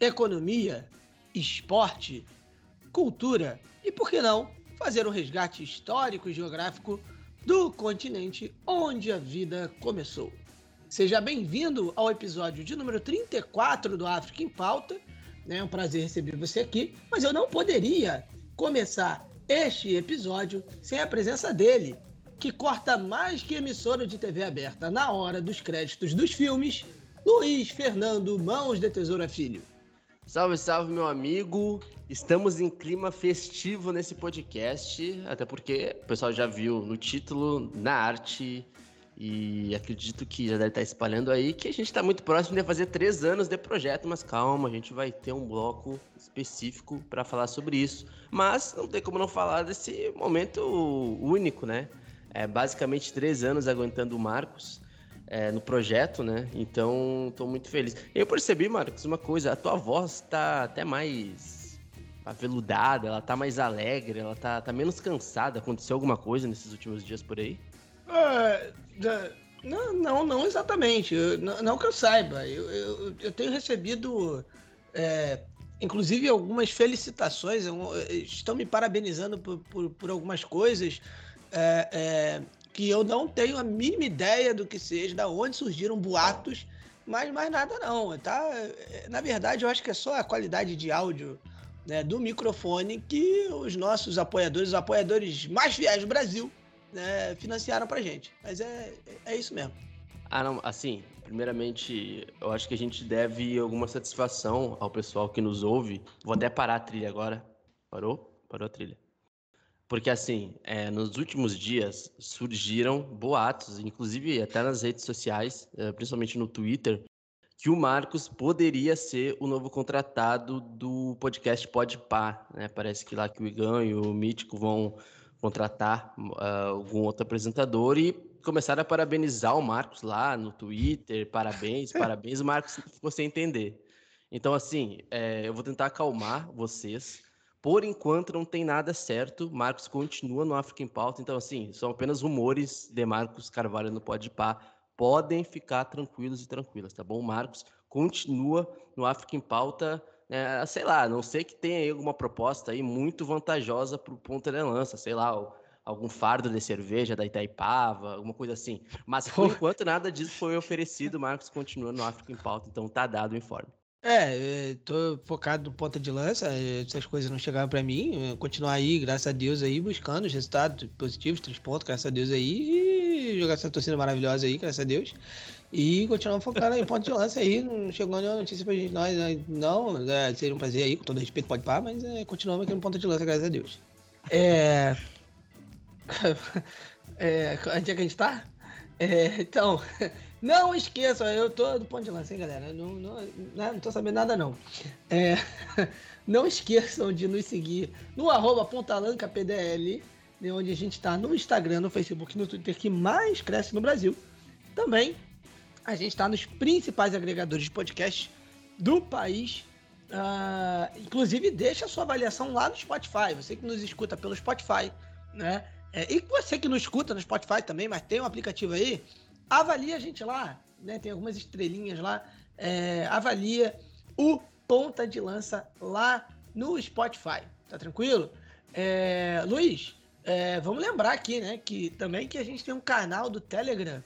economia, esporte, cultura e, por que não, fazer um resgate histórico e geográfico do continente onde a vida começou. Seja bem-vindo ao episódio de número 34 do África em Pauta. É um prazer receber você aqui, mas eu não poderia começar este episódio sem a presença dele, que corta mais que emissora de TV aberta na hora dos créditos dos filmes, Luiz Fernando Mãos de Tesoura Filho. Salve, salve, meu amigo! Estamos em clima festivo nesse podcast, até porque o pessoal já viu no título, na arte, e acredito que já deve estar espalhando aí que a gente está muito próximo de fazer três anos de projeto, mas calma, a gente vai ter um bloco específico para falar sobre isso. Mas não tem como não falar desse momento único, né? É basicamente três anos aguentando o Marcos é, no projeto, né? Então, estou muito feliz. Eu percebi, Marcos, uma coisa: a tua voz está até mais aveludada, ela tá mais alegre, ela tá, tá menos cansada. Aconteceu alguma coisa nesses últimos dias por aí? É, não, não, não exatamente. Eu, não, não, que eu saiba. Eu, eu, eu tenho recebido, é, inclusive, algumas felicitações. Estão me parabenizando por, por, por algumas coisas. É, é, que eu não tenho a mínima ideia do que seja, da onde surgiram boatos, mas mais nada não, tá? Na verdade, eu acho que é só a qualidade de áudio né, do microfone que os nossos apoiadores, os apoiadores mais fiéis do Brasil, né, financiaram pra gente. Mas é, é isso mesmo. Ah, não, assim, primeiramente, eu acho que a gente deve alguma satisfação ao pessoal que nos ouve. Vou até parar a trilha agora. Parou? Parou a trilha. Porque, assim, é, nos últimos dias surgiram boatos, inclusive até nas redes sociais, é, principalmente no Twitter, que o Marcos poderia ser o novo contratado do podcast Podpah, né? Parece que lá que o Igan e o Mítico vão contratar uh, algum outro apresentador e começaram a parabenizar o Marcos lá no Twitter, parabéns, parabéns, o Marcos ficou sem entender. Então, assim, é, eu vou tentar acalmar vocês, por enquanto não tem nada certo. Marcos continua no África em Pauta. Então, assim, são apenas rumores de Marcos Carvalho no Pode Pá. Podem ficar tranquilos e tranquilas, tá bom? Marcos continua no África em Pauta. É, sei lá, não sei que tenha aí alguma proposta aí muito vantajosa para o ponta de lança, sei lá, algum fardo de cerveja da Itaipava, alguma coisa assim. Mas por enquanto nada disso foi oferecido, Marcos continua no África em Pauta, então tá dado o informe. É, tô focado no ponta de lança, essas coisas não chegaram para mim, continuar aí, graças a Deus aí, buscando os resultados positivos, três pontos, graças a Deus aí, e jogar essa torcida maravilhosa aí, graças a Deus, e continuar focado em ponta de lança aí, não chegou nenhuma notícia pra gente, nós, não, é, seria um prazer aí, com todo respeito, pode parar, mas é, continuamos aqui no ponta de lança, graças a Deus. É... é onde é que a gente tá? É, então, não esqueçam, eu tô do ponto de lança, hein, galera? Não, não, né, não tô sabendo nada, não. É, não esqueçam de nos seguir no arroba pontalancapdl, né, onde a gente tá no Instagram, no Facebook no Twitter que mais cresce no Brasil. Também a gente tá nos principais agregadores de podcast do país. Uh, inclusive, deixa a sua avaliação lá no Spotify. Você que nos escuta pelo Spotify, né? É, e você que não escuta no Spotify também, mas tem um aplicativo aí, avalia a gente lá, né? Tem algumas estrelinhas lá. É, avalia o Ponta de Lança lá no Spotify, tá tranquilo? É, Luiz, é, vamos lembrar aqui, né, que também que a gente tem um canal do Telegram.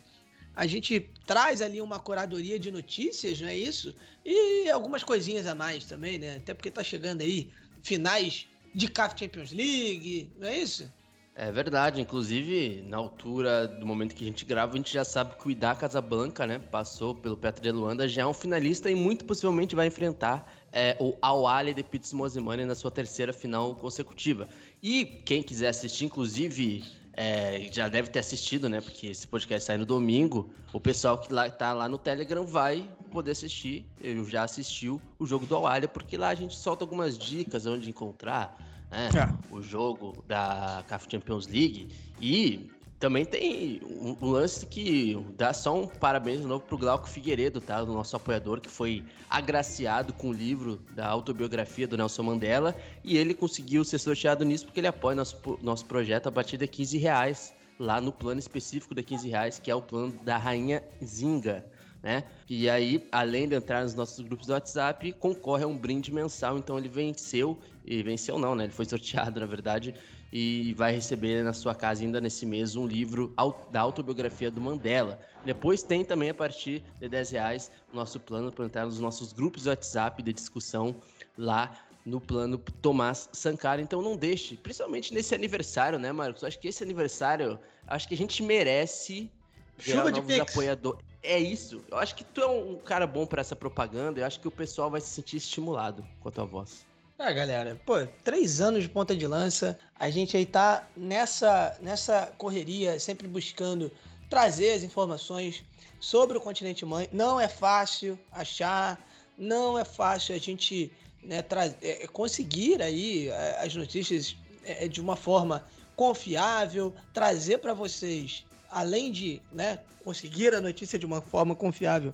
A gente traz ali uma curadoria de notícias, não é isso? E algumas coisinhas a mais também, né? Até porque tá chegando aí finais de CAF Champions League, não é isso? É verdade, inclusive na altura do momento que a gente grava, a gente já sabe que o Idá Casablanca, né, passou pelo Petro de Luanda, já é um finalista e muito possivelmente vai enfrentar é, o Al Ali de Pitts Mosimane na sua terceira final consecutiva. E quem quiser assistir, inclusive, é, já deve ter assistido, né? Porque esse podcast sai no domingo. O pessoal que lá, tá lá no Telegram vai poder assistir. Eu já assistiu o jogo do Awalha, porque lá a gente solta algumas dicas onde encontrar né, é. o jogo da CAF Champions League. E também tem um, um, lance que dá só um parabéns de novo pro Glauco Figueiredo, tá? Do nosso apoiador, que foi agraciado com o livro da autobiografia do Nelson Mandela. E ele conseguiu ser sorteado nisso porque ele apoia nosso, nosso projeto a partir de 15 reais, lá no plano específico de 15 reais, que é o plano da Rainha Zinga. Né? E aí, além de entrar nos nossos grupos do WhatsApp, concorre a um brinde mensal. Então ele venceu, e venceu não, né? Ele foi sorteado, na verdade, e vai receber na sua casa ainda nesse mês um livro da autobiografia do Mandela. Depois tem também a partir de 10 reais nosso plano para entrar nos nossos grupos de WhatsApp de discussão lá no plano Tomás Sankara. Então não deixe, principalmente nesse aniversário, né, Marcos? Acho que esse aniversário, acho que a gente merece Chuva de pix. apoiador. É isso. Eu acho que tu é um cara bom para essa propaganda. Eu acho que o pessoal vai se sentir estimulado com a tua voz. É, galera, pô, três anos de ponta de lança, a gente aí tá nessa, nessa correria, sempre buscando trazer as informações sobre o continente mãe. Não é fácil achar, não é fácil a gente né, é, conseguir aí é, as notícias é, de uma forma confiável, trazer para vocês, além de né, conseguir a notícia de uma forma confiável,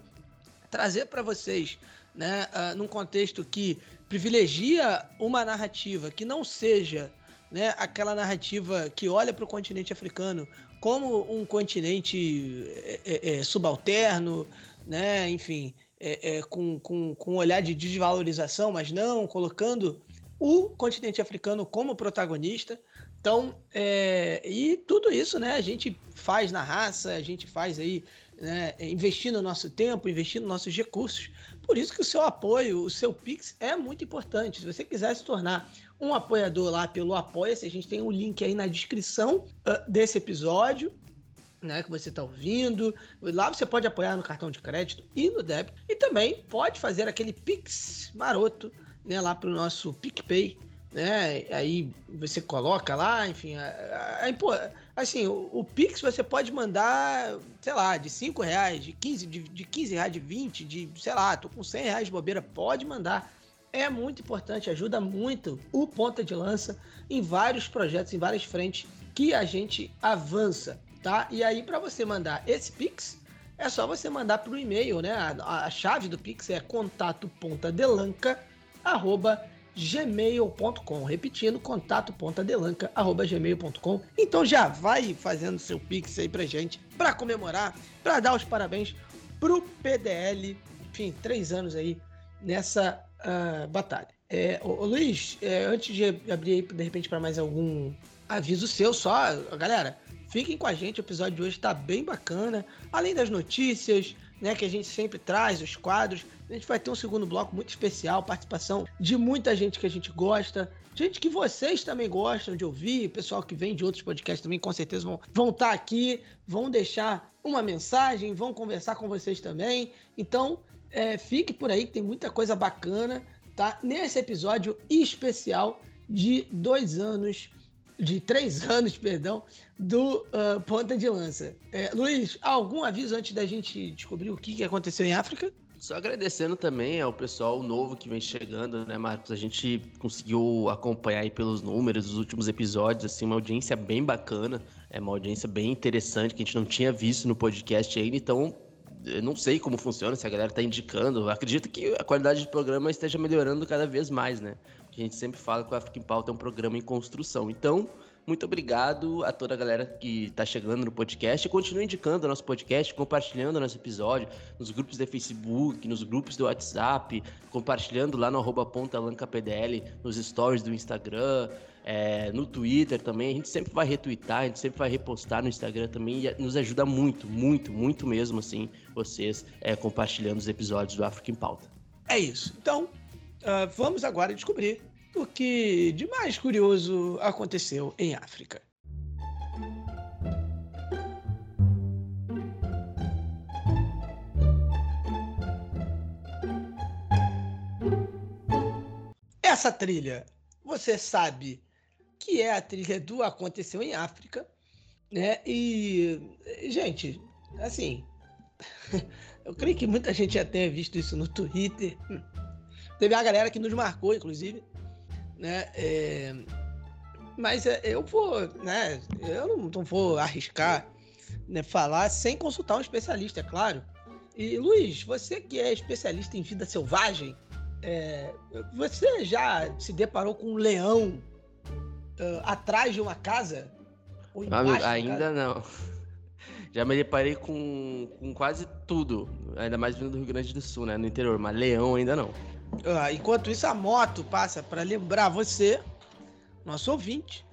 trazer para vocês né, uh, num contexto que privilegia uma narrativa que não seja né, aquela narrativa que olha para o continente africano como um continente é, é, subalterno, né, enfim, é, com, com, com um olhar de desvalorização, mas não colocando o continente africano como protagonista. Então, é, e tudo isso, né, a gente faz na raça, a gente faz aí, né, investindo nosso tempo, investindo nossos recursos por isso que o seu apoio, o seu Pix é muito importante. Se você quiser se tornar um apoiador lá pelo Apoia-se, a gente tem um link aí na descrição uh, desse episódio, né, que você está ouvindo. Lá você pode apoiar no cartão de crédito e no débito. E também pode fazer aquele Pix maroto né, lá para o nosso PicPay, né? Aí você coloca lá, enfim, a, a, assim, o, o, Pix você pode mandar, sei lá, de 5 reais, de 15, de, de 15 reais, de 20, de, sei lá, tô com 100 reais de bobeira, pode mandar. É muito importante, ajuda muito o Ponta de Lança em vários projetos, em várias frentes que a gente avança, tá? E aí, para você mandar esse Pix, é só você mandar para o e-mail, né? A, a, chave do Pix é contato ponta delanca, arroba gmail.com. Repetindo, contato pontadelanca.gmail.com. Então já vai fazendo seu pix aí pra gente, pra comemorar, pra dar os parabéns pro PDL. Enfim, três anos aí nessa uh, batalha. É, ô, ô Luiz, é, antes de abrir aí, de repente, para mais algum aviso seu, só, galera, fiquem com a gente, o episódio de hoje tá bem bacana. Além das notícias, né, que a gente sempre traz, os quadros. A gente vai ter um segundo bloco muito especial, participação de muita gente que a gente gosta, gente que vocês também gostam de ouvir, pessoal que vem de outros podcasts também com certeza vão, vão estar tá aqui, vão deixar uma mensagem, vão conversar com vocês também. Então, é, fique por aí que tem muita coisa bacana, tá? Nesse episódio especial de dois anos de três anos, perdão, do uh, Ponta de Lança. É, Luiz, algum aviso antes da gente descobrir o que, que aconteceu em África? Só agradecendo também ao pessoal novo que vem chegando, né, Marcos? A gente conseguiu acompanhar aí pelos números dos últimos episódios, assim, uma audiência bem bacana, é uma audiência bem interessante que a gente não tinha visto no podcast ainda, então eu não sei como funciona, se a galera tá indicando. Acredito que a qualidade do programa esteja melhorando cada vez mais, né? A gente sempre fala que o Africa em Pauta é um programa em construção. Então, muito obrigado a toda a galera que está chegando no podcast. Continue indicando o nosso podcast, compartilhando o nosso episódio nos grupos de Facebook, nos grupos do WhatsApp, compartilhando lá no arroba nos stories do Instagram, é, no Twitter também. A gente sempre vai retweetar, a gente sempre vai repostar no Instagram também e nos ajuda muito, muito, muito mesmo, assim, vocês é, compartilhando os episódios do Africa em Pauta. É isso. Então, uh, vamos agora descobrir o que de mais curioso aconteceu em África. Essa trilha, você sabe que é a trilha do Aconteceu em África, Né? E, gente, assim, eu creio que muita gente já tenha visto isso no Twitter. Teve uma galera que nos marcou, inclusive, né? É, mas é, eu vou, né? Eu não, vou arriscar né, falar sem consultar um especialista, é claro. E Luiz, você que é especialista em vida selvagem, é, você já se deparou com um leão uh, atrás de uma casa? Amigo, ainda não. Já me deparei com, com quase tudo, ainda mais vindo do Rio Grande do Sul, né? No interior, mas leão ainda não. Uh, enquanto isso, a moto passa para lembrar você, nosso ouvinte,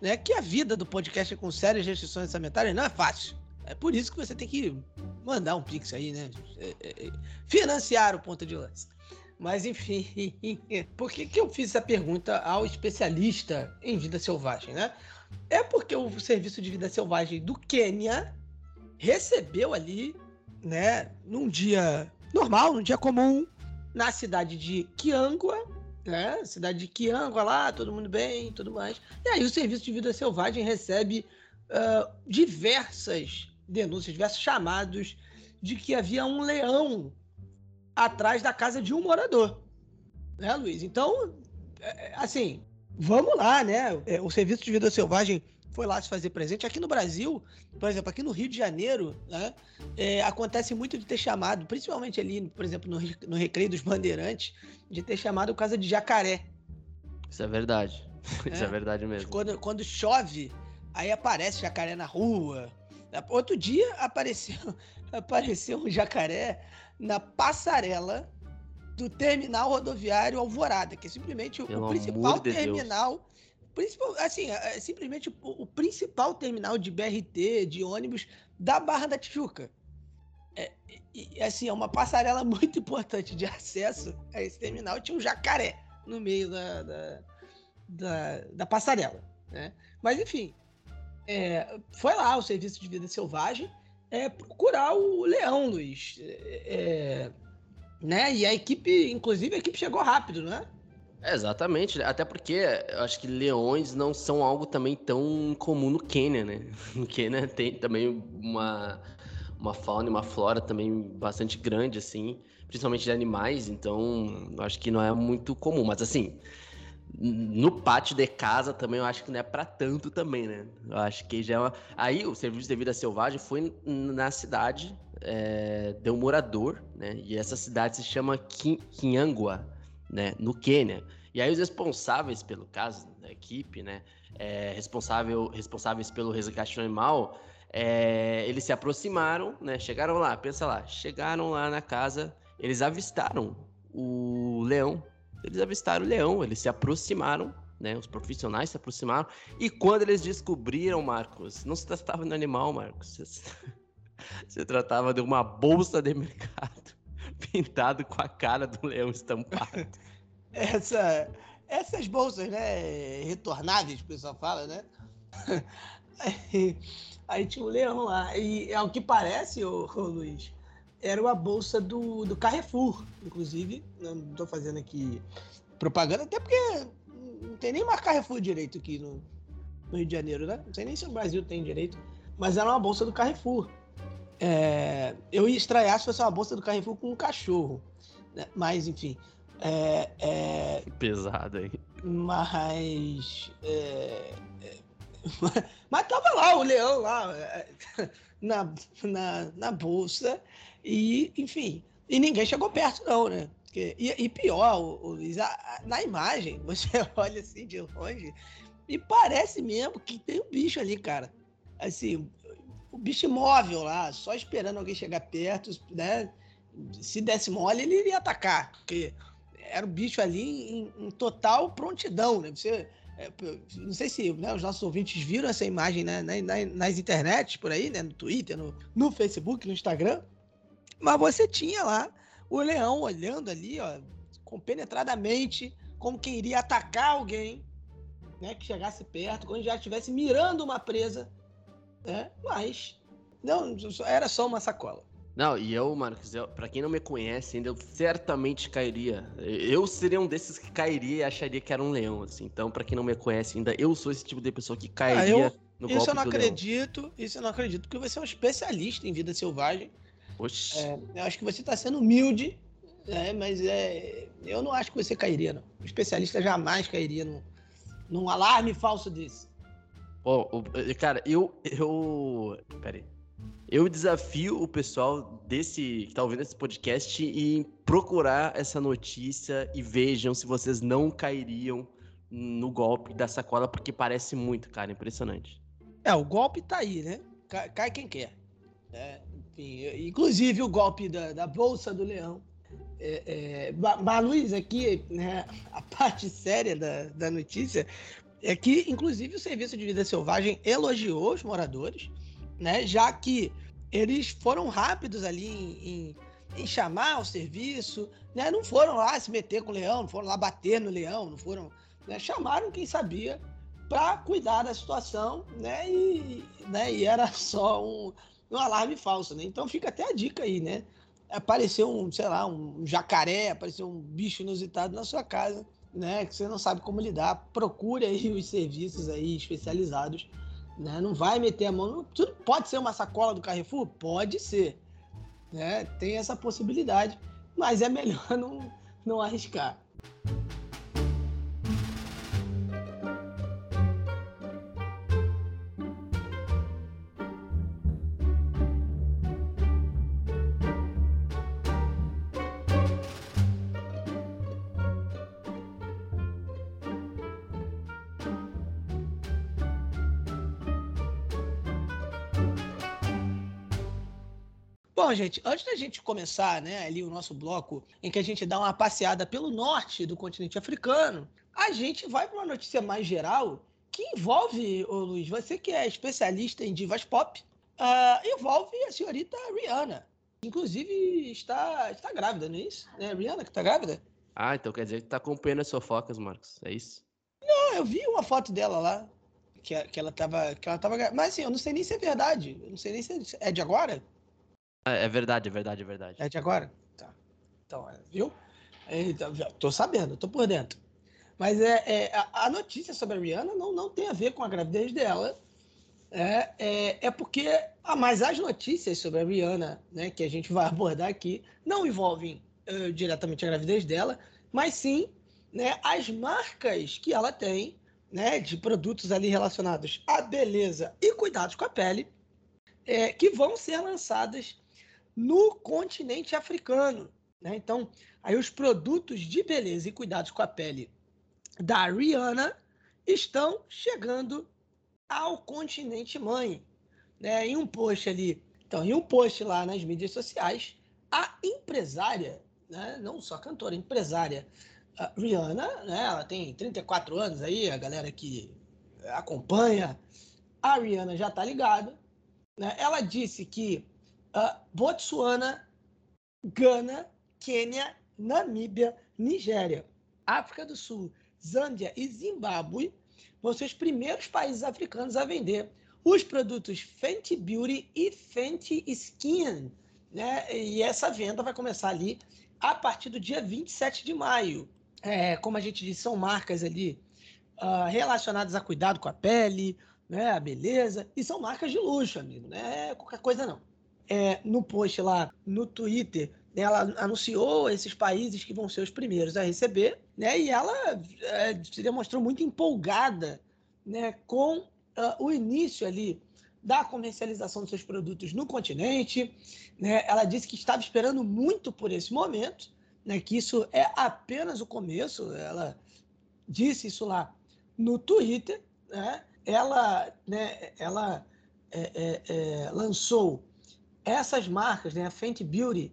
né, que a vida do podcast com sérias restrições orçamentárias não é fácil. É por isso que você tem que mandar um pix aí, né? É, é, é, financiar o ponto de lança. Mas enfim, por que, que eu fiz essa pergunta ao especialista em vida selvagem, né? É porque o Serviço de Vida Selvagem do Quênia recebeu ali, né, num dia normal, num dia comum, na cidade de Kiangwa, né? Cidade de Kiangwa lá, todo mundo bem, tudo mais. E aí o Serviço de Vida Selvagem recebe uh, diversas denúncias, diversos chamados de que havia um leão atrás da casa de um morador. Né, Luiz? Então, é, é, assim, vamos lá, né? É, o Serviço de Vida Selvagem foi lá se fazer presente. Aqui no Brasil, por exemplo, aqui no Rio de Janeiro, né, é, acontece muito de ter chamado, principalmente ali, por exemplo, no, no Recreio dos Bandeirantes, de ter chamado casa de jacaré. Isso é verdade. É, Isso é verdade mesmo. Quando, quando chove, aí aparece jacaré na rua. Outro dia apareceu, apareceu um jacaré na passarela do terminal rodoviário Alvorada, que é simplesmente Pelo o principal de terminal. Principal, assim, é, é simplesmente o, o, principal terminal de BRT, de ônibus da Barra da Tijuca. É, e, assim, é uma passarela muito importante de acesso a esse terminal. Tinha um jacaré no meio da, da, da, da passarela. Né? Mas, enfim, é, foi lá o Serviço de Vida Selvagem é, procurar o Leão, Luiz. É, né? E a equipe, inclusive, a equipe chegou rápido, né? Exatamente, até porque acho que leões não são algo também tão comum no Quênia, né? No Quênia tem também uma, uma fauna e uma flora também bastante grande, assim, principalmente de animais, então acho que não é muito comum, mas assim, no pátio de casa também eu acho que não é para tanto também, né? Eu acho que já é uma... Aí o serviço de vida selvagem foi na cidade é, de um morador, né? E essa cidade se chama Kinyangwa, né? No Quênia. E aí os responsáveis pelo caso da equipe, né? É, responsável, responsáveis pelo resgate animal, é, eles se aproximaram, né? Chegaram lá, pensa lá, chegaram lá na casa, eles avistaram o leão eles avistaram o leão, eles se aproximaram, né? Os profissionais se aproximaram. E quando eles descobriram, Marcos, não se tratava de animal, Marcos. Se, tratava de uma bolsa de mercado pintado com a cara do leão estampado. Essa, essas bolsas, né? Retornáveis, o pessoal fala, né? Aí, aí tinha um leão lá. E ao que parece, ô, ô Luiz, era uma bolsa do, do Carrefour, inclusive. Não estou fazendo aqui propaganda, até porque não tem nem mais Carrefour direito aqui no, no, Rio de Janeiro, né? Não sei nem se o Brasil tem direito, mas era uma bolsa do Carrefour. É, eu ia estranhar se fosse uma bolsa do Carrefour com um cachorro, né? mas enfim. É, é, pesado aí. Mas. É, é mas tava lá o leão lá é, na, na, na bolsa e, enfim, e ninguém chegou perto, não, né? Porque, e, e pior, o, Luiz, na imagem, você olha assim de longe e parece mesmo que tem um bicho ali, cara. Assim, o bicho imóvel lá, só esperando alguém chegar perto, né? Se desse mole, ele iria atacar, porque era um bicho ali em, em total prontidão, né? Você, é, não sei se né, os nossos ouvintes viram essa imagem né, nas, nas internets por aí, né? No Twitter, no, no Facebook, no Instagram. Mas você tinha lá o leão olhando ali, ó, compenetradamente, como quem iria atacar alguém, né, que chegasse perto, quando já estivesse mirando uma presa, né? Mas não, era só uma sacola. Não, e eu, Marcos, eu, pra quem não me conhece ainda, eu certamente cairia. Eu seria um desses que cairia e acharia que era um leão, assim. Então, pra quem não me conhece ainda, eu sou esse tipo de pessoa que cairia. Ah, eu, No isso eu não acredito, leão. isso eu não acredito, porque você é um especialista em vida selvagem. Oxi. É, eu acho que você está sendo humilde, né, mas é, eu não acho que você cairia, não. O especialista jamais cairia num, num alarme falso desse. Oh, cara, eu. eu peraí. Eu desafio o pessoal desse que tá ouvindo esse podcast em procurar essa notícia e vejam se vocês não cairiam no golpe da sacola, porque parece muito, cara, impressionante. É, o golpe tá aí, né? Cai, cai quem quer. É, enfim, inclusive o golpe da, da Bolsa do Leão. É, é, Luiz, aqui, né, a parte séria da, da notícia é que, inclusive, o Serviço de Vida Selvagem elogiou os moradores, né, já que eles foram rápidos ali em, em, em chamar o serviço, né, não foram lá se meter com o leão, não foram lá bater no leão, não foram. Né, chamaram quem sabia para cuidar da situação, né? E, né, e era só um, um alarme falso, né? Então fica até a dica aí, né? Apareceu um, sei lá, um jacaré, apareceu um bicho inusitado na sua casa, né? Que você não sabe como lidar, procure aí os serviços aí especializados, né? Não vai meter a mão, tudo pode ser uma sacola do Carrefour, pode ser, né? Tem essa possibilidade, mas é melhor não, não arriscar. Bom, gente, antes da gente começar, né, ali o nosso bloco em que a gente dá uma passeada pelo norte do continente africano, a gente vai para uma notícia mais geral que envolve, ô Luiz, você que é especialista em divas pop, uh, envolve a senhorita Rihanna. Inclusive está, está grávida, não é isso? É Rihanna que está grávida? Ah, então quer dizer que está acompanhando as fofocas, Marcos, é isso? Não, eu vi uma foto dela lá, que, que ela estava que ela tava, mas assim, eu não sei nem se é verdade, eu não sei nem se é de agora. É, é verdade, é verdade, é verdade. É de agora? Tá. Então, é, viu? Então, tô sabendo, tô por dentro. Mas é, é a, a, notícia sobre a Rihanna não, não tem a ver com a gravidez dela. É, é, é porque. Ah, mas as notícias sobre a Rihanna, né, que a gente vai abordar aqui, não envolvem uh, diretamente a gravidez dela, mas sim né, as marcas que ela tem né, de produtos ali relacionados à beleza e cuidados com a pele, é, que vão ser lançadas no continente africano. Né? Então, aí os produtos de beleza e cuidados com a pele da Rihanna estão chegando ao continente mãe. Né? Em um post ali, então, em um post lá nas mídias sociais, a empresária, né? não só cantora, empresária, Rihanna, né? ela tem 34 anos aí, a galera que acompanha a Rihanna já está ligada. Né? Ela disse que uh, Botsuana, Gana, Quênia, Namíbia, Nigéria, África do Sul, Zâmbia e Zimbábue vão ser os primeiros países africanos a vender os produtos Fenty Beauty e Fenty Skin. Né? E essa venda vai começar ali a partir do dia 27 de maio. É, como a gente disse, são marcas ali uh, relacionadas a cuidado com a pele, né, a beleza, e são marcas de luxo, amigo, né? É qualquer coisa não é, no post lá no Twitter, né, ela anunciou esses países que vão ser os primeiros a receber, né? E ela é, se demonstrou muito empolgada, né, com uh, o início ali da comercialização dos seus produtos no continente, né? Ela disse que estava esperando muito por esse momento, né? Que isso é apenas o começo. Ela disse isso lá no Twitter, né? Ela, né? Ela é, é, é lançou essas marcas, né, a Fenty Beauty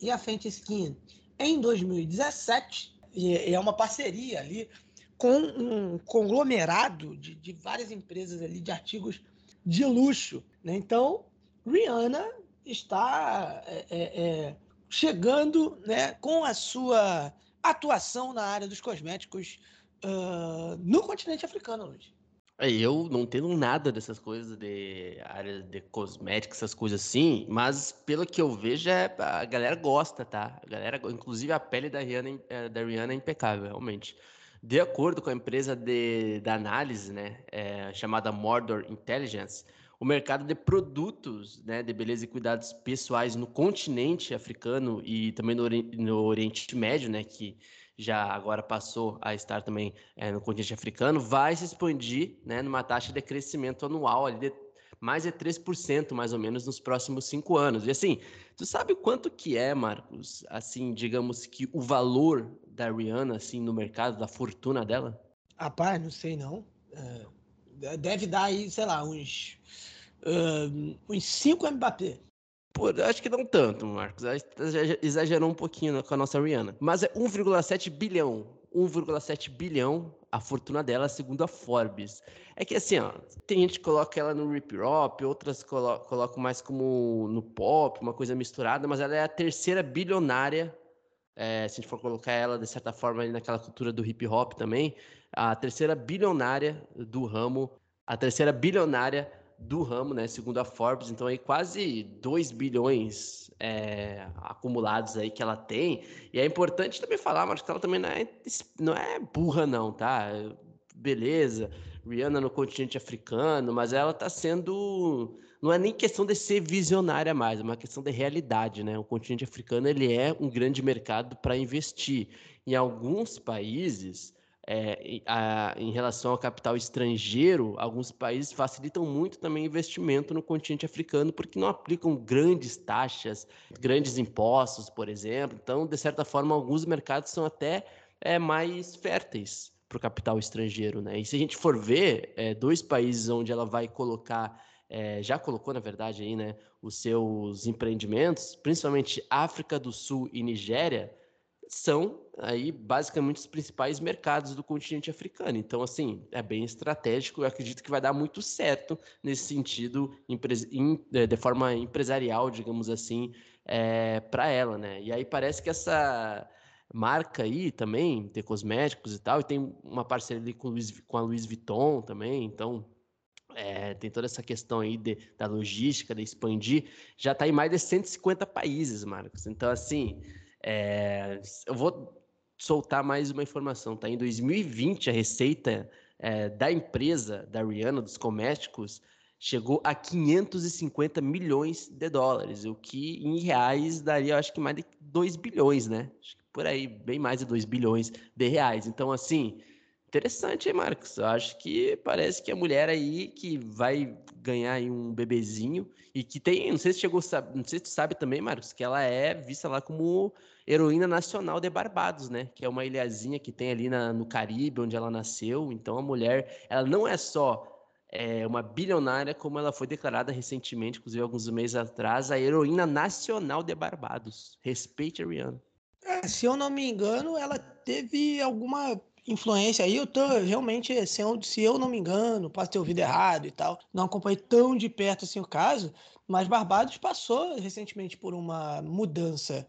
e a Fenty Skin, em 2017, e é uma parceria ali com um conglomerado de, de várias empresas ali de artigos de luxo. Né? Então, Rihanna está é, é, é, chegando né, com a sua atuação na área dos cosméticos uh, no continente africano, Luiz. É, eu não tenho nada dessas coisas de área de cosmética, essas coisas assim, mas pelo que eu vejo, é, a galera gosta, tá? A galera, inclusive a pele da Rihanna, é, da Rihanna é impecável, realmente. De acordo com a empresa de, da análise, né, é, chamada Mordor Intelligence, o mercado de produtos né, de beleza e cuidados pessoais no continente africano e também no, Oriente Médio, né, que já agora passou a estar também é, no continente africano, vai se expandir né, numa taxa de crescimento anual ali de mais de 3% mais ou menos nos próximos cinco anos. E assim, tu sabe quanto que é, Marcos, assim, digamos que o valor da Rihanna, assim, no mercado, da fortuna dela? Rapaz, não sei não. É, deve dar aí, sei lá, uns, uh, uns 5 Mbappé. Pô, acho que não tanto, Marcos. Exagerou um pouquinho com a nossa Rihanna. Mas é 1,7 bilhão. 1,7 bilhão a fortuna dela, segundo a Forbes. É que assim, ó, tem gente que coloca ela no rip hop, outras colo colocam mais como no pop, uma coisa misturada, mas ela é a terceira bilionária. É, se a gente for colocar ela de certa forma ali naquela cultura do hip hop também, a terceira bilionária do ramo, a terceira bilionária do ramo, né, segundo a Forbes, então aí quase 2 bilhões é, acumulados aí que ela tem, e é importante também falar, mas que ela também não é, não é burra não, tá? Beleza, Rihanna no continente africano, mas ela tá sendo, não é nem questão de ser visionária mais, é uma questão de realidade, né? O continente africano, ele é um grande mercado para investir. Em alguns países, é, a, em relação ao capital estrangeiro, alguns países facilitam muito também investimento no continente africano, porque não aplicam grandes taxas, grandes impostos, por exemplo. Então, de certa forma, alguns mercados são até é, mais férteis para o capital estrangeiro. Né? E se a gente for ver, é, dois países onde ela vai colocar. É, já colocou, na verdade, aí, né, os seus empreendimentos, principalmente África do Sul e Nigéria, são aí basicamente os principais mercados do continente africano. Então, assim, é bem estratégico. Eu acredito que vai dar muito certo nesse sentido, é, de forma empresarial, digamos assim, é, para ela, né? E aí parece que essa marca aí também, tem cosméticos e tal, e tem uma parceria ali com, com a Louis Vuitton também, então é, tem toda essa questão aí de, da logística, de expandir, já está em mais de 150 países, Marcos. Então, assim, é, eu vou soltar mais uma informação, tá? Em 2020, a receita é, da empresa, da Rihanna, dos cosméticos, chegou a 550 milhões de dólares, o que em reais daria, acho que mais de 2 bilhões, né? Acho que por aí, bem mais de 2 bilhões de reais. Então, assim, interessante, hein, Marcos? Eu acho que parece que a mulher aí que vai ganhar um bebezinho e que tem, não sei se chegou, não sei se tu sabe também, Marcos, que ela é vista lá como heroína nacional de Barbados, né? Que é uma ilhazinha que tem ali na, no Caribe, onde ela nasceu. Então a mulher, ela não é só é, uma bilionária, como ela foi declarada recentemente, inclusive alguns meses atrás, a heroína nacional de Barbados. Respeite a Rihanna. É, se eu não me engano, ela teve alguma influência aí. Eu tô realmente, se eu, se eu não me engano, posso ter ouvido errado e tal, não acompanhei tão de perto assim o caso, mas Barbados passou recentemente por uma mudança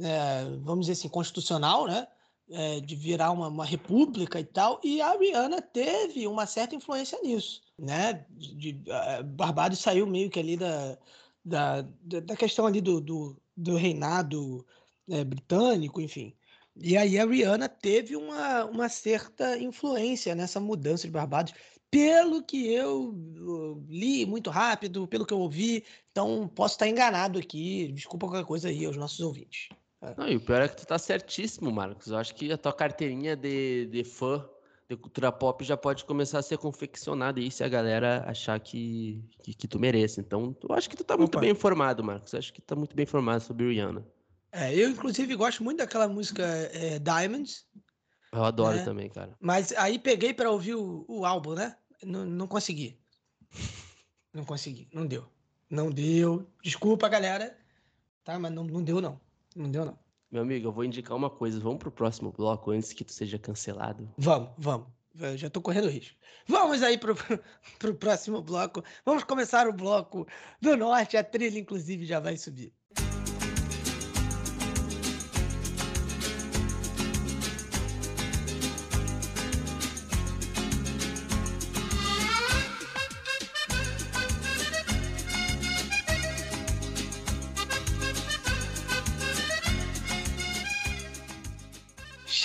é, vamos dizer assim, constitucional, né? É, de virar uma, uma, república e tal, e a Rihanna teve uma certa influência nisso, né? De, de Barbados saiu meio que ali da, da, da questão ali do, do, do reinado é, britânico, enfim. E aí a Rihanna teve uma, uma certa influência nessa mudança de Barbados, pelo que eu li muito rápido, pelo que eu ouvi, então posso estar enganado aqui, desculpa qualquer coisa aí aos nossos ouvintes. É. Não, e o pior é que tu tá certíssimo, Marcos. Eu acho que a tua carteirinha de, de fã de cultura pop já pode começar a ser confeccionada aí se a galera achar que, que, que tu merece. Então, eu acho que tu tá muito Opa. bem informado, Marcos. Eu acho que tá muito bem informado sobre Rihanna. É, eu inclusive gosto muito daquela música é, Diamonds. Eu adoro né? também, cara. Mas aí peguei para ouvir o, o, álbum, né? Não, não consegui. Não consegui, não deu. Não deu. Desculpa, galera. Tá, mas não, não deu, não. Não deu, não. Meu amigo, eu vou indicar uma coisa. Vamos pro próximo bloco antes que tu seja cancelado? Vamos, vamos. Eu já tô correndo risco. Vamos aí pro, pro próximo bloco. Vamos começar o bloco do norte. A trilha, inclusive, já vai subir.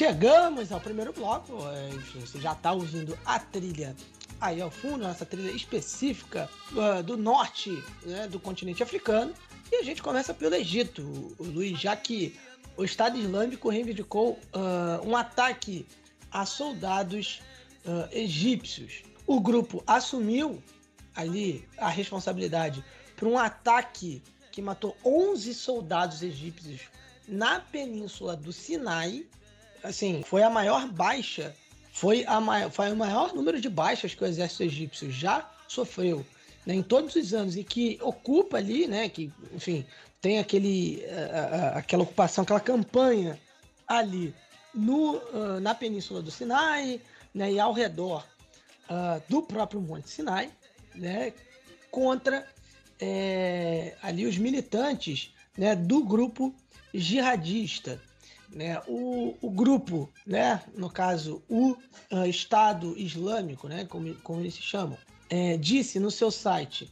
Chegamos ao primeiro bloco. É, enfim, você já está ouvindo a trilha aí ao fundo, nossa trilha específica uh, do norte né, do continente africano. E a gente começa pelo Egito, Luiz, já que o Estado Islâmico reivindicou uh, um ataque a soldados uh, egípcios. O grupo assumiu ali a responsabilidade por um ataque que matou 11 soldados egípcios na península do Sinai. Assim, foi a maior baixa, foi, a maior, foi o maior número de baixas que o exército egípcio já sofreu né, em todos os anos e que ocupa ali, né, que, enfim, tem aquele, uh, aquela ocupação, aquela campanha ali no, uh, na península do Sinai né, e ao redor uh, do próprio Monte Sinai, né, contra é, ali os militantes né, do grupo jihadista. Né, o, o grupo, né, no caso, o uh, Estado Islâmico, né, como, como eles se chamam, é, disse no seu site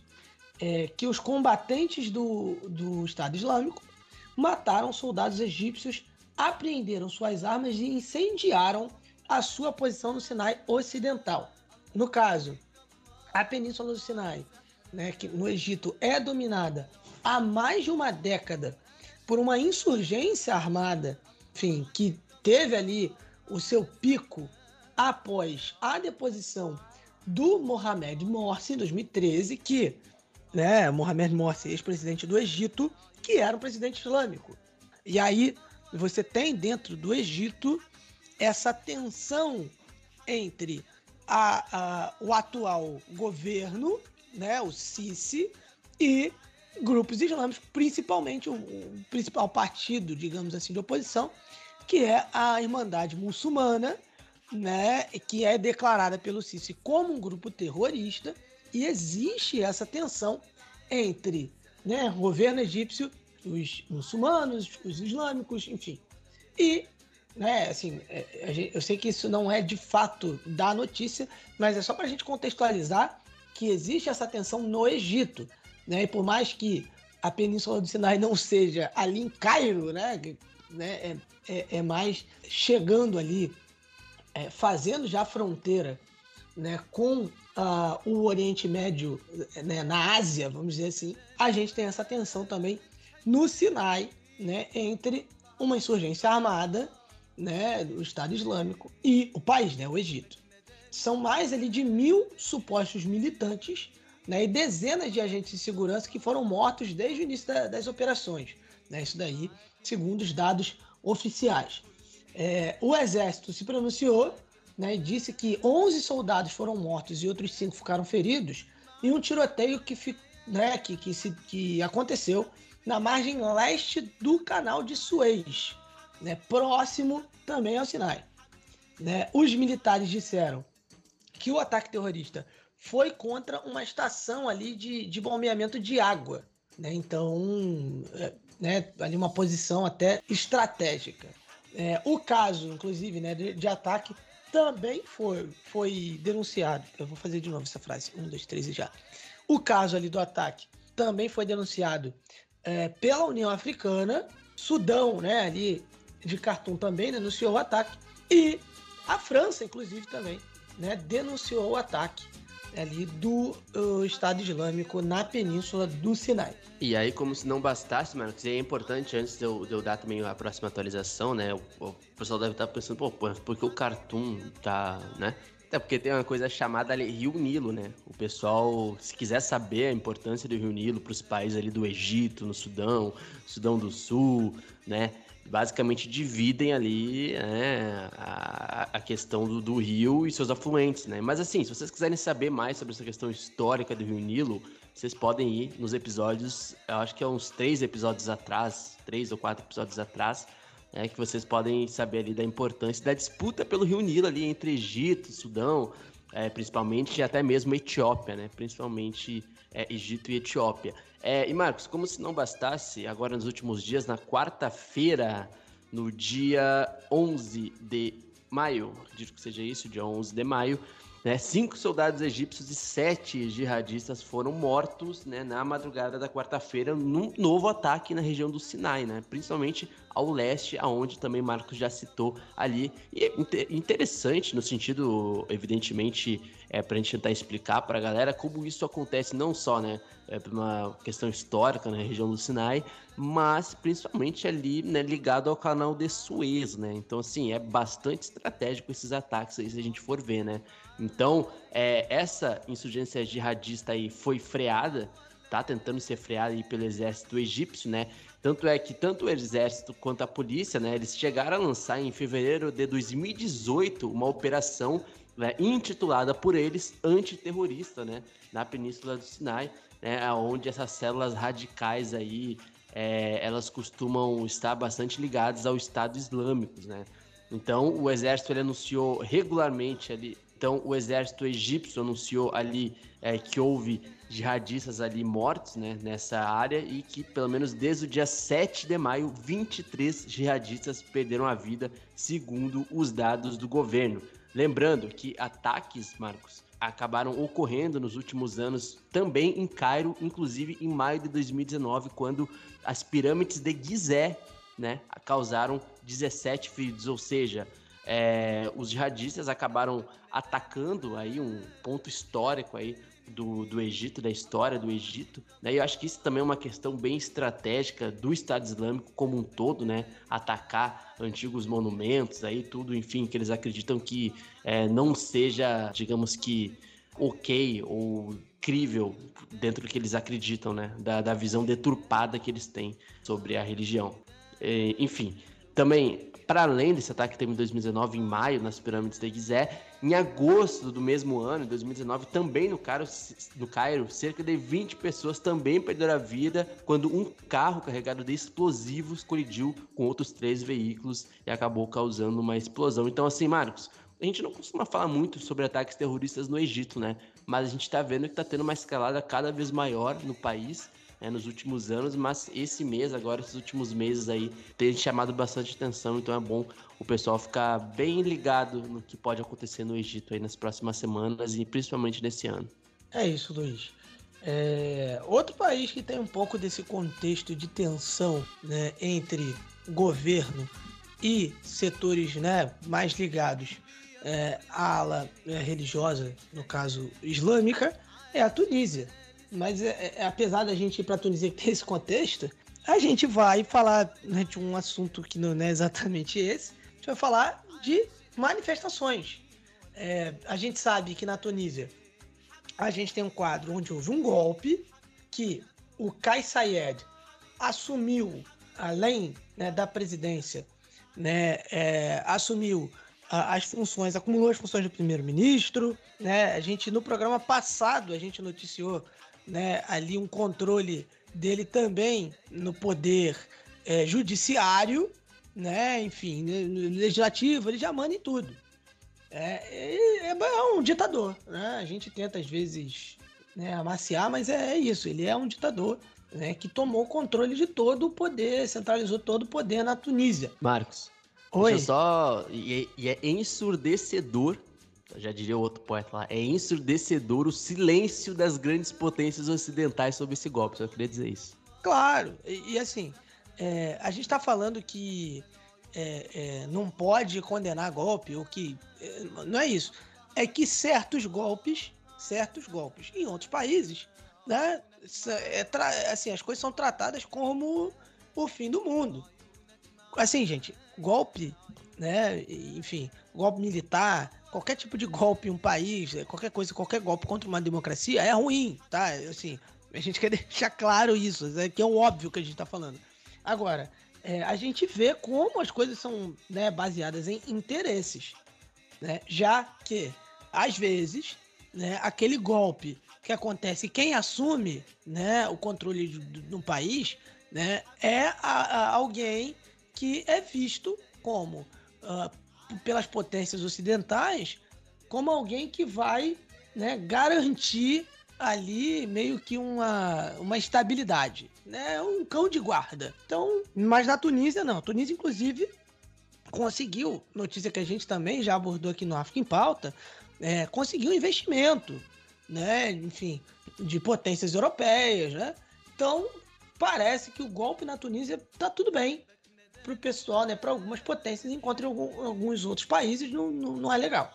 é, que os combatentes do, do Estado Islâmico mataram soldados egípcios, apreenderam suas armas e incendiaram a sua posição no Sinai Ocidental. No caso, a Península do Sinai, né, que no Egito é dominada há mais de uma década por uma insurgência armada, enfim, que teve ali o seu pico após a deposição do Mohamed Morsi em 2013, que, né, Mohamed Morsi, ex-presidente do Egito, que era um presidente islâmico. E aí você tem dentro do Egito essa tensão entre a, a, o atual governo, né, o Sisi, e grupos islâmicos, principalmente o, o, principal partido, digamos assim, de oposição, que é a Irmandade Muçulmana, né, que é declarada pelo Sisi como um grupo terrorista, e existe essa tensão entre né, o governo egípcio, os muçulmanos, os islâmicos, enfim. E né, assim, é, eu sei que isso não é de fato da notícia, mas é só para a gente contextualizar que existe essa tensão no Egito, né? E por mais que a Península do Sinai não seja ali em Cairo, né? Né é, é, é mais chegando ali, é, fazendo já fronteira, né? Com uh, o Oriente Médio, né, na Ásia, vamos dizer assim, a gente tem essa tensão também no Sinai, né? Entre uma insurgência armada né, do Estado Islâmico e o país, né, o Egito. São mais ali de mil supostos militantes né, e dezenas de agentes de segurança que foram mortos desde o início da, das operações. Né, isso daí, segundo os dados oficiais. É, o exército se pronunciou né, e disse que 11 soldados foram mortos e outros 5 ficaram feridos em um tiroteio que, né, que, que, se, que aconteceu na margem leste do canal de Suez, né, próximo também ao Sinai. Né? Os militares disseram que o ataque terrorista foi contra uma estação ali de, de bombeamento de água. Né? Então, é, né, ali uma posição até estratégica. É, o caso, inclusive, né, de, de, ataque também foi, foi denunciado. Eu vou fazer de novo essa frase. Um, dois, três e já. O caso ali do ataque também foi denunciado é, pela União Africana, Sudão, né, ali de Khartoum também denunciou o ataque e a França, inclusive, também né, denunciou o ataque ali do uh, Estado Islâmico na península do Sinai. E aí, como se não bastasse, mano, que é importante, antes de eu, de eu, dar também a próxima atualização, né? O, o pessoal deve estar pensando, pô, porque o Khartoum tá, né? Até porque tem uma coisa chamada ali, Rio Nilo, né? O pessoal, se quiser saber a importância do Rio Nilo para os países ali do Egito, no Sudão, Sudão do Sul, né? Basicamente dividem ali né, a, a, questão do, do, rio e seus afluentes, né? Mas assim, se vocês quiserem saber mais sobre essa questão histórica do Rio Nilo, vocês podem ir nos episódios, eu acho que é uns três episódios atrás, três ou quatro episódios atrás, né, que vocês podem saber ali da importância da disputa pelo Rio Nilo ali entre Egito, Sudão, é, principalmente e até mesmo Etiópia, né? Principalmente é, Egito e Etiópia. É, e Marcos, como se não bastasse, agora nos últimos dias, na quarta-feira, no dia 11 de maio, acredito que seja isso, dia 11 de maio, Né? Cinco soldados egípcios e sete jihadistas foram mortos né, na madrugada da quarta-feira num novo ataque na região do Sinai, né? principalmente ao leste, aonde também Marcos já citou ali. E é interessante no sentido, evidentemente, é, para a gente tentar explicar para a galera como isso acontece não só né, é, uma questão histórica na região do Sinai, mas principalmente ali né, ligado ao canal de Suez, né? Então, assim, é bastante estratégico esses ataques aí, se a gente for ver, né? Então, é, essa insurgência jihadista aí foi freada, tá tentando ser freada aí pelo exército egípcio, né? Tanto é que tanto o exército quanto a polícia, né, eles chegaram a lançar em fevereiro de 2018 uma operação né, intitulada por eles antiterrorista, né, na Península do Sinai, né, onde essas células radicais aí é, elas costumam estar bastante ligadas ao Estado Islâmico, né? Então o exército ele anunciou regularmente ali, então o exército egípcio anunciou ali é, que houve jihadistas ali mortos né, nessa área e que pelo menos desde o dia 7 de maio 23 jihadistas perderam a vida, segundo os dados do governo. Lembrando que ataques, Marcos, acabaram ocorrendo nos últimos anos também em Cairo, inclusive em maio de 2019, quando as pirâmides de Gizé né, causaram 17 feridos, ou seja, é, os jihadistas acabaram atacando aí um ponto histórico aí do, do Egito, da história do Egito, né? E eu acho que isso também é uma questão bem estratégica do Estado Islâmico como um todo, né? Atacar antigos monumentos aí, tudo, enfim, que eles acreditam que é, não seja, digamos que, ok ou crível dentro do que eles acreditam, né? Da, da visão deturpada que eles têm sobre a religião. Enfim, também para além desse ataque que teve em 2019, em maio, nas pirâmides de Gizé, em agosto do mesmo ano, em 2019, também no Cairo, no Cairo, cerca de 20 pessoas também perderam a vida quando um carro carregado de explosivos colidiu com outros três veículos e acabou causando uma explosão. Então, assim, Marcos, a gente não costuma falar muito sobre ataques terroristas no Egito, né? Mas a gente está vendo que está tendo uma escalada cada vez maior no país né, nos últimos anos, mas esse mês, agora, esses últimos meses aí, tem chamado bastante atenção, então é bom o pessoal ficar bem ligado no que pode acontecer no Egito aí nas próximas semanas e principalmente nesse ano. É isso, Luiz. É... Outro país que tem um pouco desse contexto de tensão né, entre governo e setores né, mais ligados é, à ala é, religiosa, no caso islâmica, é a Tunísia. Mas é, é, apesar da gente ir para Tunísia ter esse contexto, a gente vai falar né, de um assunto que não é exatamente esse. A gente vai falar de manifestações. É, a gente sabe que na Tunísia a gente tem um quadro onde houve um golpe que o Kais Sayed assumiu, além né, da presidência, né, é, assumiu as funções, acumulou as funções do primeiro-ministro. Né? A gente, no programa passado, a gente noticiou né, ali um controle dele também no poder é, judiciário, né, enfim, legislativo, ele já manda em tudo. É, é, é, um ditador, né? A gente tenta às vezes né, amaciar, mas é, é isso, ele é um ditador né, que tomou o controle de todo o poder, centralizou todo o poder na Tunísia. Marcos, Oi. só. E, e é ensurdecedor já diria outro poeta lá, é ensurdecedor o silêncio das grandes potências ocidentais sobre esse golpe. Só queria dizer isso. Claro, e, e assim, é, a gente está falando que é, é, não pode condenar golpe, ou que. É, não é isso. É que certos golpes, certos golpes, em outros países, né, é, assim, as coisas são tratadas como o fim do mundo. Assim, gente, golpe, né, enfim, golpe militar, qualquer tipo de golpe em um país, é, qualquer coisa, qualquer golpe contra uma democracia é ruim, tá? Assim, a gente quer deixar claro isso, é que é o óbvio que a gente tá falando. Agora, é, a gente vê como as coisas são né, baseadas em interesses, né? Já que, às vezes, né, aquele golpe que acontece, quem assume né, o controle do, país né, é a, a alguém que é visto como uh, pelas potências ocidentais como alguém que vai né, garantir ali meio que uma, uma estabilidade, né? Um cão de guarda. Então, mas na Tunísia não. A Tunísia, inclusive, conseguiu, notícia que a gente também já abordou aqui no África em Pauta, é, conseguiu investimento, né? Enfim, de potências europeias, né? Então, parece que o golpe na Tunísia tá tudo bem para o pessoal, né? Para algumas potências, enquanto em alguns outros países não, não, não é legal,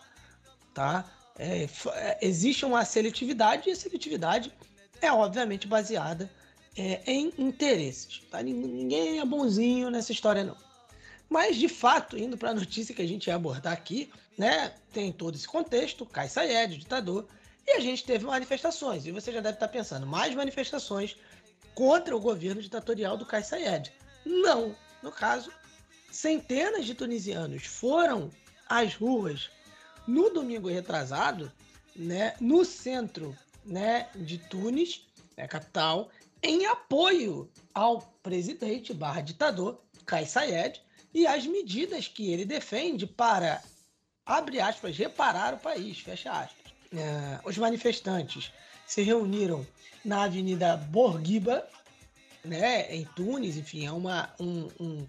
tá? É, é, existe uma seletividade e a seletividade é obviamente baseada é, em interesses. Tá? Ninguém é bonzinho nessa história, não. Mas, de fato, indo para a notícia que a gente ia abordar aqui, né, tem todo esse contexto, Kai Sayed, ditador, e a gente teve manifestações. E você já deve estar pensando, mais manifestações contra o governo ditatorial do Kai Sayed. Não. No caso, centenas de tunisianos foram às ruas no domingo retrasado, né, no centro né, de Tunis, né, capital, em apoio ao presidente barra ditador Kais Saied e as medidas que ele defende para, abre aspas, reparar o país, fecha aspas. É, os manifestantes se reuniram na Avenida Bourguiba, né, em Tunis, enfim, é uma, um, um,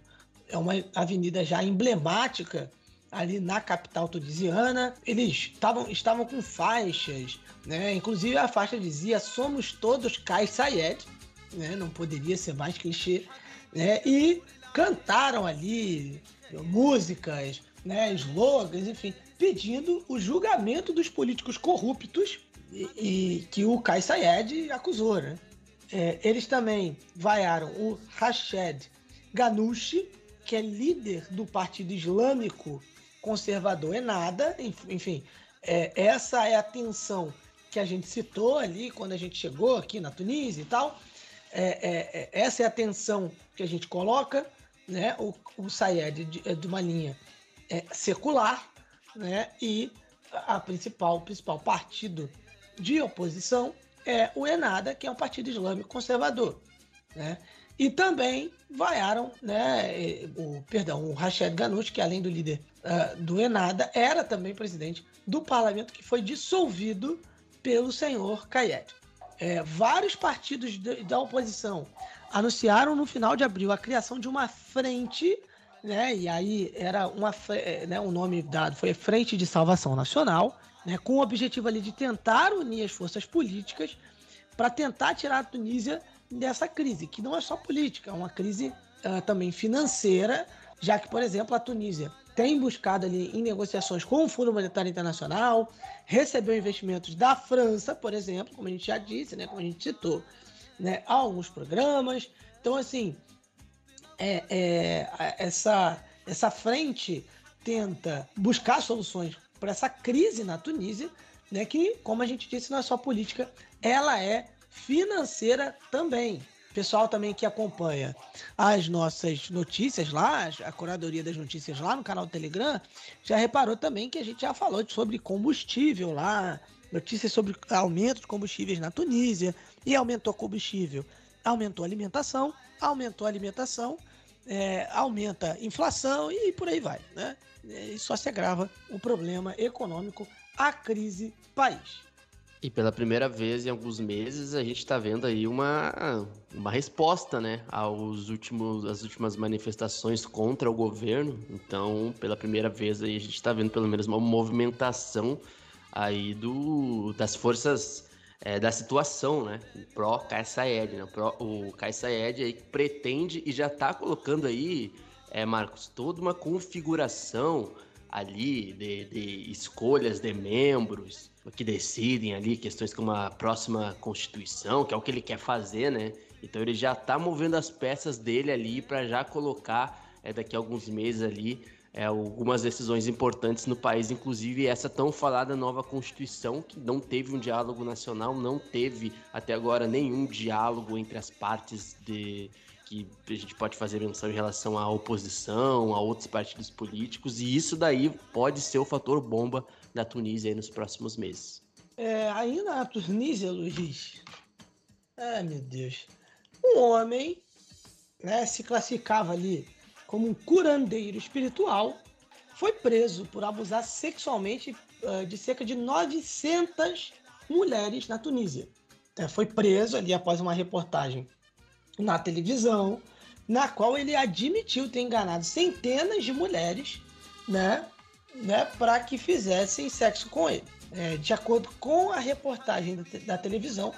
é uma avenida já emblemática ali na capital tunisiana. Eles tavam, estavam com faixas, né? Inclusive a faixa dizia Somos todos Kai Sayed, né? Não poderia ser mais clichê, né? E cantaram ali músicas, né? Slogans, enfim, pedindo o julgamento dos políticos corruptos e, e que o Kai Sayed acusou, né? É, eles também vaiaram o Rached Ghanouchi, que é líder do Partido Islâmico Conservador Enada, enfim, é, essa é a tensão que a gente citou ali quando a gente chegou aqui na Tunísia e tal. É, é, é essa é a tensão que a gente coloca, né? O, o Sayed é de uma linha é, secular, né? E a principal, o principal partido de oposição é o Enada, que é um partido islâmico conservador, né? E também vaiaram, né, o, perdão, o Rached Ghannouchi, que além do líder uh, do Enada, era também presidente do parlamento que foi dissolvido pelo senhor Kayed. É, vários partidos de, da oposição anunciaram no final de abril a criação de uma frente, né, e aí era uma, é, né, um nome dado foi Frente de Salvação Nacional, né, com o objetivo ali de tentar unir as forças políticas para tentar tirar a Tunísia dessa crise, que não é só política, é uma crise uh, também financeira, já que, por exemplo, a Tunísia tem buscado ali em negociações com o Fundo Monetário Internacional, recebeu investimentos da França, por exemplo, como a gente já disse, né, como a gente citou, né, alguns programas. Então, assim, é, é, essa, essa frente tenta buscar soluções para essa crise na Tunísia, né, que, como a gente disse, não é só política, ela é financeira também. Pessoal também que acompanha as nossas notícias lá, a curadoria das notícias lá no canal do Telegram, já reparou também que a gente já falou sobre combustível lá, notícias sobre aumento de combustíveis na Tunísia, e aumentou combustível, aumentou alimentação, aumentou alimentação, é, aumenta inflação e por aí vai, né? E só se agrava o problema econômico, a crise país. E pela primeira vez em alguns meses a gente está vendo aí uma, uma resposta, né, aos últimos, às últimas manifestações contra o governo. Então, pela primeira vez aí a gente está vendo pelo menos uma movimentação aí do, das forças é, da situação, né, pró Kai Saed, né, pró, o Kai Saed aí pretende e já está colocando aí, é, Marcos, toda uma configuração ali de, de escolhas de membros que decidem ali questões como a próxima constituição, que é o que ele quer fazer, né? Então ele já está movendo as peças dele ali para já colocar é, daqui a alguns meses ali é, algumas decisões importantes no país, inclusive essa tão falada nova Constituição, que não teve um diálogo nacional, não teve até agora nenhum diálogo entre as partes de, que a gente pode fazer menção em relação à oposição, a outros partidos políticos, e isso daí pode ser o fator bomba da Tunísia nos próximos meses. É, aí na Tunísia, Luiz, ai meu Deus, um homem né, se classificava ali como um curandeiro espiritual, foi preso por abusar sexualmente uh, de cerca de 900 mulheres na Tunísia. É, foi preso ali após uma reportagem na televisão, na qual ele admitiu ter enganado centenas de mulheres, né? né, para que fizessem sexo com ele. É, de acordo com a reportagem da, da televisão,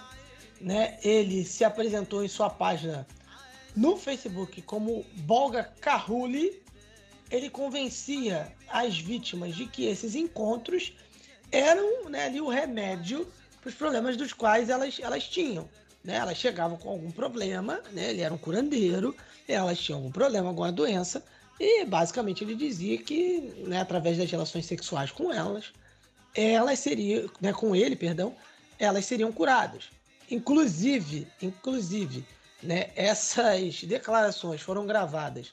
né, ele se apresentou em sua página no Facebook como Bolga Kahuli. Ele convencia as vítimas de que esses encontros eram né, ali o remédio para os problemas dos quais elas, elas tinham. Né? Elas chegavam com algum problema, né? ele era um curandeiro, elas tinham algum problema, alguma doença, e basicamente ele dizia que, né, através das relações sexuais com elas, elas seriam, né, com ele, perdão, elas seriam curadas. Inclusive, inclusive, né, essas declarações foram gravadas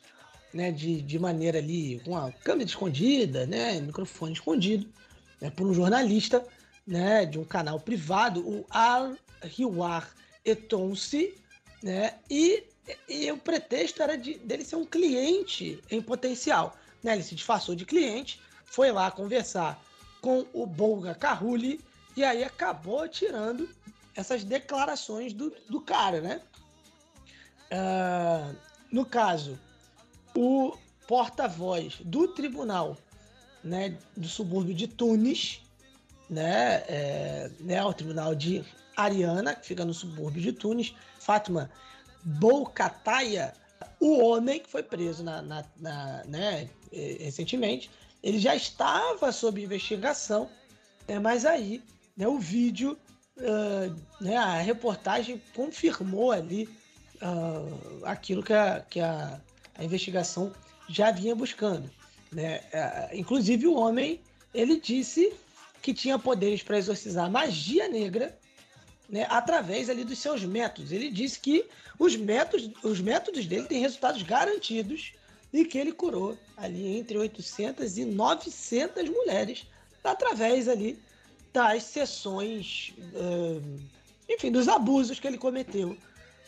né, de, de maneira ali, com a câmera escondida, né, microfone escondido, né, por um jornalista né, de um canal privado, o Al Hiwar Etonsi, né, e, e o pretexto era de, dele ser um cliente em potencial. Né, ele se disfarçou de cliente, foi lá conversar com o Bolga Kahuli e aí acabou tirando essas declarações do, do cara, né? Uh, no caso, o porta-voz do tribunal né, do subúrbio de Tunis, né, é, né, o tribunal de Ariana, que fica no subúrbio de Tunis, Fátima Boukataia, o homem que foi preso na, na, na né, recentemente, ele já estava sob investigação, né, mas aí né, o vídeo, uh, né, a reportagem confirmou ali uh, aquilo que, a, que a, a investigação já vinha buscando. Né? Uh, inclusive o homem ele disse que tinha poderes para exorcizar magia negra né, através ali dos seus métodos. Ele disse que os métodos, os métodos dele têm resultados garantidos e que ele curou ali entre 800 e 900 mulheres através ali das sessões, uh, enfim, dos abusos que ele cometeu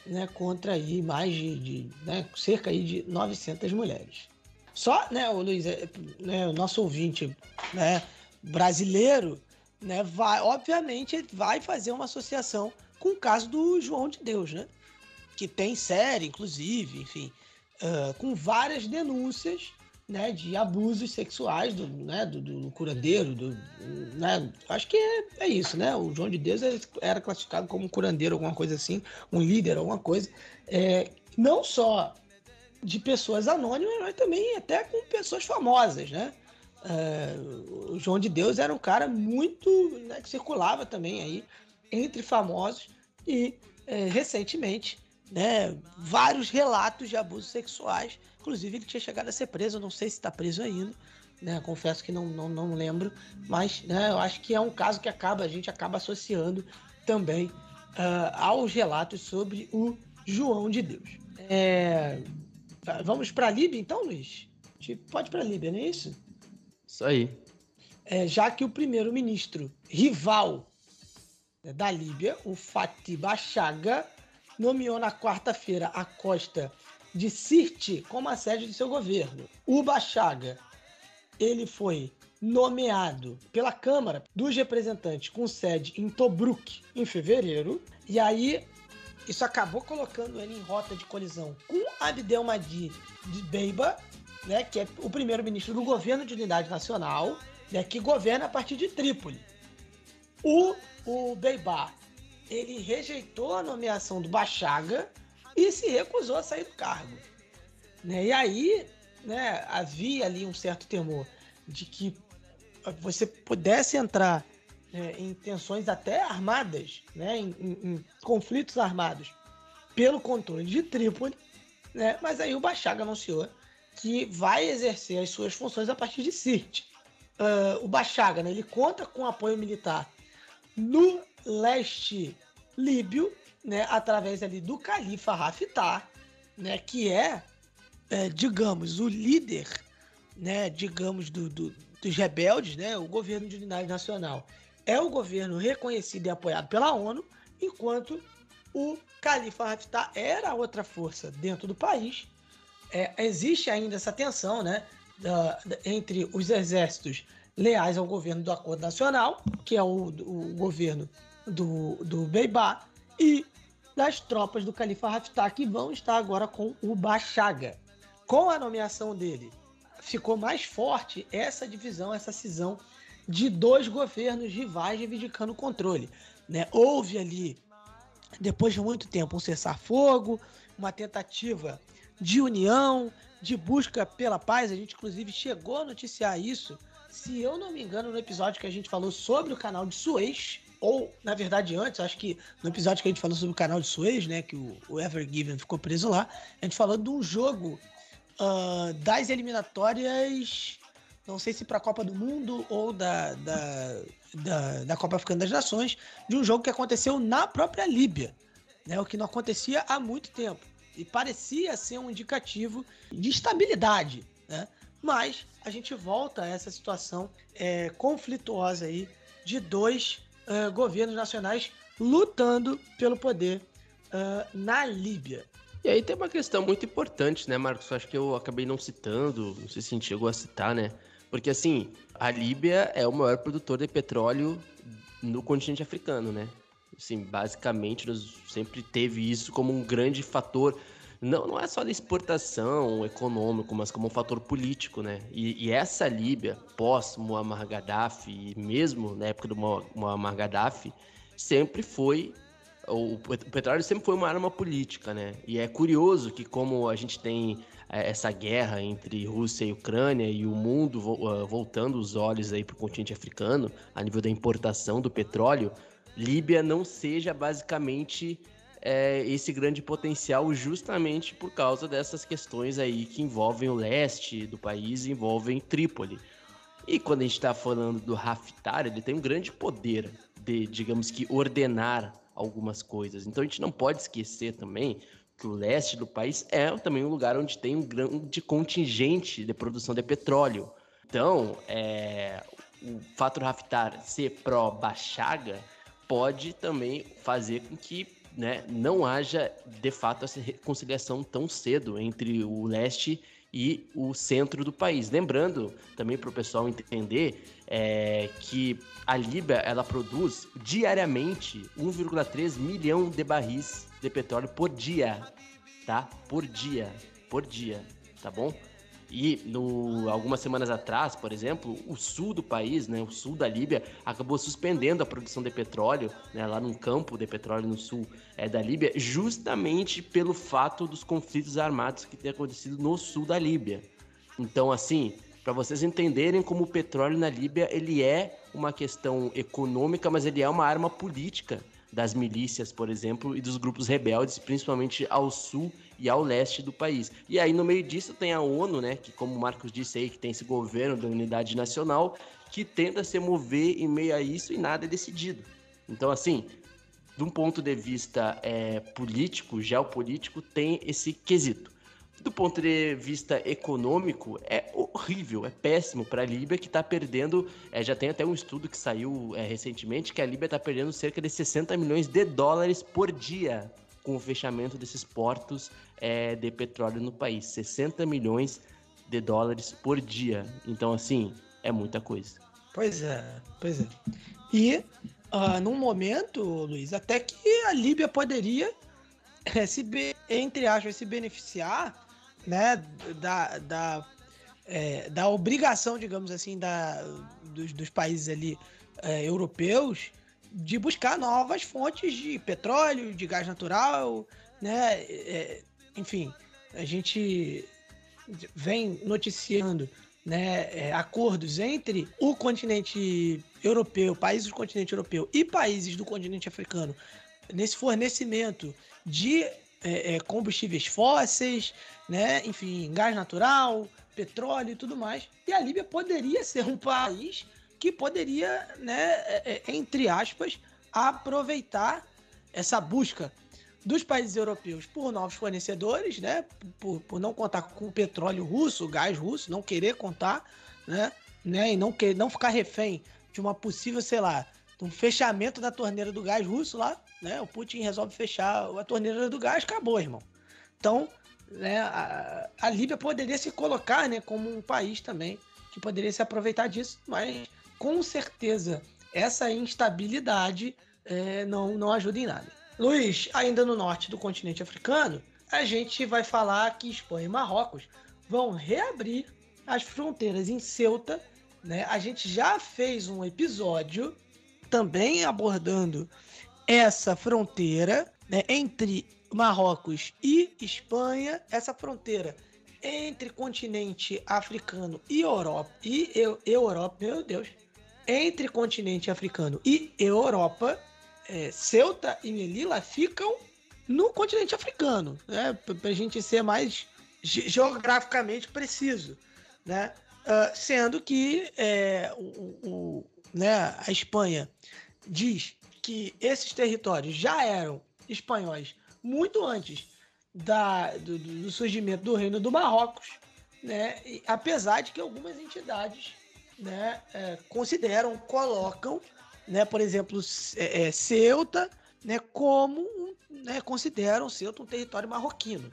né, contra aí mais de, de né, cerca aí de 900 mulheres. Só, né, o Luiz, é, né, o nosso ouvinte, né, brasileiro, né, vai, obviamente, vai fazer uma associação com o caso do João de Deus, né? Que tem série, inclusive, enfim, uh, com várias denúncias né, de abusos sexuais do, né, do, do curandeiro, do, né, acho que é, é, isso, né? O João de Deus era classificado como um curandeiro, alguma coisa assim, um líder, alguma coisa. É, não só de pessoas anônimas, mas também até com pessoas famosas, né? É, o João de Deus era um cara muito né, que circulava também aí entre famosos e é, recentemente né, vários relatos de abusos sexuais. Inclusive, ele tinha chegado a ser preso, não sei se está preso ainda. Né, confesso que não, não, não lembro, mas né, eu acho que é um caso que acaba, a gente acaba associando também uh, aos relatos sobre o João de Deus. É, vamos para a Líbia, então, Luiz? Pode ir para a Líbia, não é isso? Isso aí. É, já que o primeiro-ministro rival né, da Líbia, o Fatih Bachaga, nomeou na quarta-feira a costa de Sirte como a sede de seu governo. O Bachaga, ele foi nomeado pela Câmara dos Representantes com sede em Tobruk em fevereiro, e aí isso acabou colocando ele em rota de colisão com Abdelmadi de Beiba, né, que é o primeiro-ministro do governo de unidade nacional, né, que governa a partir de Trípoli. O, o Beibá, ele rejeitou a nomeação do Bachaga e se recusou a sair do cargo. Né? E aí né, havia ali um certo temor de que você pudesse entrar é, em tensões até armadas, né, em, em, em, conflitos armados, pelo controle de Trípoli, né, mas aí o Bachaga anunciou que vai exercer as suas funções a partir de Sirte. Uh, o Bachaga, né, ele conta com apoio militar no leste líbio, né, através ali do califa Haftar, né, que é, é, digamos, o líder, né, digamos, do, do, dos rebeldes, né, o governo de unidade nacional é o governo reconhecido e apoiado pela ONU, enquanto o califa Haftar era outra força dentro do país. É, existe ainda essa tensão, né, da, entre os exércitos leais ao governo do Acordo Nacional, que é o, o governo do, do Beibá, e das tropas do Califa Haftar, que vão estar agora com o Bachaga. Com a nomeação dele, ficou mais forte essa divisão, essa cisão de dois governos rivais reivindicando o controle. Né? Houve ali, depois de muito tempo, um cessar-fogo, uma tentativa de união, de busca pela paz. A gente, inclusive, chegou a noticiar isso, se eu não me engano, no episódio que a gente falou sobre o canal de Suez, ou, na verdade, antes, acho que no episódio que a gente falou sobre o canal de Suez, né, que o, Ever Given ficou preso lá, a gente falou de um jogo uh, das eliminatórias, não sei se para a Copa do Mundo ou da, da, da, da, Copa Africana das Nações, de um jogo que aconteceu na própria Líbia, né, o que não acontecia há muito tempo. E parecia ser um indicativo de estabilidade, né? Mas a gente volta a essa situação é, conflituosa aí de dois uh, governos nacionais lutando pelo poder uh, na Líbia. E aí tem uma questão muito importante, né, Marcos? Acho que eu acabei não citando, não sei se a gente chegou a citar, né? Porque assim, a Líbia é o maior produtor de petróleo no continente africano, né? Assim, basicamente, sempre teve isso como um grande fator não, não é só da exportação econômico, mas como um fator político, né? E, e essa Líbia, pós Muammar Gaddafi, e mesmo na época do Muammar Gaddafi, sempre foi o, petróleo sempre foi uma arma política, né? E é curioso que como a gente tem é, essa guerra entre Rússia e Ucrânia e o mundo voltando os olhos aí para o continente africano a nível da importação do petróleo, Líbia não seja basicamente é, esse grande potencial justamente por causa dessas questões aí que envolvem o leste do país envolvem Trípoli. E quando a gente está falando do Haftar, ele tem um grande poder de, digamos que, ordenar algumas coisas. Então a gente não pode esquecer também que o leste do país é também um lugar onde tem um grande contingente de produção de petróleo. Então, é, o fato do Haftar ser pró-Bachaga pode também fazer com que né, não haja de fato essa reconciliação tão cedo entre o leste e o centro do país. Lembrando também para o pessoal entender é, que a Líbia ela produz diariamente 1,3 milhão de barris de petróleo por dia, tá? Por dia, por dia, tá bom? E no, algumas semanas atrás, por exemplo, o sul do país, né, o sul da Líbia, acabou suspendendo a produção de petróleo, né, lá num campo de petróleo no sul é, da Líbia, justamente pelo fato dos conflitos armados que têm acontecido no sul da Líbia. Então, assim, para vocês entenderem como o petróleo na Líbia ele é uma questão econômica, mas ele é uma arma política das milícias, por exemplo, e dos grupos rebeldes, principalmente ao sul e ao leste do país. E aí no meio disso tem a ONU, né, que como o Marcos disse aí, que tem esse governo da unidade nacional, que tenta se mover em meio a isso e nada é decidido. Então assim, de um ponto de vista é, político, geopolítico, tem esse quesito. Do ponto de vista econômico, é horrível, é péssimo para a Líbia que está perdendo. É, já tem até um estudo que saiu é, recentemente que a Líbia está perdendo cerca de 60 milhões de dólares por dia com o fechamento desses portos é, de petróleo no país. 60 milhões de dólares por dia. Então, assim, é muita coisa. Pois é, pois é. E uh, num momento, Luiz, até que a Líbia poderia, se, entre aspas, se beneficiar né, da, da, é, da obrigação, digamos assim, da, dos, dos países ali é, europeus de buscar novas fontes de petróleo, de gás natural, né? É, enfim, a gente vem noticiando né, é, acordos entre o continente europeu, países do continente europeu e países do continente africano nesse fornecimento de é, é, combustíveis fósseis, né, enfim, gás natural, petróleo e tudo mais. E a Líbia poderia ser um país que poderia, né, é, é, entre aspas, aproveitar essa busca dos países europeus por novos fornecedores, né, por, por não contar com petróleo russo, gás russo, não querer contar, né, né, e não, querer, não ficar refém de uma possível, sei lá, um fechamento da torneira do gás russo lá, né, o Putin resolve fechar a torneira do gás, acabou, irmão. Então, né, a, a Líbia poderia se colocar, né, como um país também que poderia se aproveitar disso, mas com certeza essa instabilidade é, não, não ajuda em nada. Luiz, ainda no norte do continente africano, a gente vai falar que Espanha e Marrocos vão reabrir as fronteiras em Ceuta. Né? A gente já fez um episódio também abordando essa fronteira né, entre Marrocos e Espanha, essa fronteira entre continente africano e Europa e eu, Europa, meu Deus, entre continente africano e Europa, é, Ceuta e Melilla ficam no continente africano, né? Para a gente ser mais geograficamente preciso, né? Uh, sendo que é, o, o, né, a Espanha diz que esses territórios já eram espanhóis muito antes da, do, do surgimento do Reino do Marrocos, né? E, apesar de que algumas entidades né, é, consideram, colocam, né, por exemplo, é, é, Ceuta né, como né, consideram Ceuta um território marroquino.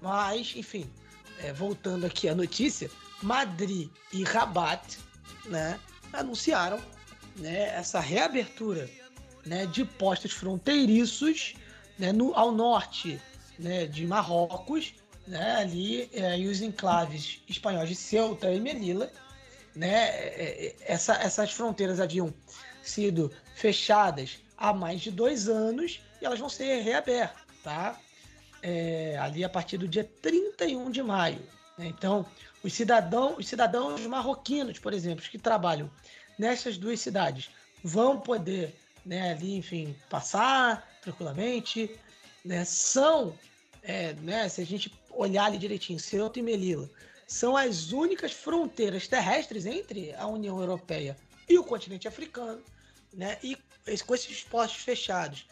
Mas, enfim, é, voltando aqui à notícia, Madrid e Rabat né, anunciaram né, essa reabertura né, de postos fronteiriços né, no, ao norte né, de Marrocos, né, ali é, e os enclaves espanhóis de Ceuta e Melilla, né, é, é, essa, essas fronteiras haviam sido fechadas há mais de dois anos e elas vão ser reabertas, tá? É, ali a partir do dia 31 de maio. Né? Então, os cidadãos, os cidadãos marroquinos, por exemplo, que trabalham nessas duas cidades, vão poder né, ali, enfim, passar tranquilamente. Né? São é, né, se a gente olhar ali direitinho, Ceuta e Melilla, são as únicas fronteiras terrestres entre a União Europeia e o continente africano, né? E com esses postos fechados,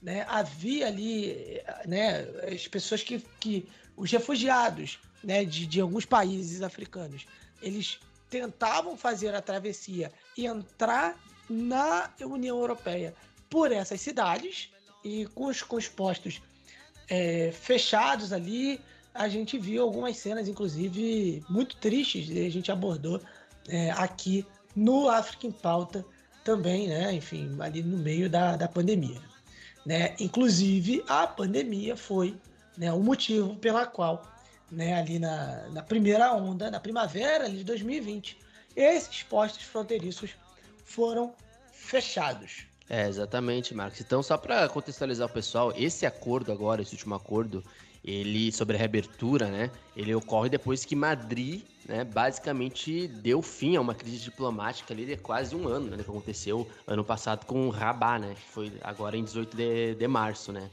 né? Havia ali, né? As pessoas que, que os refugiados, né? De, de alguns países africanos, eles tentavam fazer a travessia e entrar na União Europeia por essas cidades e com os, com os postos é, fechados ali, a gente viu algumas cenas, inclusive, muito tristes, a gente abordou é, aqui no África em Pauta também, né? Enfim, ali no meio da, da pandemia. Né? Inclusive, a pandemia foi né, o motivo pela qual, né, ali na, na primeira onda, na primavera de 2020, esses postos fronteiriços foram fechados. É, exatamente, Marcos. Então, só para contextualizar o pessoal, esse acordo agora, esse último acordo, ele sobre a reabertura, né? Ele ocorre depois que Madrid, né, basicamente deu fim a uma crise diplomática ali de quase um ano, né, que aconteceu ano passado com Rabat, né, que foi agora em 18 de, de março, né?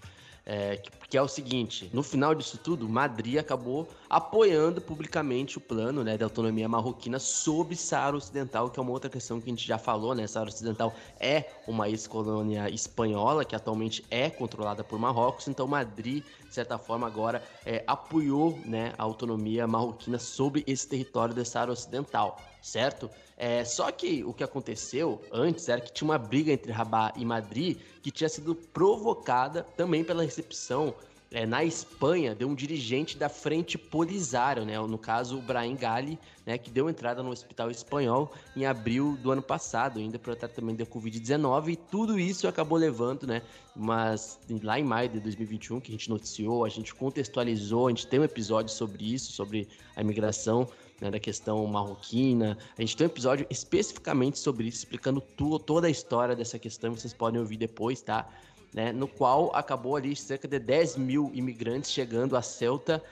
É, que, que, é o seguinte, no final disso tudo, Madrid acabou apoiando publicamente o plano né, da autonomia marroquina sob Saara Ocidental, que é uma outra questão que a gente já falou, né? Saara Ocidental é uma ex-colônia espanhola que atualmente é controlada por Marrocos, então Madrid, de certa forma, agora é, apoiou né, a autonomia marroquina sob esse território da Saara Ocidental, certo? É, só que o que aconteceu antes era que tinha uma briga entre Rabat e Madrid que tinha sido provocada também pela recepção é, na Espanha de um dirigente da Frente Polisário, né? No caso, o Brahim Gali, né? Que deu entrada no hospital espanhol em abril do ano passado, ainda para tratamento da Covid-19. E tudo isso acabou levando, né? Mas lá em maio de 2021, que a gente noticiou, a gente contextualizou, a gente tem um episódio sobre isso, sobre a imigração né, da questão marroquina. A gente tem um episódio especificamente sobre isso, explicando tudo, toda a história dessa questão, vocês podem ouvir depois, tá? Né, no qual acabou ali cerca de 10 mil imigrantes chegando a Celta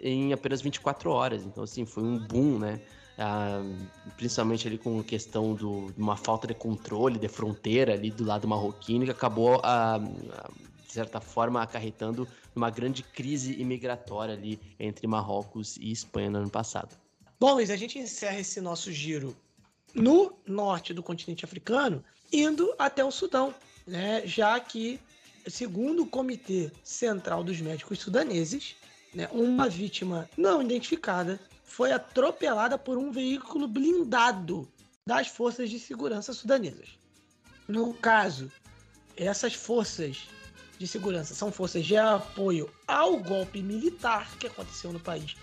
em apenas 24 horas. Então, assim, foi um boom, né? Ah, principalmente ali com a questão de uma falta de controle de fronteira ali do lado marroquino, que acabou, ah, de certa forma, acarretando uma grande crise imigratória ali entre Marrocos e Espanha no ano passado. Bom, Luiz, a gente encerra esse nosso giro no norte do continente africano, indo até o Sudão, né? já que, segundo o Comitê Central dos Médicos Sudaneses, né, uma vítima não identificada foi atropelada por um veículo blindado das forças de segurança sudanesas. No caso, essas forças de segurança são forças de apoio ao golpe militar que aconteceu no país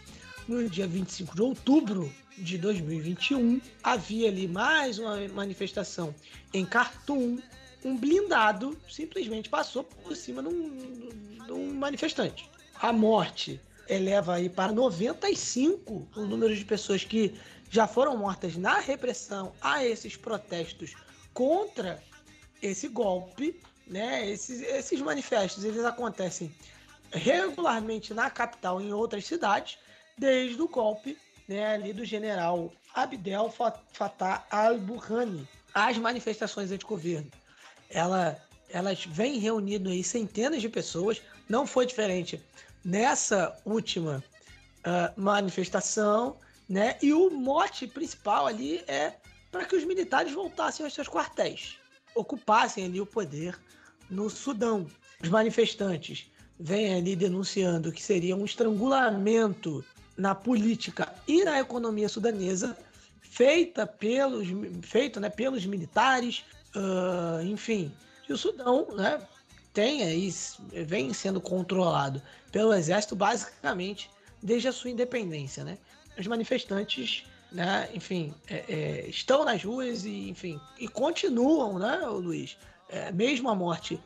no dia 25 de outubro de 2021, havia ali mais uma manifestação em Khartoum. Um blindado simplesmente passou por cima de um, de um manifestante. A morte eleva aí para 95 o número de pessoas que, já foram mortas na repressão a esses protestos contra esse golpe, né? Esses, esses manifestos eles acontecem regularmente na capital e em outras cidades, desde o golpe né, ali do general Abdel Fattah al-Burhani. As manifestações anti-governo, ela, elas vêm reunindo aí centenas de pessoas, não foi diferente nessa última uh, manifestação, né? E o mote principal ali é para que os militares voltassem aos seus quartéis, ocupassem ali o poder no Sudão. Os manifestantes vêm ali denunciando que seria um estrangulamento na política e na economia sudanesa feita pelos, feito, né, pelos militares, uh, enfim. E o Sudão né, tem aí, vem sendo controlado pelo exército basicamente desde a sua independência. Né? Os manifestantes né, enfim, é, é, estão nas ruas e, enfim, e continuam, né, Luiz? É, mesmo a morte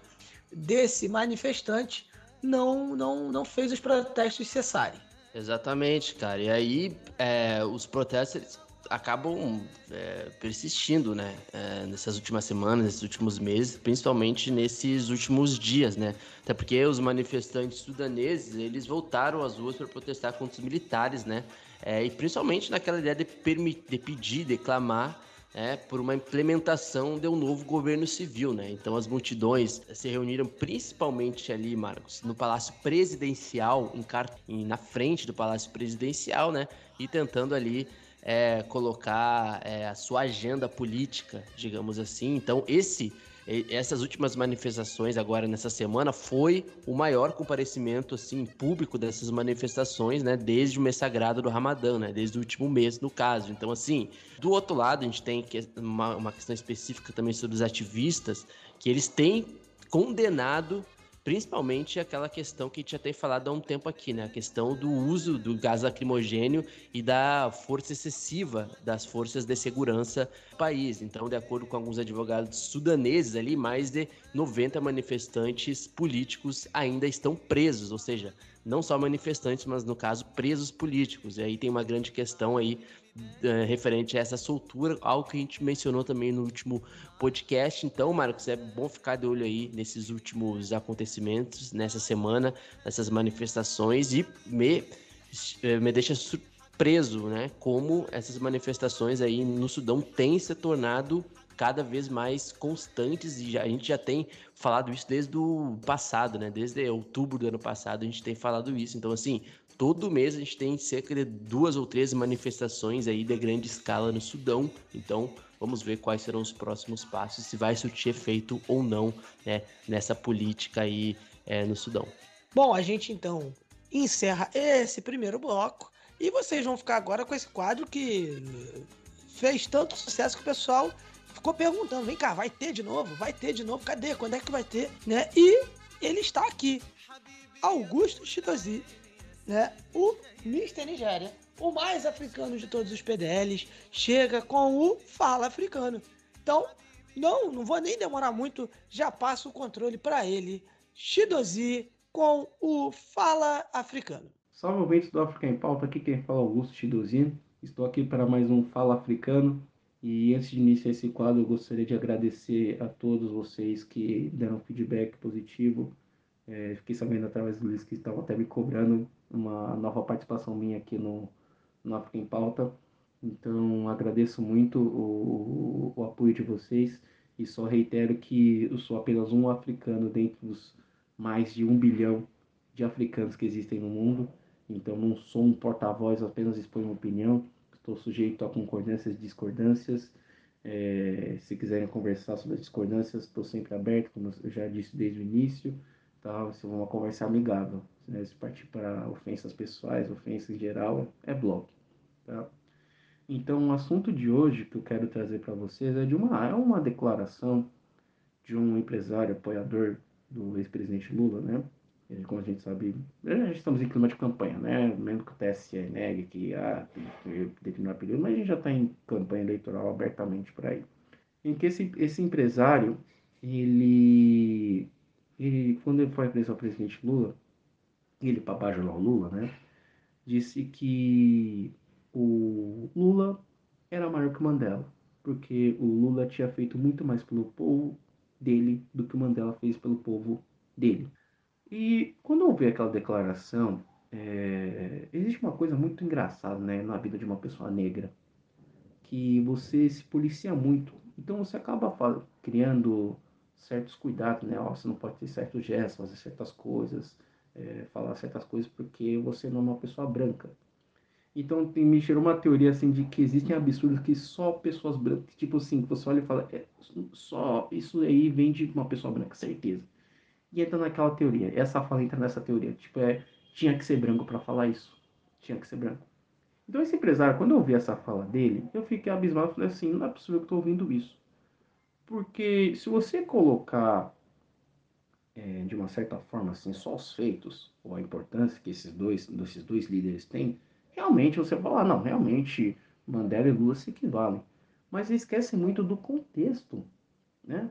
desse manifestante não, não, não fez os protestos cessarem. Exatamente, cara. E aí é, os protestos acabam é, persistindo, né? É, nessas últimas semanas, nesses últimos meses, principalmente nesses últimos dias, né? Até porque os manifestantes sudaneses eles voltaram às ruas para protestar contra os militares, né? É, e principalmente naquela ideia de, de pedir, declamar é, por uma implementação de um novo governo civil, né? Então as multidões se reuniram principalmente ali, Marcos, no Palácio Presidencial, em, na frente do Palácio Presidencial, né? E tentando ali é, colocar é, a sua agenda política, digamos assim. Então esse essas últimas manifestações agora nessa semana foi o maior comparecimento assim público dessas manifestações, né, desde o mês sagrado do Ramadã, né, desde o último mês no caso. Então assim, do outro lado a gente tem uma, uma questão específica também sobre os ativistas que eles têm condenado principalmente aquela questão que a gente já tem falado há um tempo aqui, né? A questão do uso do gás lacrimogênio e da força excessiva das forças de segurança do país. Então, de acordo com alguns advogados sudaneses ali, mais de 90 manifestantes políticos ainda estão presos, ou seja, não só manifestantes, mas no caso presos políticos. E aí tem uma grande questão aí é, referente a essa soltura, algo que a gente mencionou também no último podcast. Então, Marcos, é bom ficar de olho aí nesses últimos acontecimentos, nessa semana, nessas manifestações e me, é, me deixa surpreso, né? Como essas manifestações aí no Sudão têm se tornado cada vez mais constantes e a gente já tem falado isso desde o passado, né? Desde outubro do ano passado a gente tem falado isso. Então, assim, todo mês a gente tem cerca de duas ou três manifestações aí de grande escala no Sudão. Então, vamos ver quais serão os próximos passos, se vai surtir efeito ou não né, nessa política aí é, no Sudão. Bom, a gente então encerra esse primeiro bloco e vocês vão ficar agora com esse quadro que fez tanto sucesso que o pessoal ficou perguntando: vem cá, vai ter de novo? Vai ter de novo? Cadê? Quando é que vai ter? Né? E ele está aqui. Augusto Chidozi né? O Mr. Nigéria, o mais africano de todos os PDLs, chega com o Fala Africano. Então, não, não vou nem demorar muito, já passo o controle para ele, Shidozi, com o Fala Africano. Salve ouvintes do África em Pauta, aqui quem fala é Augusto Shidozi. Estou aqui para mais um Fala Africano. E antes de iniciar esse quadro, eu gostaria de agradecer a todos vocês que deram feedback positivo é, fiquei sabendo através do Luiz que estavam até me cobrando uma nova participação minha aqui no, no África em Pauta. Então agradeço muito o, o, apoio de vocês e só reitero que eu sou apenas um africano dentre os mais de um bilhão de africanos que existem no mundo. Então não sou um porta-voz, apenas exponho uma opinião. Estou sujeito a concordâncias e discordâncias. É, se quiserem conversar sobre as discordâncias, estou sempre aberto, como eu já disse desde o início tá? Se uma conversa amigável, né? se partir para ofensas pessoais, ofensas em geral, é blog, tá? Então, o assunto de hoje que eu quero trazer para vocês é de uma é uma declaração de um empresário apoiador do ex-presidente Lula, né? como a gente sabe, já estamos em clima de campanha, né? Mesmo que o TSE negue que ah, tem que período, mas a gente já está em campanha eleitoral abertamente por aí. Em que esse, esse empresário, ele e quando ele foi preso ao presidente Lula, ele o Lula, né, disse que o Lula era maior que o Mandela, porque o Lula tinha feito muito mais pelo povo dele do que o Mandela fez pelo povo dele. E quando eu vi aquela declaração, é, existe uma coisa muito engraçada né, na vida de uma pessoa negra, que você se policia muito. Então você acaba criando certos cuidados, né? Ó, você não pode ter certos gestos, fazer certas coisas, é, falar certas coisas porque você não é uma pessoa branca. Então tem, me gerou uma teoria assim de que existem absurdos que só pessoas brancas, tipo assim, você olha e fala, é, só isso aí vem de uma pessoa branca, certeza. E entra naquela teoria, essa fala entra nessa teoria, tipo, é, tinha que ser branco para falar isso, tinha que ser branco. Então esse empresário, quando eu ouvi essa fala dele, eu fiquei abismado, falei assim, não é possível que eu tô ouvindo isso. Porque se você colocar é, de uma certa forma assim só os feitos ou a importância que esses dois, desses dois líderes têm, realmente você fala, ah, não, realmente Mandela e Lula se equivalem. Mas esquece muito do contexto, né?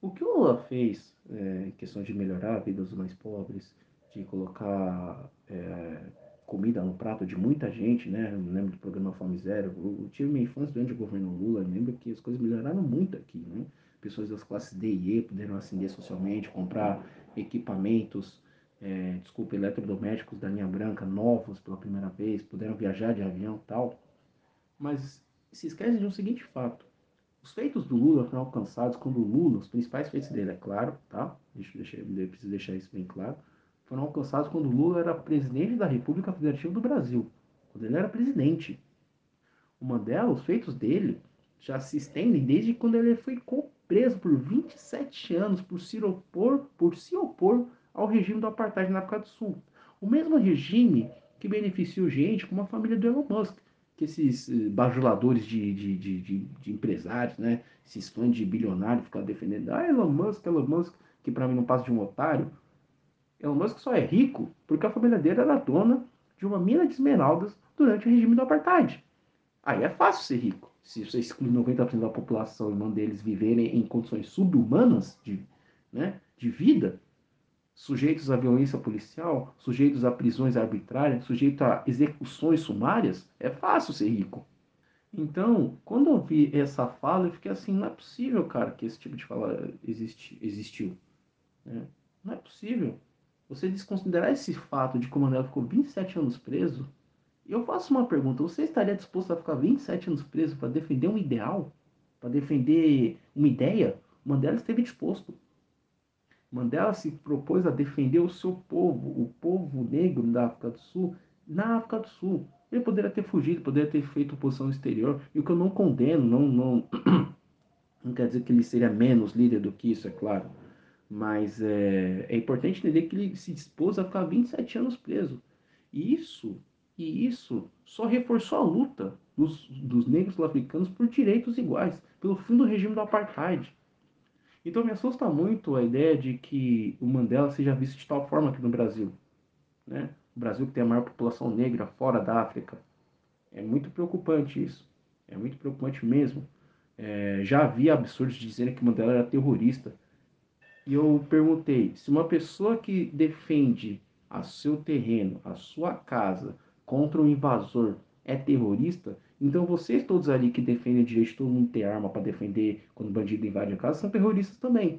O que o Lula fez é, em questão de melhorar a vida dos mais pobres, de colocar é, comida no prato de muita gente, né? Eu lembro do programa Fome Zero. Eu tive minha infância durante o governo Lula, eu lembro que as coisas melhoraram muito aqui, né? Pessoas das classes D e E puderam ascender socialmente, comprar equipamentos é, desculpa, eletrodomésticos da linha branca novos pela primeira vez, puderam viajar de avião tal. Mas se esquece de um seguinte fato. Os feitos do Lula foram alcançados quando o Lula, os principais feitos dele, é claro, tá? Deixa, deixa, preciso deixar isso bem claro. Foram alcançados quando Lula era presidente da República Federativa do Brasil. Quando ele era presidente. O Mandela, os feitos dele já se estendem desde quando ele foi preso por 27 anos por se opor, por se opor ao regime do apartheid na África do Sul. O mesmo regime que beneficia gente como a família do Elon Musk, que esses eh, bajuladores de, de, de, de, de empresários, né? esses fãs de bilionário ficam defendendo, ah, Elon Musk, Elon Musk, que para mim não passa de um otário. Elon Musk só é rico porque a família dele era dona de uma mina de esmeraldas durante o regime do apartheid. Aí é fácil ser rico. Se você exclui 90% da população e manda eles viverem em condições subhumanas de, né, de vida, sujeitos à violência policial, sujeitos a prisões arbitrárias, sujeitos a execuções sumárias, é fácil ser rico. Então, quando eu vi essa fala, eu fiquei assim, não é possível, cara, que esse tipo de fala existe, existiu. Né? Não é possível. Você desconsiderar esse fato de que o Mandela ficou 27 anos preso, eu faço uma pergunta, você estaria disposto a ficar 27 anos preso para defender um ideal? Para defender uma ideia? Mandela esteve disposto. Mandela se propôs a defender o seu povo, o povo negro da África do Sul, na África do Sul. Ele poderia ter fugido, poderia ter feito oposição exterior, e o que eu não condeno, não, não, não quer dizer que ele seria menos líder do que isso, é claro. Mas é, é importante entender que ele se dispôs a ficar 27 anos preso. E isso, e isso só reforçou a luta dos, dos negros sul-africanos por direitos iguais, pelo fim do regime do apartheid. Então me assusta muito a ideia de que o Mandela seja visto de tal forma aqui no Brasil. Né? O Brasil que tem a maior população negra fora da África. É muito preocupante isso. É muito preocupante mesmo. É, já havia absurdos de dizerem que Mandela era terrorista. E eu perguntei, se uma pessoa que defende a seu terreno, a sua casa, contra um invasor é terrorista, então vocês todos ali que defendem o direito de todo mundo ter arma para defender quando o bandido invade a casa são terroristas também.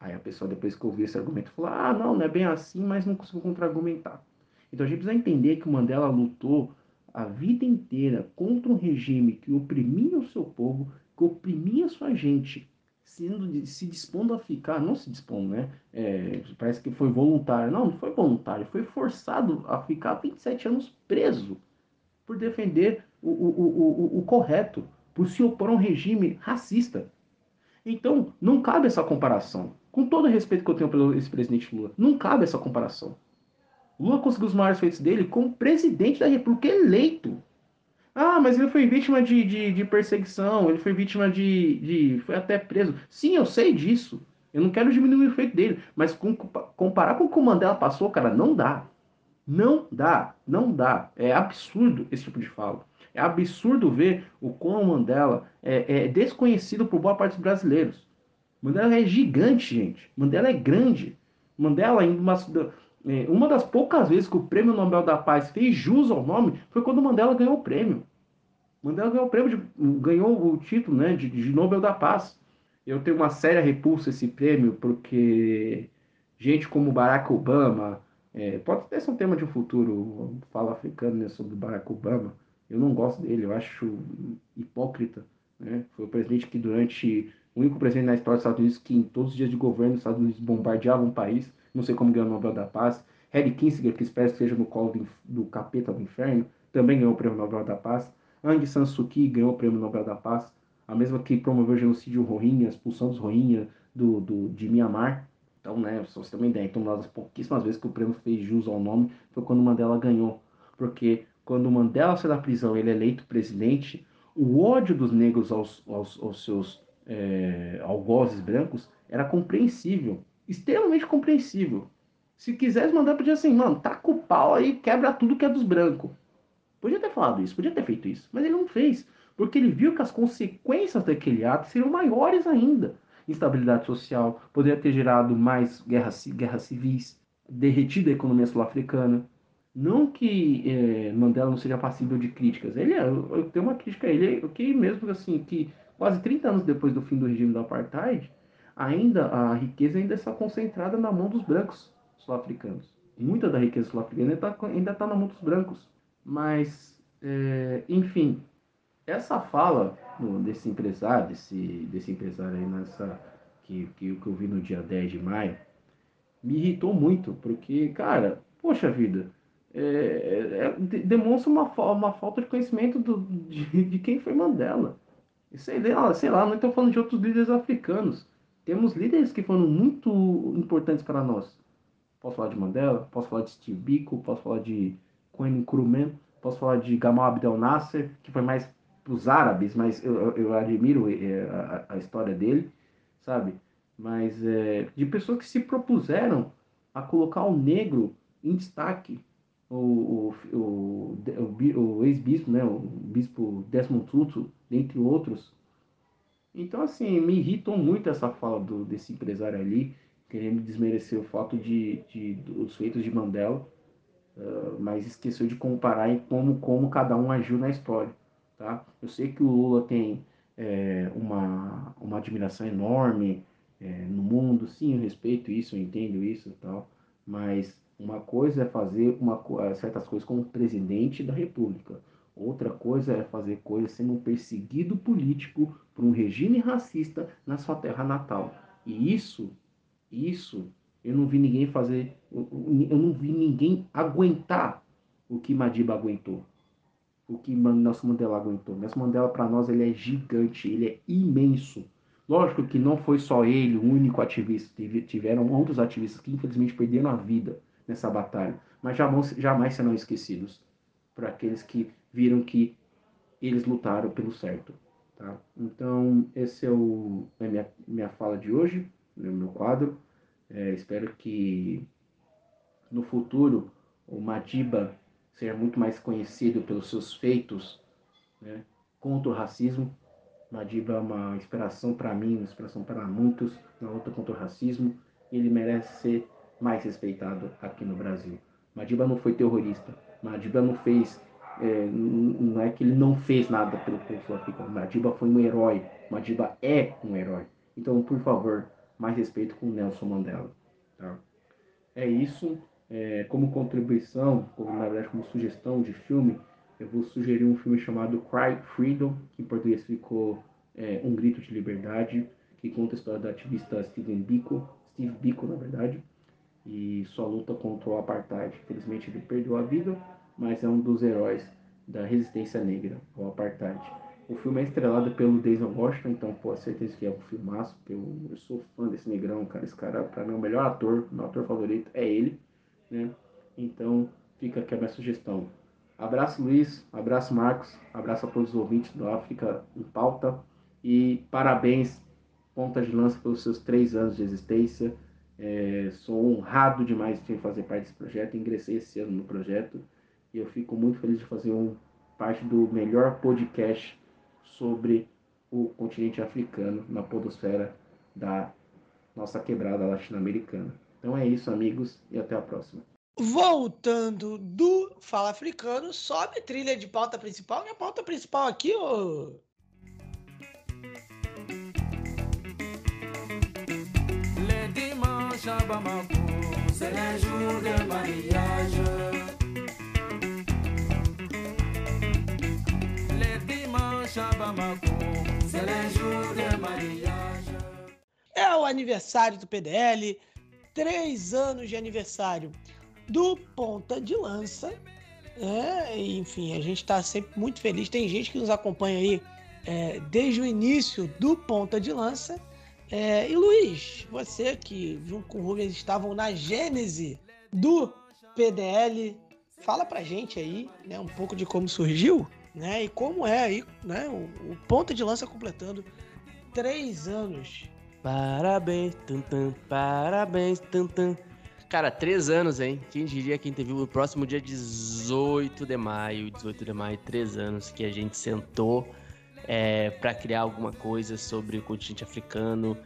Aí a pessoa depois que ouviu esse argumento falou: "Ah, não, não é bem assim, mas não consigo contra-argumentar". Então a gente precisa entender que o Mandela lutou a vida inteira contra um regime que oprimia o seu povo, que oprimia sua gente, sendo, se dispondo a ficar, não se dispondo, né? É, parece que foi voluntário. Não, não foi voluntário, foi forçado a ficar 27 anos preso por defender o, o, o, o correto, por se opor a um regime racista. Então, não cabe essa comparação. Com todo o respeito que eu tenho pelo esse presidente Lula, não cabe essa comparação. Lula conseguiu os maiores feitos dele como presidente da República eleito. Ah, mas ele foi vítima de, de, de perseguição, ele foi vítima de, de. foi até preso. Sim, eu sei disso. Eu não quero diminuir o feito dele, mas com, comparar com o que o Mandela passou, cara, não dá. Não dá, não dá. É absurdo esse tipo de fala. É absurdo ver o quão Mandela é, é desconhecido por boa parte dos brasileiros. Mandela é gigante, gente. Mandela é grande. Mandela, em uma, é, uma das poucas vezes que o Prêmio Nobel da Paz fez jus ao nome, foi quando Mandela ganhou o prêmio. Mandela ganhou o prêmio, de, ganhou o título né, de, de Nobel da Paz. Eu tenho uma séria repulsa esse prêmio, porque gente como Barack Obama, é, pode até ser um tema de um futuro, fala africano né, sobre Barack Obama, eu não gosto dele, eu acho hipócrita. Né? Foi o presidente que durante, o único presidente na história dos Estados Unidos que em todos os dias de governo os Estados Unidos bombardeavam um país, não sei como ganhou o Nobel da Paz. Harry Kissinger, que espero que seja no colo do, do capeta do inferno, também ganhou o prêmio Nobel da Paz. Aung San Suu Kyi ganhou o prêmio Nobel da Paz, a mesma que promoveu o genocídio Rohingya, a expulsão dos Rohingya do, do, de Myanmar. Então, né, só você ter uma ideia, então uma das pouquíssimas vezes que o prêmio fez jus ao nome foi quando Mandela ganhou. Porque quando Mandela saiu da prisão ele é eleito presidente, o ódio dos negros aos, aos, aos seus é, algozes brancos era compreensível, extremamente compreensível. Se quisesse mandar, podia assim, mano, taca o pau aí, quebra tudo que é dos brancos. Podia ter falado isso, podia ter feito isso, mas ele não fez, porque ele viu que as consequências daquele ato seriam maiores ainda. Instabilidade social, poderia ter gerado mais guerras, guerras civis, derretido a economia sul-africana. Não que é, Mandela não seja passível de críticas, ele é, eu, eu tenho uma crítica a ele, que mesmo assim, que quase 30 anos depois do fim do regime do apartheid, ainda a riqueza ainda está concentrada na mão dos brancos sul-africanos. Muita da riqueza sul-africana ainda está tá na mão dos brancos. Mas, é, enfim, essa fala desse empresário, desse, desse empresário aí nessa, que, que, que eu vi no dia 10 de maio, me irritou muito, porque, cara, poxa vida, é, é, demonstra uma, uma falta de conhecimento do, de, de quem foi Mandela. Sei lá, sei lá, não estou falando de outros líderes africanos. Temos líderes que foram muito importantes para nós. Posso falar de Mandela, posso falar de Steve Biko, posso falar de Kwame Nkrumah, posso falar de Gamal Abdel Nasser, que foi mais para os árabes, mas eu, eu admiro é, a, a, história dele, sabe? Mas é, de pessoas que se propuseram a colocar o negro em destaque. O, o, o, o, o ex-bispo, né, o bispo Desmond Tutu, dentre outros. Então, assim, me irritou muito essa fala do, desse empresário ali, querendo desmerecer o fato de, de, dos feitos de Mandela Uh, mas esqueceu de comparar em como, como cada um agiu na história. Tá? Eu sei que o Lula tem é, uma, uma admiração enorme é, no mundo, sim, eu respeito isso, eu entendo isso e tal, mas uma coisa é fazer uma, certas coisas como presidente da República, outra coisa é fazer coisas sendo um perseguido político por um regime racista na sua terra natal. E isso, isso eu não vi ninguém fazer, eu não vi ninguém aguentar o que Madiba aguentou. O que Nelson Mandela aguentou. Nelson Mandela, para nós, ele é gigante, ele é imenso. Lógico que não foi só ele o único ativista, tiveram outros ativistas que infelizmente perderam a vida nessa batalha, mas jamais, jamais serão esquecidos por aqueles que viram que eles lutaram pelo certo. Tá? Então, esse é, o, é minha, minha fala de hoje, no né, meu quadro. É, espero que no futuro o Madiba seja muito mais conhecido pelos seus feitos né, contra o racismo. Madiba é uma inspiração para mim, uma inspiração para muitos na luta contra o racismo. Ele merece ser mais respeitado aqui no Brasil. Madiba não foi terrorista. Madiba não fez. É, não é que ele não fez nada pelo povo sul-africano. Madiba foi um herói. Madiba é um herói. Então, por favor, mais respeito com Nelson Mandela. Tá? É isso. É, como contribuição, como na verdade como sugestão de filme, eu vou sugerir um filme chamado Cry Freedom, que em português ficou é, Um Grito de Liberdade, que conta a história do ativista Steven Biko, Steve Biko na verdade, e sua luta contra o apartheid. Infelizmente ele perdeu a vida, mas é um dos heróis da resistência negra ao apartheid. O filme é estrelado pelo Denzel Washington, então, pô, certeza que é um filmaço. Eu, eu sou fã desse negrão, cara. Esse cara, pra mim, é o melhor ator, meu ator favorito é ele, né? Então, fica aqui a minha sugestão. Abraço, Luiz. Abraço, Marcos. Abraço a todos os ouvintes do África em Pauta. E parabéns, ponta de lança, pelos seus três anos de existência. É, sou honrado demais de fazer parte desse projeto. Ingressei esse ano no projeto e eu fico muito feliz de fazer um, parte do melhor podcast sobre o continente africano na podosfera da nossa quebrada latino-americana. Então é isso, amigos, e até a próxima. Voltando do Fala Africano, sobe trilha de pauta principal. E a pauta principal aqui, ô. Les dimanches à Bamako, c'est les jours de mariage. É o aniversário do PDL, três anos de aniversário do Ponta de Lança. É, enfim, a gente está sempre muito feliz. Tem gente que nos acompanha aí é, desde o início do Ponta de Lança. É, e Luiz, você que junto com o Rubens estavam na gênese do PDL, fala pra gente aí né, um pouco de como surgiu né, e como é aí né, o, o Ponta de Lança completando três anos. Parabéns, tum, parabéns, tum. Cara, três anos, hein? Quem diria quem teve o próximo dia 18 de maio, 18 de maio, três anos, que a gente sentou é, para criar alguma coisa sobre o continente africano,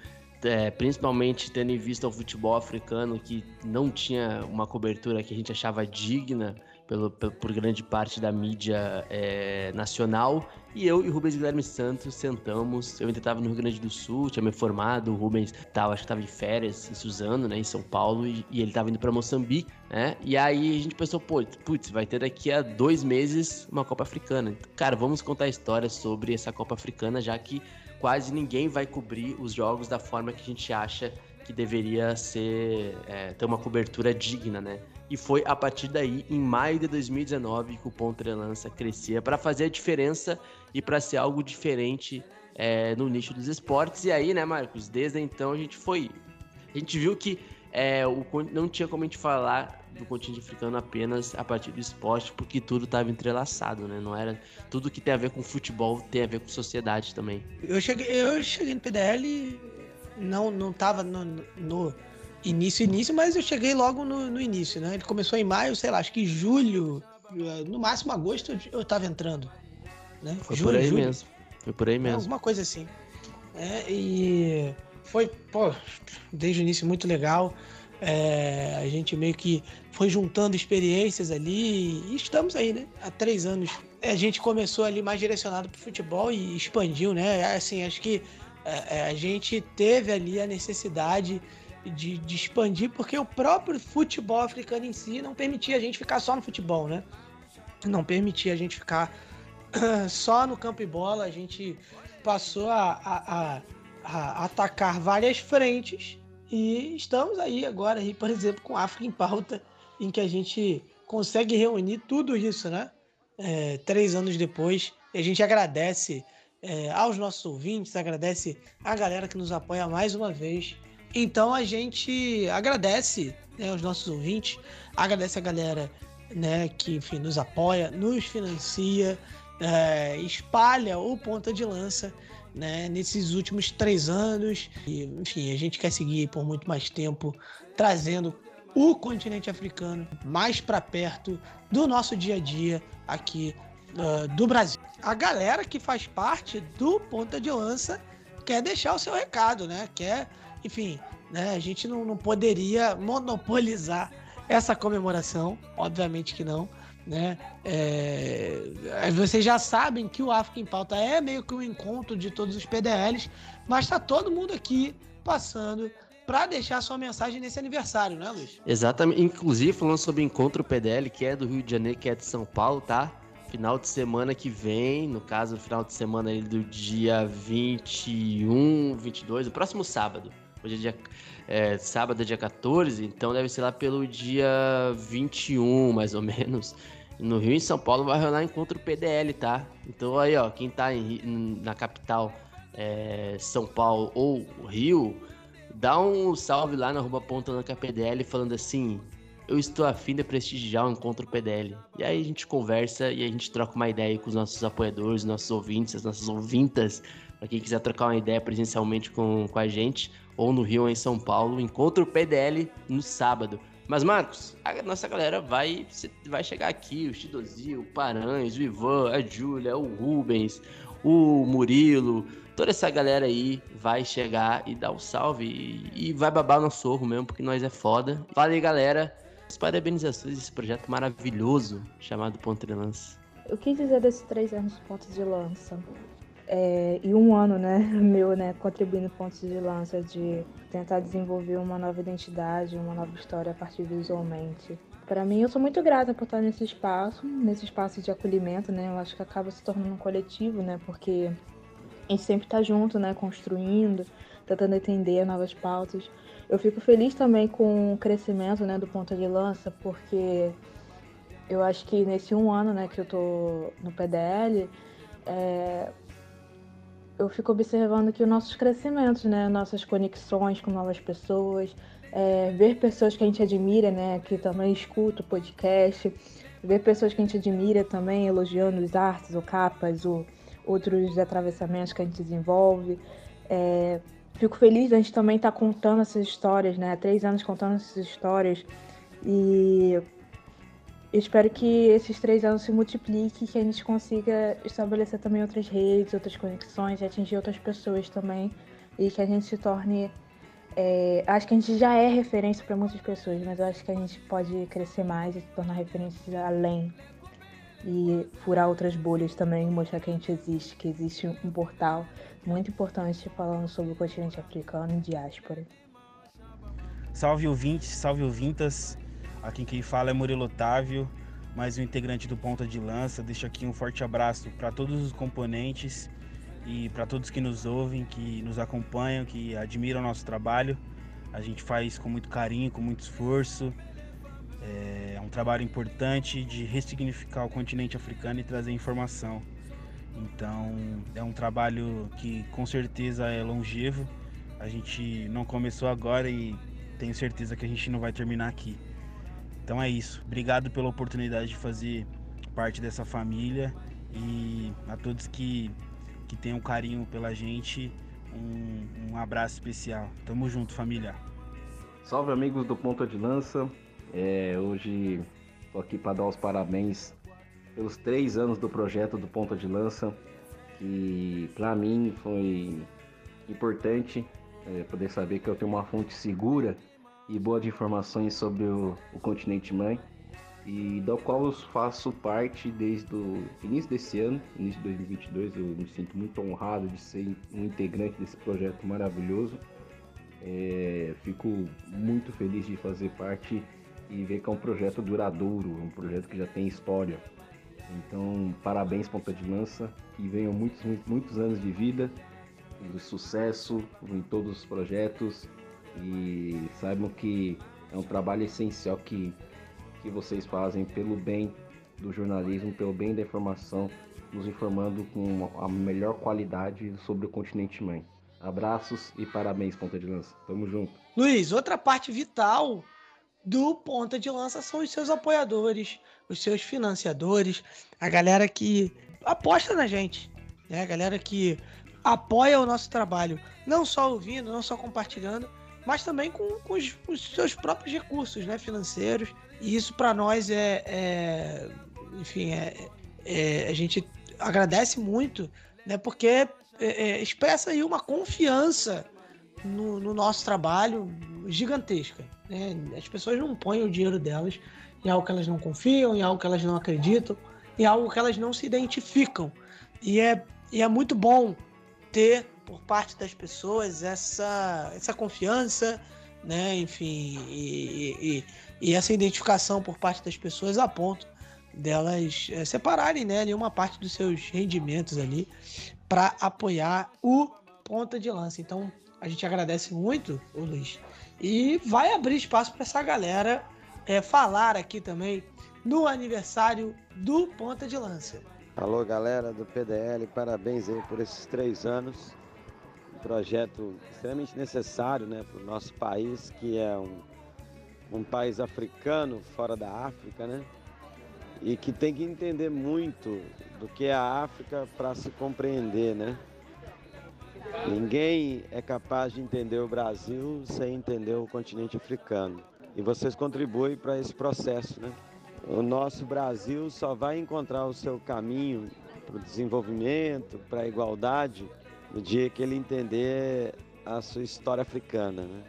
é, principalmente tendo em vista o futebol africano, que não tinha uma cobertura que a gente achava digna pelo, por grande parte da mídia é, nacional. E eu e o Rubens Guilherme Santos sentamos. Eu ainda estava no Rio Grande do Sul, tinha me formado. O Rubens tava, acho que estava em férias em Suzano, né, em São Paulo, e, e ele estava indo para Moçambique, né? E aí a gente pensou, pô, putz, vai ter daqui a dois meses uma Copa Africana. Cara, vamos contar a história sobre essa Copa Africana, já que quase ninguém vai cobrir os jogos da forma que a gente acha que deveria ser é, ter uma cobertura digna, né? E foi a partir daí, em maio de 2019, que o Ponta de Lança crescia para fazer a diferença e para ser algo diferente é, no nicho dos esportes. E aí, né, Marcos? Desde então a gente foi. A gente viu que é, o, não tinha como a gente falar do continente africano apenas a partir do esporte, porque tudo estava entrelaçado, né? Não era tudo que tem a ver com futebol tem a ver com sociedade também. Eu cheguei, eu cheguei no PDL, não não tava no, no início início, mas eu cheguei logo no, no, início, né? Ele começou em maio, sei lá, acho que julho, no máximo agosto eu, estava entrando, né? Foi julho, por aí julho. mesmo. Foi por aí mesmo. Alguma coisa assim. É, e foi, pô, desde o início muito legal. É, a gente meio que foi juntando experiências ali e estamos aí, né? Há três anos. A gente começou ali mais direcionado para o futebol e expandiu, né? Assim, acho que é, é, a gente teve ali a necessidade de, de, expandir, porque o próprio futebol africano em si não permitia a gente ficar só no futebol, né? Não permitia a gente ficar só no campo e bola, a gente passou a, a, a, a atacar várias frentes e estamos aí agora, aí, por exemplo, com África em pauta, em que a gente consegue reunir tudo isso, né? É, três anos depois, a gente agradece é, aos nossos ouvintes, agradece a galera que nos apoia mais uma vez. Então a gente agradece né, nossos ouvintes, agradece a galera né, que enfim, nos apoia, nos financia, é, espalha o ponta de lança né, nesses últimos três anos. E, enfim, a gente quer seguir por muito mais tempo trazendo o continente africano mais para perto do nosso dia a dia aqui uh, do Brasil. A galera que faz parte do Ponta de Lança quer deixar o seu recado, né? Quer, enfim, né? A gente não, não poderia monopolizar essa comemoração, obviamente que não né? É, vocês já sabem que o África em Pauta é meio que um encontro de todos os PDLs, mas está todo mundo aqui passando para deixar sua mensagem nesse aniversário, né, Luiz? Exatamente. Inclusive, falando sobre o encontro PDL, que é do Rio de Janeiro, que é de São Paulo, tá? Final de semana que vem, no caso, final de semana do dia 21, 22, o próximo sábado. Hoje é dia é, sábado, é dia 14, então deve ser lá pelo dia 21, mais ou menos. No Rio e em São Paulo vai rolar encontro PDL, tá? Então aí, ó, quem tá em, na capital é, São Paulo ou Rio, dá um salve lá na arroba PDL falando assim, eu estou afim de prestigiar o encontro PDL. E aí a gente conversa e a gente troca uma ideia com os nossos apoiadores, nossos ouvintes, as nossas ouvintas, para quem quiser trocar uma ideia presencialmente com, com a gente, ou no Rio ou em São Paulo, encontro PDL no sábado. Mas, Marcos, a nossa galera vai, vai chegar aqui, o Chidozinho, o Paranhos, o Ivan, a Júlia, o Rubens, o Murilo, toda essa galera aí vai chegar e dar o um salve e, e, vai babar no sorro mesmo, porque nós é foda. Aí, galera. parabenizações esse projeto maravilhoso chamado Ponta de Lança. Eu quis dizer desses três anos de pontos de lança. É, e um ano, né, meu, né, contribuindo pontos de lança de tentar desenvolver uma nova identidade, uma nova história a partir visualmente. Para mim, eu sou muito grata por estar nesse espaço, nesse espaço de acolhimento, né? Eu acho que acaba se tornando um coletivo, né? Porque a gente sempre está junto, né? Construindo, tentando entender novas pautas. Eu fico feliz também com o crescimento, né? Do ponta de lança, porque eu acho que nesse um ano, né? Que eu tô no PDL, é, eu fico observando que os nossos crescimentos, né? Nossas conexões com novas pessoas, é, ver pessoas que a gente admira, né? Que também escuta o podcast, ver pessoas que a gente admira também elogiando as artes, ou capas, ou outros atravessamentos que a gente desenvolve. É, fico feliz a gente também estar tá contando essas histórias, né? Há três anos contando essas histórias e espero que esses três anos se multipliquem, que a gente consiga estabelecer também outras redes, outras conexões, atingir outras pessoas também e que a gente se torne. É, acho que a gente já é referência para muitas pessoas, mas acho que a gente pode crescer mais e se tornar referência além e furar outras bolhas também, mostrar que a gente existe, que existe um portal muito importante falando sobre o continente africano e diáspora. Salve ouvintes, salve ouvintas. Aqui quem fala é Murilo Otávio, mais um integrante do Ponta de Lança. Deixo aqui um forte abraço para todos os componentes e para todos que nos ouvem, que nos acompanham, que admiram o nosso trabalho. A gente faz com muito carinho, com muito esforço. É um trabalho importante de ressignificar o continente africano e trazer informação. Então, é um trabalho que com certeza é longevo. A gente não começou agora e tenho certeza que a gente não vai terminar aqui. Então é isso. Obrigado pela oportunidade de fazer parte dessa família e a todos que, que tenham carinho pela gente, um, um abraço especial. Tamo junto, família. Salve amigos do Ponta de Lança. É, hoje estou aqui para dar os parabéns pelos três anos do projeto do Ponta de Lança, que para mim foi importante é, poder saber que eu tenho uma fonte segura e boa de informações sobre o, o continente mãe e do qual eu faço parte desde o início desse ano, início de 2022. Eu me sinto muito honrado de ser um integrante desse projeto maravilhoso. É, fico muito feliz de fazer parte e ver que é um projeto duradouro, um projeto que já tem história. Então, parabéns, Ponta de Lança, que venham muitos, muitos, muitos anos de vida, de sucesso em todos os projetos e saibam que é um trabalho essencial que, que vocês fazem pelo bem do jornalismo, pelo bem da informação, nos informando com a melhor qualidade sobre o continente mãe. Abraços e parabéns, Ponta de Lança. Tamo junto. Luiz, outra parte vital do Ponta de Lança são os seus apoiadores, os seus financiadores, a galera que aposta na gente, né? A galera que apoia o nosso trabalho, não só ouvindo, não só compartilhando, mas também com, com os, os, seus próprios recursos né, financeiros. E isso para nós é, é, enfim, é, é, a gente agradece muito, né, porque é, é, expressa aí uma confiança no, no, nosso trabalho gigantesca. Né? As pessoas não põem o dinheiro delas em algo que elas não confiam, em algo que elas não acreditam, em algo que elas não se identificam. E é, e é muito bom ter por parte das pessoas essa, essa confiança, né? Enfim, e, e, e essa identificação por parte das pessoas a ponto delas é, separarem né, ali uma parte dos seus rendimentos ali para apoiar o ponta de lança. Então a gente agradece muito, o Luiz, e vai abrir espaço para essa galera é, falar aqui também no aniversário do ponta de lança. Alô galera do PDL, parabéns aí por esses três anos projeto extremamente necessário né, para o nosso país, que é um, um país africano fora da África, né? E que tem que entender muito do que é a África para se compreender, né? Ninguém é capaz de entender o Brasil sem entender o continente africano. E vocês contribuem para esse processo, né? O nosso Brasil só vai encontrar o seu caminho para o desenvolvimento, para a igualdade, no dia que ele entender a sua história africana. Né?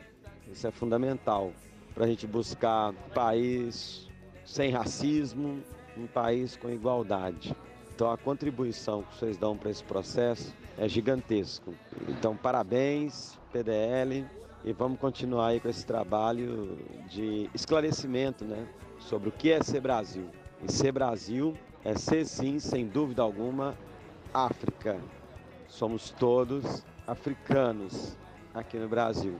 Isso é fundamental. para a gente buscar um país sem racismo, um país com igualdade. Então a contribuição que vocês dão para esse processo é gigantesco. Então parabéns, PDL, e vamos continuar aí com esse trabalho de esclarecimento, né, sobre o que é ser Brasil. E ser Brasil é ser sim, sem dúvida alguma, África. Somos todos africanos aqui no Brasil.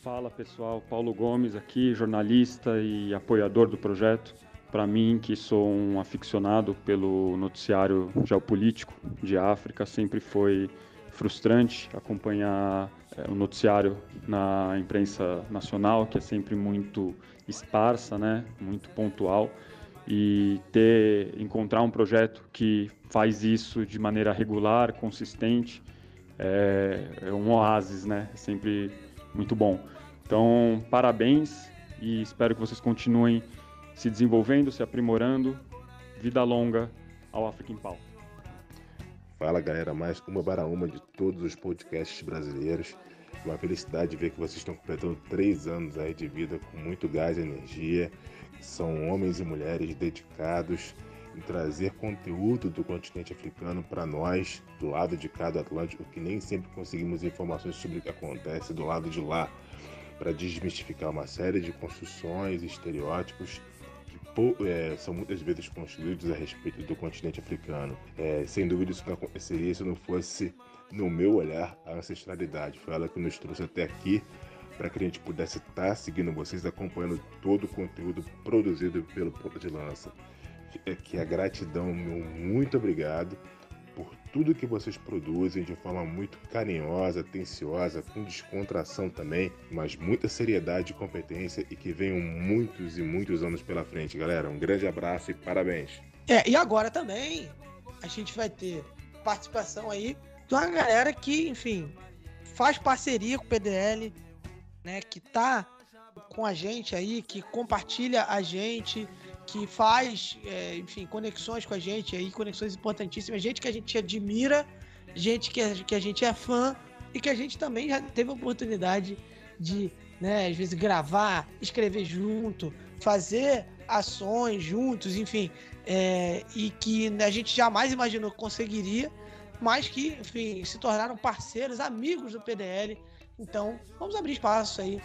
Fala pessoal, Paulo Gomes aqui, jornalista e apoiador do projeto. Para mim, que sou um aficionado pelo noticiário geopolítico de África, sempre foi frustrante acompanhar é, o noticiário na imprensa nacional, que é sempre muito esparsa, né, muito pontual, e ter encontrar um projeto que faz isso de maneira regular, consistente, é, é um oásis, né? É sempre muito bom. Então, parabéns e espero que vocês continuem se desenvolvendo, se aprimorando. Vida longa ao African Pau. Fala galera, mais uma para uma de todos os podcasts brasileiros. Uma felicidade ver que vocês estão completando três anos aí de vida com muito gás e energia. São homens e mulheres dedicados em trazer conteúdo do continente africano para nós, do lado de cada Atlântico, que nem sempre conseguimos informações sobre o que acontece do lado de lá, para desmistificar uma série de construções e estereótipos é, são muitas vezes construídos a respeito do continente africano. É, sem dúvida, isso não aconteceria se não fosse, no meu olhar, a ancestralidade. Foi ela que nos trouxe até aqui para que a gente pudesse estar tá seguindo vocês, acompanhando todo o conteúdo produzido pelo Ponta de Lança. Fica aqui a gratidão, meu muito obrigado por tudo que vocês produzem de forma muito carinhosa, atenciosa, com descontração também, mas muita seriedade e competência e que venham muitos e muitos anos pela frente, galera. Um grande abraço e parabéns. É, e agora também a gente vai ter participação aí de uma galera que, enfim, faz parceria com o PDL, né, que tá com a gente aí, que compartilha a gente, que faz, é, enfim, conexões com a gente aí, conexões importantíssimas, gente que a gente admira, gente que a, que a gente é fã e que a gente também já teve a oportunidade de, né, às vezes gravar, escrever junto, fazer ações juntos, enfim, é, e que a gente jamais imaginou que conseguiria, mas que, enfim, se tornaram parceiros, amigos do PDL. Então, vamos abrir espaço aí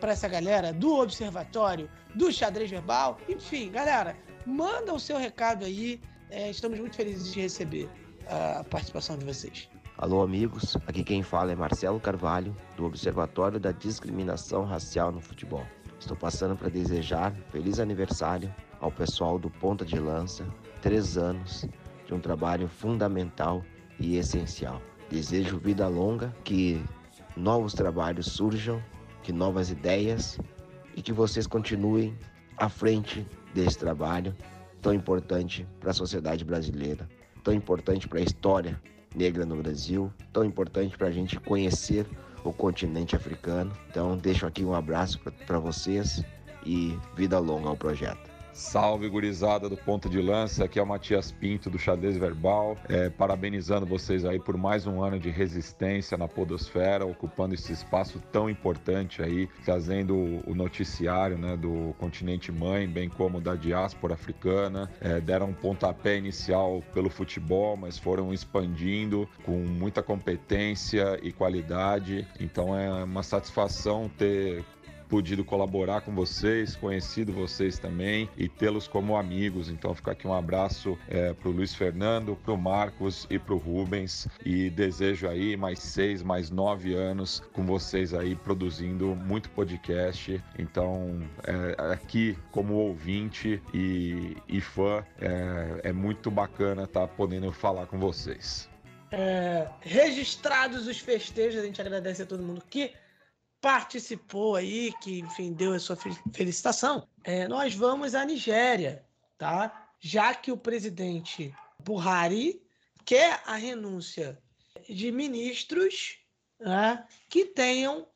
para essa galera do Observatório, do Xadrez Verbal. Enfim, galera, manda o seu recado aí. É, estamos muito felizes de receber a participação de vocês. Alô, amigos. Aqui quem fala é Marcelo Carvalho, do Observatório da Discriminação Racial no Futebol. Estou passando para desejar feliz aniversário ao pessoal do Ponta de Lança, três anos de um trabalho fundamental e essencial. Desejo vida longa, que novos trabalhos surjam que novas ideias e que vocês continuem à frente desse trabalho tão importante para a sociedade brasileira, tão importante para a história negra no Brasil, tão importante para a gente conhecer o continente africano. Então, deixo aqui um abraço para vocês e vida longa ao projeto. Salve, gurizada do Ponto de Lança, aqui é o Matias Pinto do Xadrez Verbal, é, parabenizando vocês aí por mais um ano de resistência na podosfera, ocupando esse espaço tão importante aí, trazendo o noticiário né, do continente mãe, bem como da diáspora africana, é, deram um pontapé inicial pelo futebol, mas foram expandindo com muita competência e qualidade, então é uma satisfação ter podido colaborar com vocês, conhecido vocês também e tê-los como amigos. Então fica aqui um abraço é, para o Luiz Fernando, para o Marcos e para o Rubens e desejo aí mais seis, mais nove anos com vocês aí produzindo muito podcast. Então é, aqui como ouvinte e, e fã é, é muito bacana estar tá podendo falar com vocês. É, registrados os festejos, a gente agradece a todo mundo que participou aí, que enfim deu a sua felicitação. É, nós vamos à Nigéria, tá? Já que o presidente Buhari quer a renúncia de ministros né, que tenham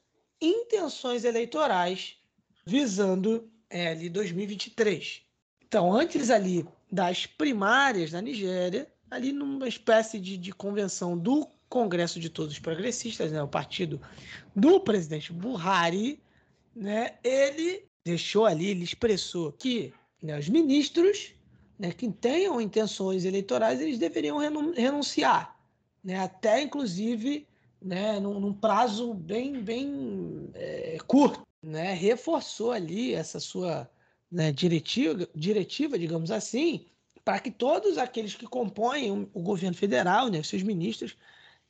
intenções eleitorais visando é, ali 2023. Então, antes ali das primárias na Nigéria, ali numa espécie de, de convenção do Congresso de Todos os Progressistas, né, o partido do presidente Buhari, né, ele deixou ali, ele expressou que né, os ministros né, que tenham intenções eleitorais, eles deveriam renunciar, né, até inclusive né, num, num prazo bem, bem é, curto. Né, reforçou ali essa sua né, diretiva, diretiva, digamos assim, para que todos aqueles que compõem o governo federal, né, seus ministros,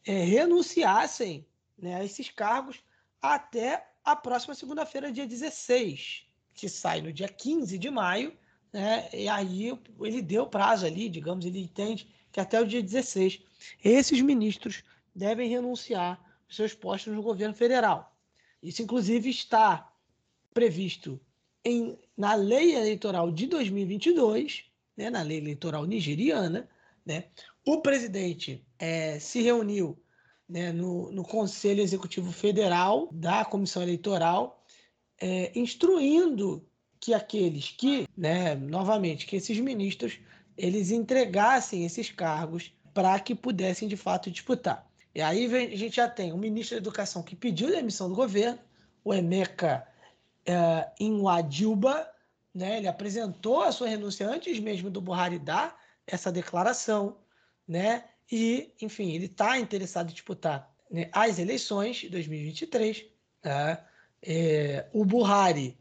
é, renunciassem né, a esses cargos até a próxima segunda-feira, dia 16, que sai no dia 15 de maio, né, e aí ele deu prazo ali, digamos, ele entende que até o dia 16 esses ministros devem renunciar seus postos no governo federal. Isso, inclusive, está previsto em, na lei eleitoral de 2022, né, na lei eleitoral nigeriana. Né, o presidente é, se reuniu né, no, no, Conselho Executivo Federal da Comissão Eleitoral, é, instruindo que aqueles que, né, novamente, que esses ministros eles entregassem esses cargos para que pudessem de fato disputar. E aí a gente já tem o ministro da Educação que pediu demissão do governo, o Emeka uh, Inwadilba, né, ele apresentou a sua renúncia antes mesmo do Buhari dar essa declaração, né, e, enfim, ele está interessado em disputar né, as eleições de 2023. Né, é, o Buhari,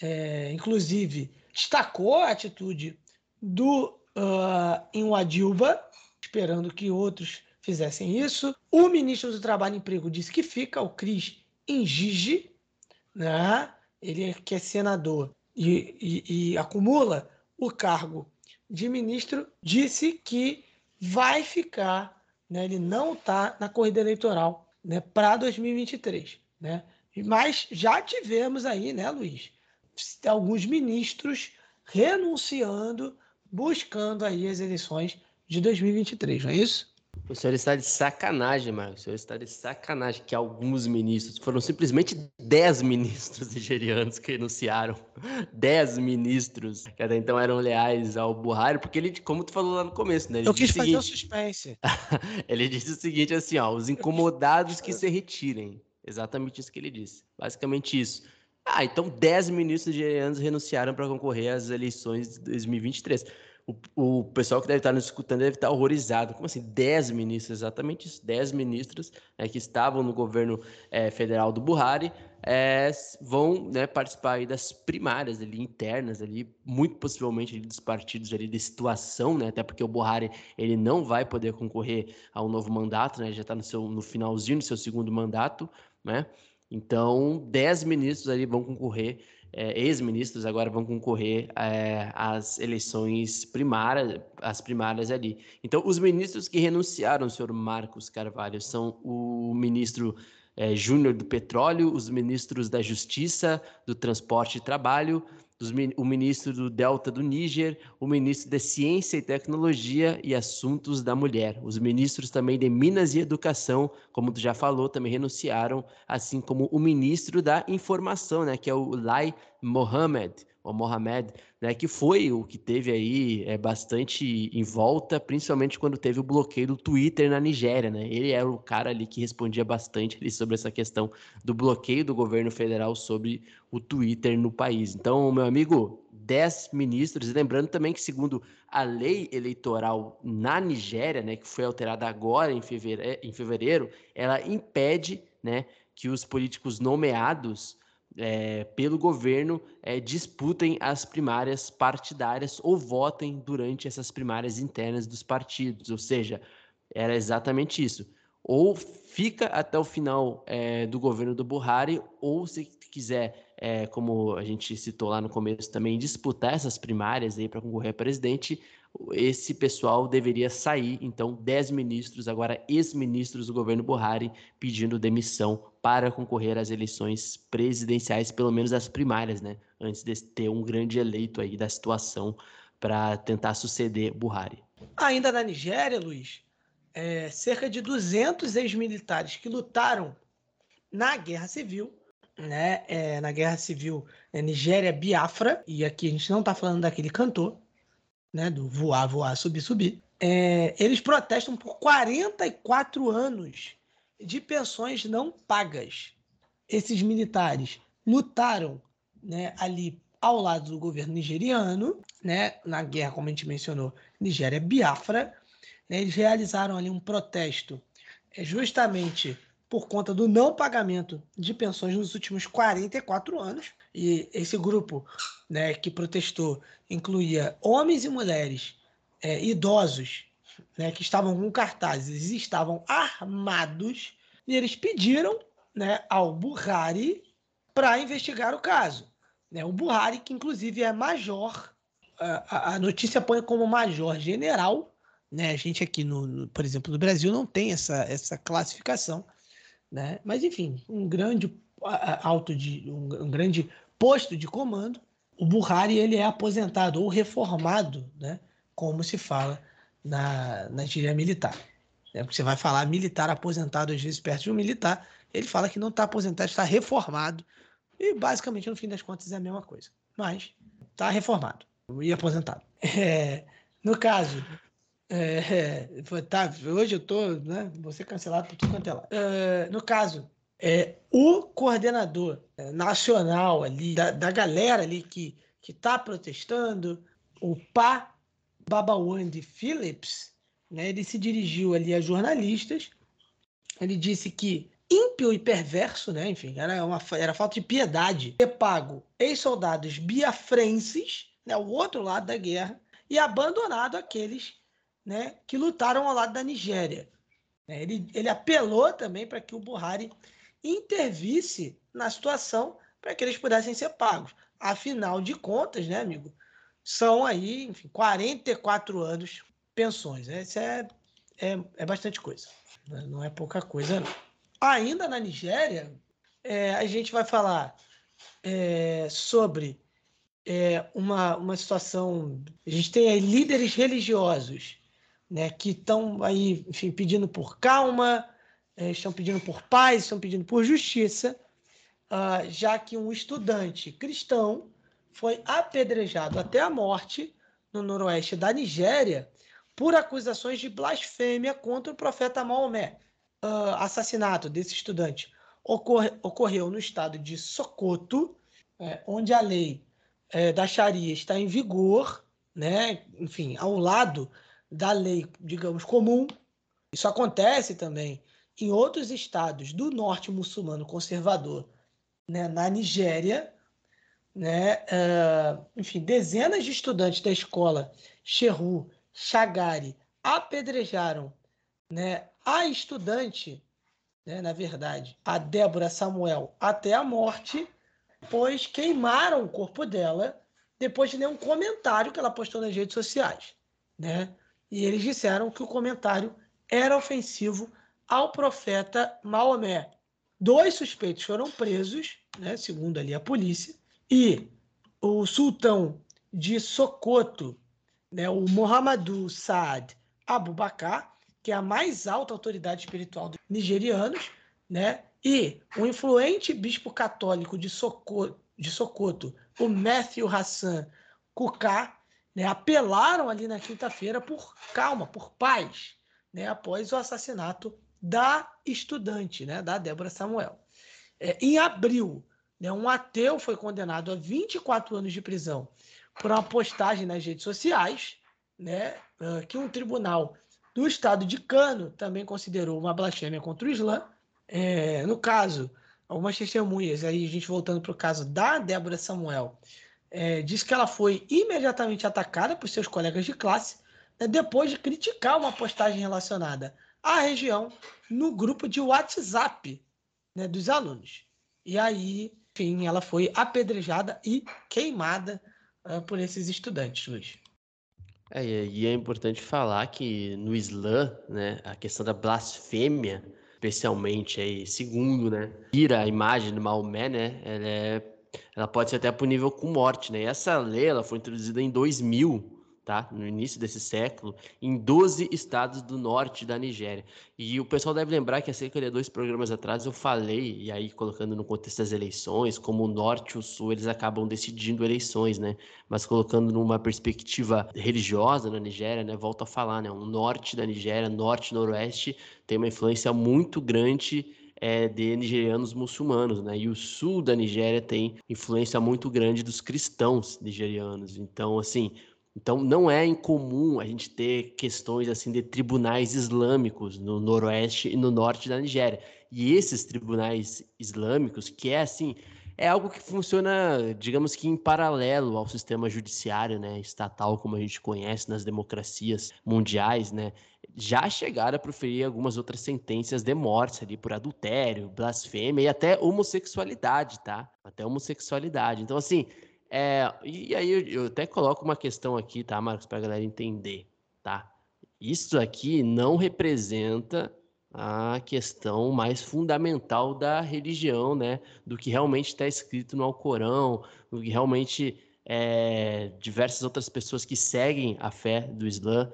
é, inclusive, destacou a atitude do uh, Inwadilba, esperando que outros fizessem isso. O ministro do Trabalho e Emprego disse que fica, o Cris Ingigi, né? ele é, que é senador e, e, e acumula o cargo de ministro, disse que vai ficar, né? ele não está na corrida eleitoral né? para 2023. Né? Mas já tivemos aí, né, Luiz, alguns ministros renunciando, buscando aí as eleições de 2023, não é isso? O senhor está de sacanagem, Marcos. O senhor está de sacanagem que alguns ministros, foram simplesmente 10 ministros nigerianos que renunciaram. 10 ministros que até então eram leais ao Buhari, porque ele, como tu falou lá no começo, né? Eu quis fazer seguinte... o suspense. ele disse o seguinte assim, ó, os incomodados que se retirem. Exatamente isso que ele disse. Basicamente isso. Ah, então 10 ministros nigerianos renunciaram para concorrer às eleições de 2023 o, o pessoal que deve estar nos escutando deve estar horrorizado. Como assim? 10 ministros, exatamente isso. 10 ministros né, que estavam no governo é, federal do Buhari é, vão né, participar das primárias ali, internas, ali, muito possivelmente ali, dos partidos ali, de situação, né, até porque o Buhari ele não vai poder concorrer a um novo mandato, né, já está no, no finalzinho do seu segundo mandato, né? Então, 10 ministros ali vão concorrer é, ex-ministros agora vão concorrer é, às eleições primárias, as primárias ali. Então, os ministros que renunciaram, senhor Marcos Carvalho, são o ministro é, Júnior do Petróleo, os ministros da Justiça, do Transporte e Trabalho, dos, o ministro do Delta do Níger, o ministro da Ciência e Tecnologia e Assuntos da Mulher. Os ministros também de Minas e Educação, como tu já falou, também renunciaram, assim como o ministro da Informação, né, que é o Lai Mohamed, o Mohamed, né, que foi o que teve aí é, bastante em volta, principalmente quando teve o bloqueio do Twitter na Nigéria, né? Ele era o cara ali que respondia bastante ali sobre essa questão do bloqueio do governo federal sobre o Twitter no país. Então, meu amigo, 10 ministros, lembrando também que segundo a lei eleitoral na Nigéria, né, que foi alterada agora em fevereiro, em fevereiro ela impede, né, que os políticos nomeados é, pelo governo é, disputem as primárias partidárias ou votem durante essas primárias internas dos partidos. Ou seja, era exatamente isso. Ou fica até o final é, do governo do Buhari, ou se quiser, é, como a gente citou lá no começo também, disputar essas primárias aí para concorrer a presidente, esse pessoal deveria sair. Então, 10 ministros, agora ex-ministros do governo Buhari, pedindo demissão para concorrer às eleições presidenciais, pelo menos as primárias, né? Antes de ter um grande eleito aí da situação para tentar suceder Buhari. Ainda na Nigéria, Luiz, é, cerca de 200 ex-militares que lutaram na Guerra Civil, né? É, na Guerra Civil é, Nigéria-Biafra, e aqui a gente não está falando daquele cantor, né, do voar, voar, subir, subir, é, eles protestam por 44 anos de pensões não pagas. Esses militares lutaram né, ali ao lado do governo nigeriano, né, na guerra, como a gente mencionou, Nigéria-Biafra. Né, eles realizaram ali um protesto é, justamente por conta do não pagamento de pensões nos últimos 44 anos. E esse grupo né, que protestou incluía homens e mulheres é, idosos né, que estavam com cartazes estavam armados, e eles pediram né, ao Buhari para investigar o caso. Né, o Buhari, que inclusive é major, a, a notícia põe como major general, né, a gente aqui, no, no, por exemplo, no Brasil não tem essa, essa classificação, né, mas enfim, um grande alto de um, um grande posto de comando. O Buhari ele é aposentado ou reformado, né, como se fala na, na gíria militar. É, porque você vai falar militar aposentado, às vezes perto de um militar, ele fala que não está aposentado, está reformado. E basicamente, no fim das contas, é a mesma coisa. Mas está reformado e aposentado. É, no caso, é, tá, hoje eu estou, né, vou ser cancelado por tudo quanto é lá. É, no caso, é, o coordenador é, nacional ali, da, da galera ali que está protestando, o Pa Babawandi Phillips, né, ele se dirigiu ali a jornalistas. Ele disse que ímpio e perverso, né, enfim, era, uma, era falta de piedade ter pago ex-soldados biafrenses, né, o outro lado da guerra, e abandonado aqueles né, que lutaram ao lado da Nigéria. Né. Ele, ele apelou também para que o Buhari intervisse na situação para que eles pudessem ser pagos. Afinal de contas, né, amigo, são aí, enfim, 44 anos pensões. Né? Isso é, é, é bastante coisa. Né? Não é pouca coisa, não. Ainda na Nigéria, é, a gente vai falar é, sobre é, uma, uma situação. A gente tem aí líderes religiosos né, que estão aí, enfim, pedindo por calma, é, estão pedindo por paz, estão pedindo por justiça, uh, já que um estudante cristão foi apedrejado até a morte no noroeste da Nigéria por acusações de blasfêmia contra o profeta Maomé. Uh, assassinato desse estudante ocorre, ocorreu no estado de Sokoto, é, onde a lei é, da Sharia está em vigor, né? enfim, ao lado da lei, digamos, comum. Isso acontece também em outros estados do norte muçulmano conservador, né? na Nigéria, né? Uh, enfim, dezenas de estudantes da escola Shehu Chagari apedrejaram né, a estudante, né, na verdade, a Débora Samuel, até a morte, pois queimaram o corpo dela depois de ler um comentário que ela postou nas redes sociais. Né? E eles disseram que o comentário era ofensivo ao profeta Maomé. Dois suspeitos foram presos, né, segundo ali a polícia, e o sultão de Sokoto, né, o Muhammadu Saad Abubakar, que é a mais alta autoridade espiritual dos nigerianos, né, e o influente bispo católico de Sokoto, de Sokoto o Matthew Hassan Kuká, né, apelaram ali na quinta-feira por calma, por paz, né, após o assassinato da estudante, né, da Débora Samuel. É, em abril, né? Um ateu foi condenado a 24 anos de prisão por uma postagem nas redes sociais, né? Ah, que um tribunal do estado de Cano também considerou uma blasfêmia contra o Islã. É, no caso, algumas testemunhas, aí a gente voltando para o caso da Débora Samuel, é, diz que ela foi imediatamente atacada por seus colegas de classe né, depois de criticar uma postagem relacionada à região no grupo de WhatsApp né, dos alunos. E aí enfim, ela foi apedrejada e queimada uh, por esses estudantes, Luiz. É, e é importante falar que no Islã, né, a questão da blasfêmia, especialmente aí, segundo, né, tira a imagem do Maomé, né, ela, é, ela pode ser até punível com morte, né, e essa lei, ela foi introduzida em 2000, tá? no início desse século, em 12 estados do norte da Nigéria. E o pessoal deve lembrar que há cerca de dois programas atrás eu falei, e aí colocando no contexto das eleições, como o norte e o sul eles acabam decidindo eleições, né? Mas colocando numa perspectiva religiosa na Nigéria, né? Volto a falar, né? O norte da Nigéria, norte e noroeste, tem uma influência muito grande é de nigerianos muçulmanos, né? E o sul da Nigéria tem influência muito grande dos cristãos nigerianos. Então, assim, então não é incomum a gente ter questões assim de tribunais islâmicos no noroeste e no norte da Nigéria. E esses tribunais islâmicos, que é assim, é algo que funciona, digamos que em paralelo ao sistema judiciário, né, estatal como a gente conhece nas democracias mundiais, né, já chegaram a proferir algumas outras sentenças de morte ali por adultério, blasfêmia e até homossexualidade, tá? Até homossexualidade. Então, assim, é, e aí eu, eu até coloco uma questão aqui, tá, Marcos, para a galera entender, tá? Isso aqui não representa a questão mais fundamental da religião, né? Do que realmente está escrito no Alcorão, do que realmente é, diversas outras pessoas que seguem a fé do Islã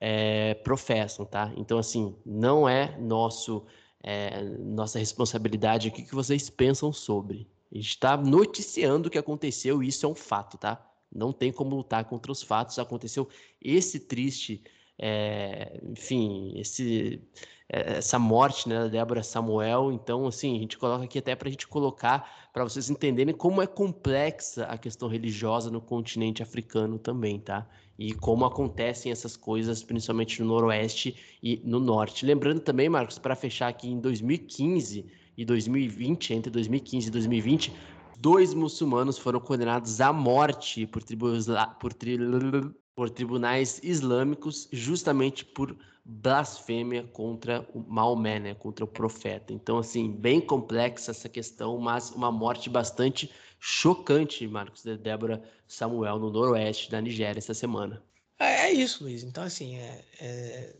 é, professam, tá? Então, assim, não é nosso é, nossa responsabilidade aqui que vocês pensam sobre. Está noticiando o que aconteceu e isso é um fato, tá? Não tem como lutar contra os fatos. Aconteceu esse triste, é, enfim, esse, é, essa morte né, da Débora Samuel. Então, assim, a gente coloca aqui até para a gente colocar, para vocês entenderem como é complexa a questão religiosa no continente africano também, tá? E como acontecem essas coisas, principalmente no Noroeste e no Norte. Lembrando também, Marcos, para fechar aqui em 2015 e 2020, entre 2015 e 2020, dois muçulmanos foram condenados à morte por, tribunais, por, tri, por tribunais islâmicos justamente por blasfêmia contra o Maomé, né, contra o profeta. Então, assim, bem complexa essa questão, mas uma morte bastante chocante, Marcos, de Débora Samuel, no noroeste da Nigéria, essa semana. É, é isso, Luiz. Então, assim, é, é,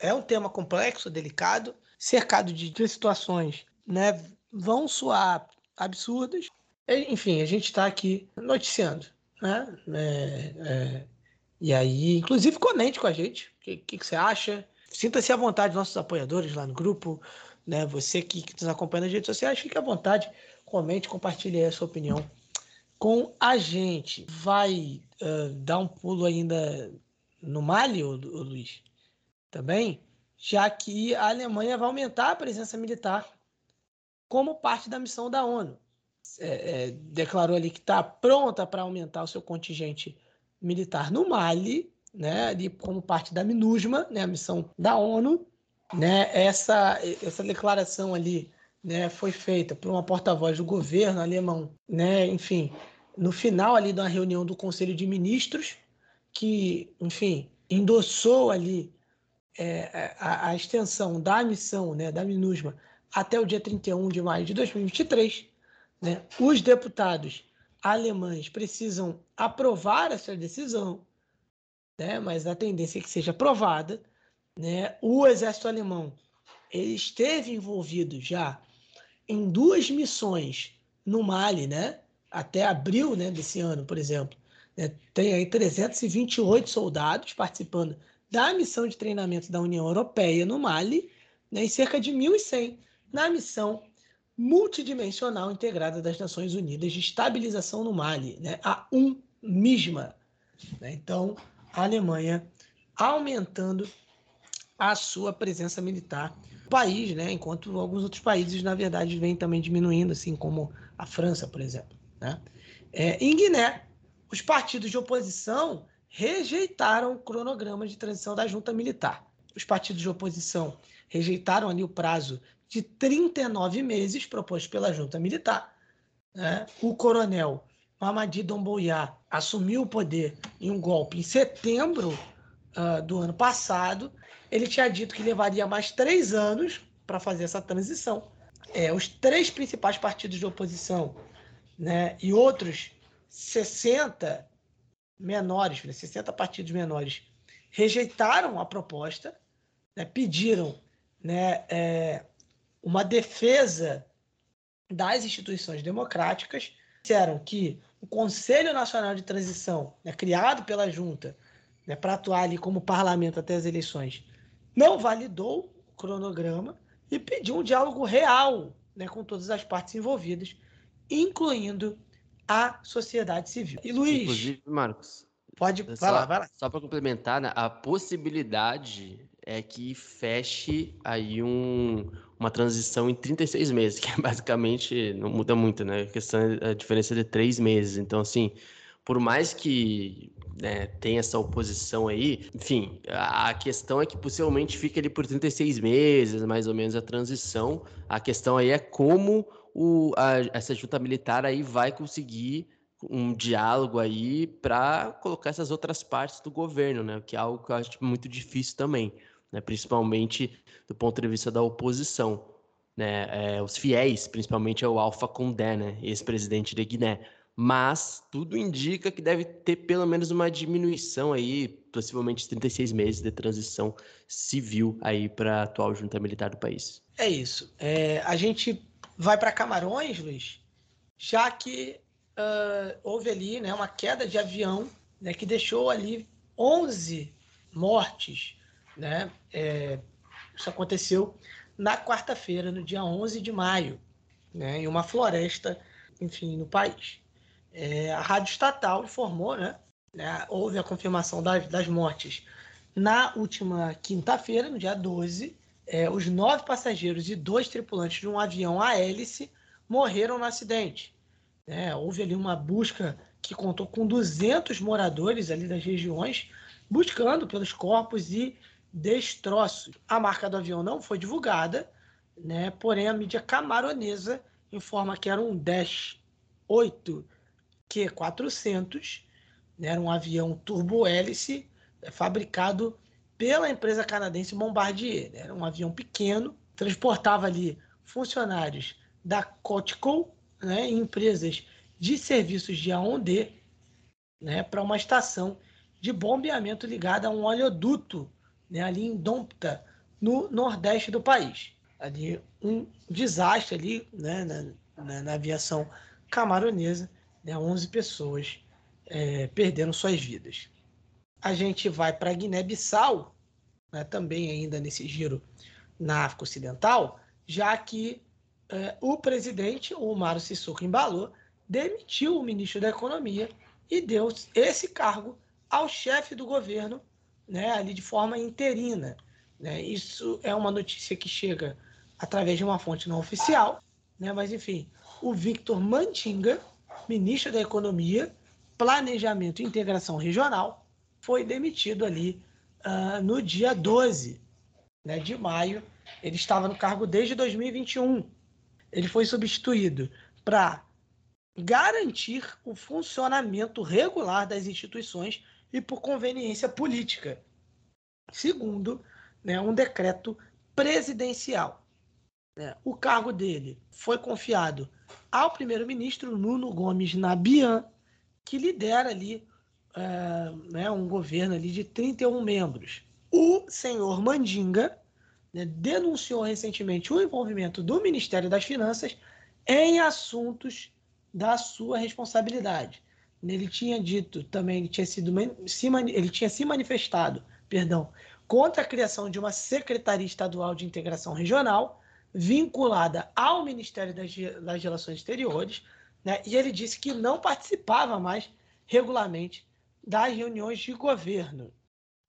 é um tema complexo, delicado, cercado de, de situações né, vão soar absurdas. Enfim, a gente está aqui noticiando. Né? É, é, e aí, inclusive, comente com a gente o que, que, que, você acha. Sinta-se à vontade, nossos apoiadores lá no grupo. Né? Você que, que nos acompanha nas redes sociais, fique à vontade, comente, compartilhe a sua opinião com a gente. Vai uh, dar um pulo ainda no Mali, ô, ô, Luiz? Também? Já que a Alemanha vai aumentar a presença militar como parte da missão da ONU. É, é, declarou ali que está pronta para aumentar o seu contingente militar no Mali, né, ali como parte da MINUSMA, né, a missão da ONU. Né, essa, essa declaração ali né, foi feita por uma porta-voz do governo alemão, né, enfim, no final ali da reunião do Conselho de Ministros, que, enfim, endossou ali é, a, a, extensão da missão, né, da MINUSMA, até o dia 31 de maio de 2023. Né? Os deputados alemães precisam aprovar essa decisão, né? mas a tendência é que seja aprovada. Né? O exército alemão ele esteve envolvido já em duas missões no Mali, né? até abril né, desse ano, por exemplo. Né? Tem aí 328 soldados participando da missão de treinamento da União Europeia no Mali né? e cerca de 1.100 na missão multidimensional integrada das Nações Unidas de estabilização no Mali, né, a UNMISMA. Né? Então, a Alemanha aumentando a sua presença militar no país, né, enquanto alguns outros países, na verdade, vêm também diminuindo, assim como a França, por exemplo. Né? É, em Guiné, os partidos de oposição rejeitaram o cronograma de transição da junta militar. Os partidos de oposição rejeitaram ali o prazo de 39 meses proposto pela junta militar. Né? O coronel Mamadi Doumbouya assumiu o poder em um golpe em setembro uh, do ano passado. Ele tinha dito que levaria mais três anos para fazer essa transição. É, os três principais partidos de oposição né, e outros 60 menores, 60 partidos menores, rejeitaram a proposta, né, pediram né, é, uma defesa das instituições democráticas, disseram que o Conselho Nacional de Transição, né, criado pela junta né, para atuar ali como parlamento até as eleições, não validou o cronograma e pediu um diálogo real né, com todas as partes envolvidas, incluindo a sociedade civil. E Luiz. Inclusive, Marcos. Pode só, vai lá, vai lá. Só para complementar, né, a possibilidade é que feche aí um, uma transição em 36 meses, que basicamente não muda muito, né? A questão é a diferença de três meses. Então, assim, por mais que né, tenha essa oposição aí, enfim, a questão é que possivelmente fica ali por 36 meses, mais ou menos, a transição. A questão aí é como o, a, essa junta militar aí vai conseguir um diálogo aí para colocar essas outras partes do governo, né? Que é algo que eu acho muito difícil também, né? Principalmente do ponto de vista da oposição, né? É, os fiéis, principalmente é o Alpha Condé, né? Ex-presidente de Guiné. Mas tudo indica que deve ter pelo menos uma diminuição aí, possivelmente 36 meses de transição civil aí para a atual junta militar do país. É isso. É, a gente vai para Camarões, Luiz, já que uh, houve ali né, uma queda de avião né, que deixou ali 11 mortes. Né? É, isso aconteceu na quarta-feira, no dia 11 de maio, né, em uma floresta, enfim, no país. É, a rádio estatal informou, né, né houve a confirmação das, das mortes na última quinta-feira, no dia 12, é, os nove passageiros e dois tripulantes de um avião a hélice morreram no acidente. É, houve ali uma busca que contou com 200 moradores ali das regiões buscando pelos corpos e destroços. A marca do avião não foi divulgada, né? porém a mídia camaronesa informa que era um Dash 8 Q400, né? era um avião turbo-hélice é, fabricado pela empresa canadense Bombardier. Né? Era um avião pequeno, transportava ali funcionários da Cotco, né, empresas de serviços de A1D, né, para uma estação de bombeamento ligada a um oleoduto né, ali em no nordeste do país. Ali um desastre ali né, na, na, na aviação camaronesa, né, 11 pessoas é, perderam suas vidas a gente vai para Guiné-Bissau, né, também ainda nesse giro na África Ocidental, já que eh, o presidente, o Mário Sissoko demitiu o ministro da Economia e deu esse cargo ao chefe do governo, né, ali de forma interina. Né? Isso é uma notícia que chega através de uma fonte não oficial, né? mas enfim, o Victor Mantinga, ministro da Economia, Planejamento e Integração Regional, foi demitido ali uh, no dia 12 né, de maio. Ele estava no cargo desde 2021. Ele foi substituído para garantir o funcionamento regular das instituições e por conveniência política, segundo né, um decreto presidencial. Né. O cargo dele foi confiado ao primeiro-ministro Nuno Gomes Nabian, que lidera ali é, né, um governo ali de 31 membros. O senhor Mandinga né, denunciou recentemente o envolvimento do Ministério das Finanças em assuntos da sua responsabilidade. Ele tinha dito também, ele tinha, sido, ele tinha se manifestado perdão, contra a criação de uma Secretaria Estadual de Integração Regional vinculada ao Ministério das, das Relações Exteriores, né, e ele disse que não participava mais regularmente das reuniões de governo.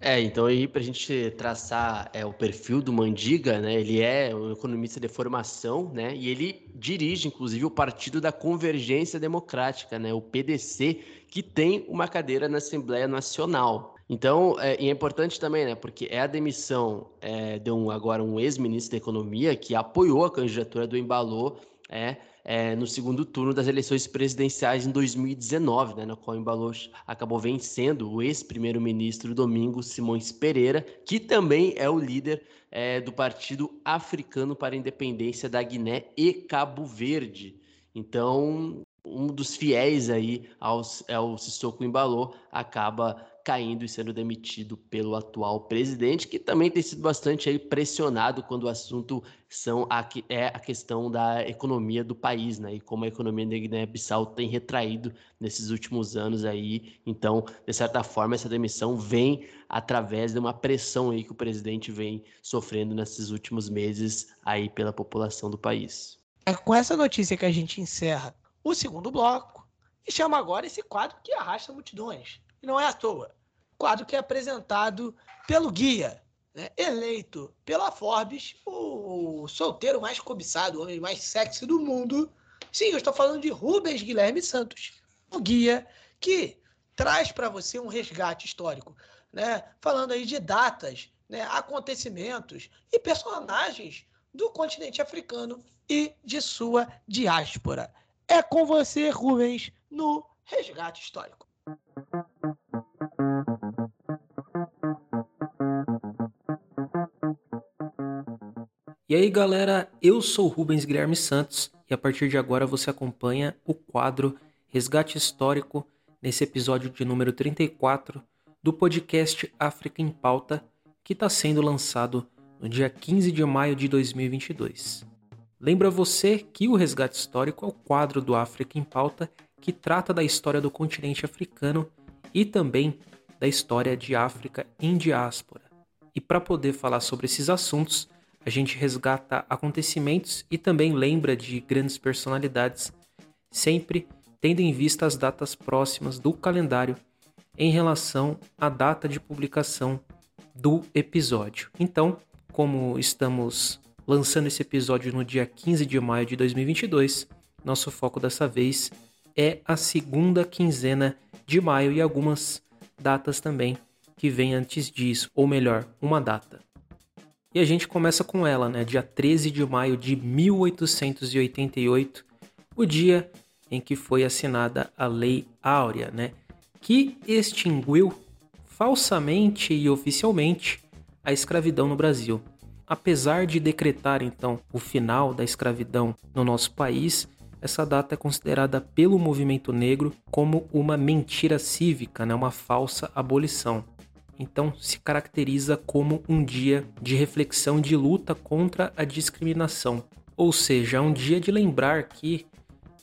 É, então aí para a gente traçar é, o perfil do Mandiga, né, ele é um economista de formação, né, e ele dirige inclusive o Partido da Convergência Democrática, né, o PDC, que tem uma cadeira na Assembleia Nacional. Então, é, é importante também, né, porque é a demissão é, de um agora um ex-ministro da Economia que apoiou a candidatura do Embalô, é, é, no segundo turno das eleições presidenciais em 2019, né, no qual Embalou acabou vencendo o ex-primeiro-ministro Domingos Simões Pereira, que também é o líder é, do Partido Africano para a Independência da Guiné e Cabo Verde. Então, um dos fiéis aí ao, ao Sissoko Embalou acaba caindo e sendo demitido pelo atual presidente, que também tem sido bastante aí pressionado quando o assunto são a, é a questão da economia do país, né? E como a economia da Guiné-Bissau tem retraído nesses últimos anos aí. Então, de certa forma, essa demissão vem através de uma pressão aí que o presidente vem sofrendo nesses últimos meses aí pela população do país. É com essa notícia que a gente encerra o segundo bloco e chama agora esse quadro que arrasta multidões. E não é à toa. Quadro que é apresentado pelo guia, né, eleito pela Forbes o solteiro mais cobiçado, o homem mais sexy do mundo. Sim, eu estou falando de Rubens Guilherme Santos, o guia que traz para você um resgate histórico, né? Falando aí de datas, né, acontecimentos e personagens do continente africano e de sua diáspora. É com você, Rubens, no Resgate Histórico. E aí, galera, eu sou Rubens Guilherme Santos e a partir de agora você acompanha o quadro Resgate Histórico nesse episódio de número 34 do podcast África em Pauta, que está sendo lançado no dia 15 de maio de 2022. Lembra você que o Resgate Histórico é o quadro do África em Pauta que trata da história do continente africano e também da história de África em diáspora. E para poder falar sobre esses assuntos, a gente resgata acontecimentos e também lembra de grandes personalidades, sempre tendo em vista as datas próximas do calendário em relação à data de publicação do episódio. Então, como estamos lançando esse episódio no dia 15 de maio de 2022, nosso foco dessa vez é a segunda quinzena de maio e algumas datas também que vêm antes disso, ou melhor, uma data. E a gente começa com ela, né? Dia 13 de maio de 1888, o dia em que foi assinada a Lei Áurea, né? Que extinguiu falsamente e oficialmente a escravidão no Brasil. Apesar de decretar então o final da escravidão no nosso país, essa data é considerada pelo movimento negro como uma mentira cívica, né? uma falsa abolição então se caracteriza como um dia de reflexão de luta contra a discriminação, ou seja, é um dia de lembrar que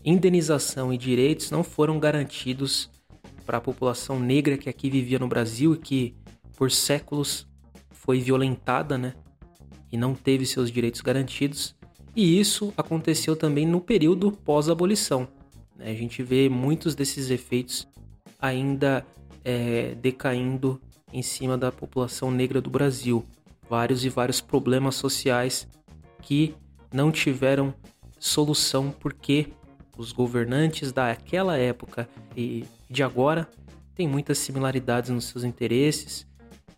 indenização e direitos não foram garantidos para a população negra que aqui vivia no Brasil e que por séculos foi violentada, né? E não teve seus direitos garantidos. E isso aconteceu também no período pós-abolição. Né? A gente vê muitos desses efeitos ainda é, decaindo em cima da população negra do Brasil. Vários e vários problemas sociais que não tiveram solução porque os governantes daquela época e de agora têm muitas similaridades nos seus interesses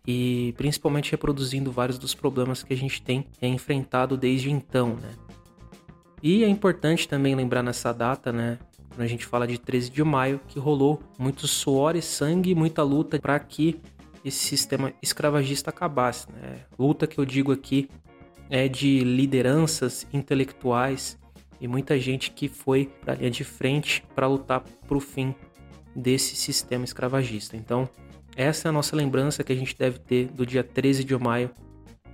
e principalmente reproduzindo vários dos problemas que a gente tem enfrentado desde então, né? E é importante também lembrar nessa data, né, quando a gente fala de 13 de maio, que rolou muito suor e sangue, muita luta para que esse sistema escravagista acabasse. Né? Luta que eu digo aqui é de lideranças intelectuais e muita gente que foi para a linha de frente para lutar para o fim desse sistema escravagista. Então, essa é a nossa lembrança que a gente deve ter do dia 13 de maio,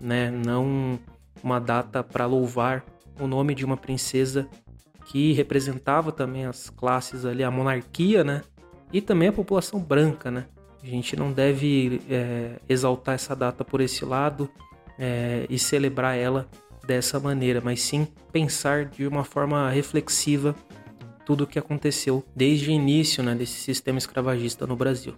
né? Não uma data para louvar o nome de uma princesa que representava também as classes ali, a monarquia, né? E também a população branca, né? A gente não deve é, exaltar essa data por esse lado é, e celebrar ela dessa maneira, mas sim pensar de uma forma reflexiva tudo o que aconteceu desde o início né, desse sistema escravagista no Brasil.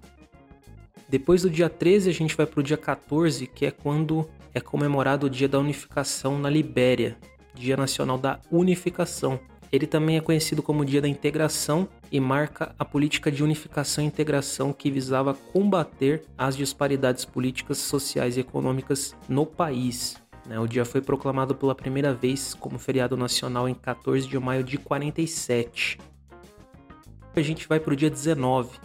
Depois do dia 13, a gente vai para o dia 14, que é quando é comemorado o Dia da Unificação na Libéria, Dia Nacional da Unificação. Ele também é conhecido como Dia da Integração e marca a política de unificação e integração que visava combater as disparidades políticas, sociais e econômicas no país. Né? O dia foi proclamado pela primeira vez como feriado nacional em 14 de maio de 47. A gente vai para o dia 19,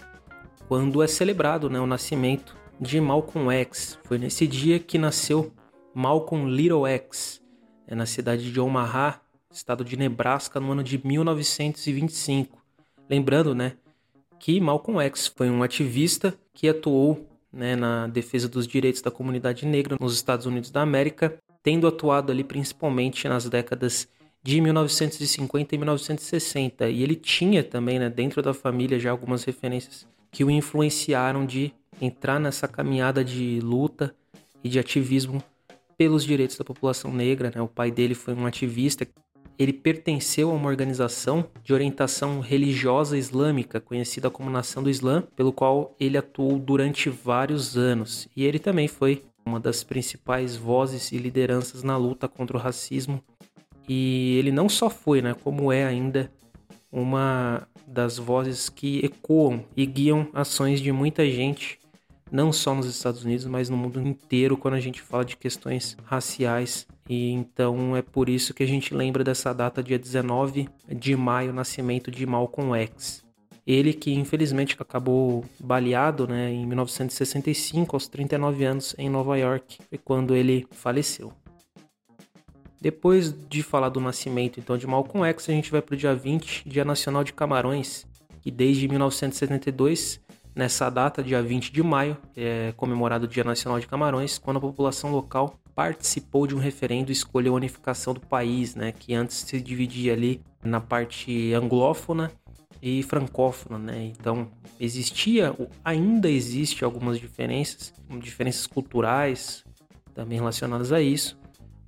quando é celebrado né, o nascimento de Malcolm X. Foi nesse dia que nasceu Malcolm Little X, é na cidade de Omaha, estado de Nebraska, no ano de 1925. Lembrando, né, que Malcolm X foi um ativista que atuou né, na defesa dos direitos da comunidade negra nos Estados Unidos da América, tendo atuado ali principalmente nas décadas de 1950 e 1960. E ele tinha também, né, dentro da família, já algumas referências que o influenciaram de entrar nessa caminhada de luta e de ativismo pelos direitos da população negra. Né? O pai dele foi um ativista ele pertenceu a uma organização de orientação religiosa islâmica, conhecida como Nação do Islã, pelo qual ele atuou durante vários anos. E ele também foi uma das principais vozes e lideranças na luta contra o racismo. E ele não só foi, né, como é ainda uma das vozes que ecoam e guiam ações de muita gente, não só nos Estados Unidos, mas no mundo inteiro quando a gente fala de questões raciais. E então é por isso que a gente lembra dessa data, dia 19 de maio, nascimento de Malcolm X. Ele que infelizmente acabou baleado né, em 1965, aos 39 anos, em Nova York, foi quando ele faleceu. Depois de falar do nascimento então de Malcolm X, a gente vai para o dia 20, Dia Nacional de Camarões, que desde 1972, nessa data, dia 20 de maio, é comemorado o Dia Nacional de Camarões, quando a população local participou de um referendo e escolheu a unificação do país, né, que antes se dividia ali na parte anglófona e francófona, né? Então existia, ainda existe algumas diferenças, diferenças culturais também relacionadas a isso,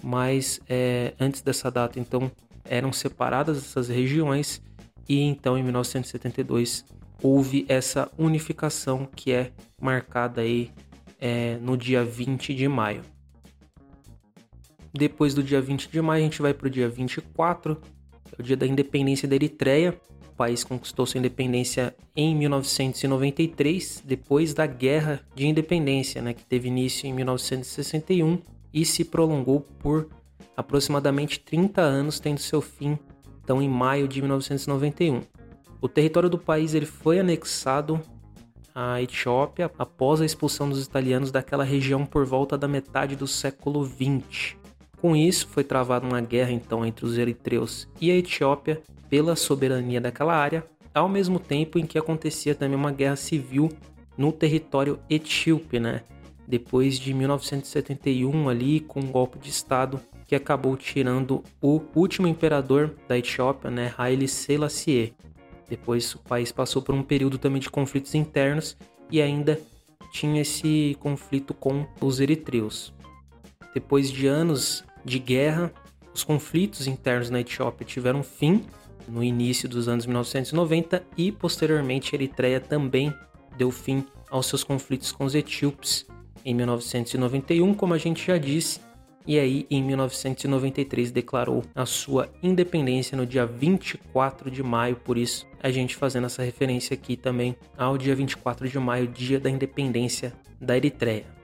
mas é, antes dessa data, então eram separadas essas regiões e então em 1972 houve essa unificação que é marcada aí é, no dia 20 de maio. Depois do dia 20 de maio, a gente vai para o dia 24, que é o dia da independência da Eritreia. O país conquistou sua independência em 1993, depois da Guerra de Independência, né, que teve início em 1961 e se prolongou por aproximadamente 30 anos, tendo seu fim então em maio de 1991. O território do país ele foi anexado à Etiópia após a expulsão dos italianos daquela região por volta da metade do século 20. Com isso, foi travada uma guerra então entre os eritreus e a Etiópia pela soberania daquela área, ao mesmo tempo em que acontecia também uma guerra civil no território etíope, né? Depois de 1971 ali com um golpe de estado que acabou tirando o último imperador da Etiópia, né, Haile Selassie. Depois o país passou por um período também de conflitos internos e ainda tinha esse conflito com os eritreus. Depois de anos de guerra, os conflitos internos na Etiópia tiveram fim no início dos anos 1990 e posteriormente a Eritreia também deu fim aos seus conflitos com os etíopes em 1991, como a gente já disse, e aí em 1993 declarou a sua independência no dia 24 de maio, por isso a gente fazendo essa referência aqui também ao dia 24 de maio, dia da independência da Eritreia.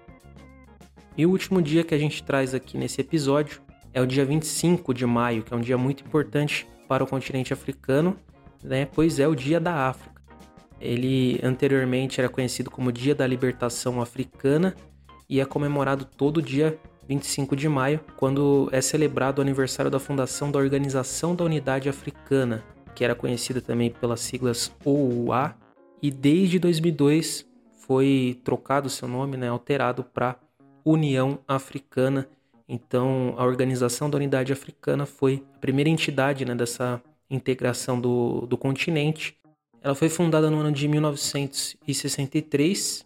E o último dia que a gente traz aqui nesse episódio é o dia 25 de maio, que é um dia muito importante para o continente africano, né? pois é o Dia da África. Ele anteriormente era conhecido como Dia da Libertação Africana e é comemorado todo dia 25 de maio, quando é celebrado o aniversário da fundação da Organização da Unidade Africana, que era conhecida também pelas siglas OUA, e desde 2002 foi trocado seu nome, né, alterado para União Africana. Então, a Organização da Unidade Africana foi a primeira entidade né, dessa integração do, do continente. Ela foi fundada no ano de 1963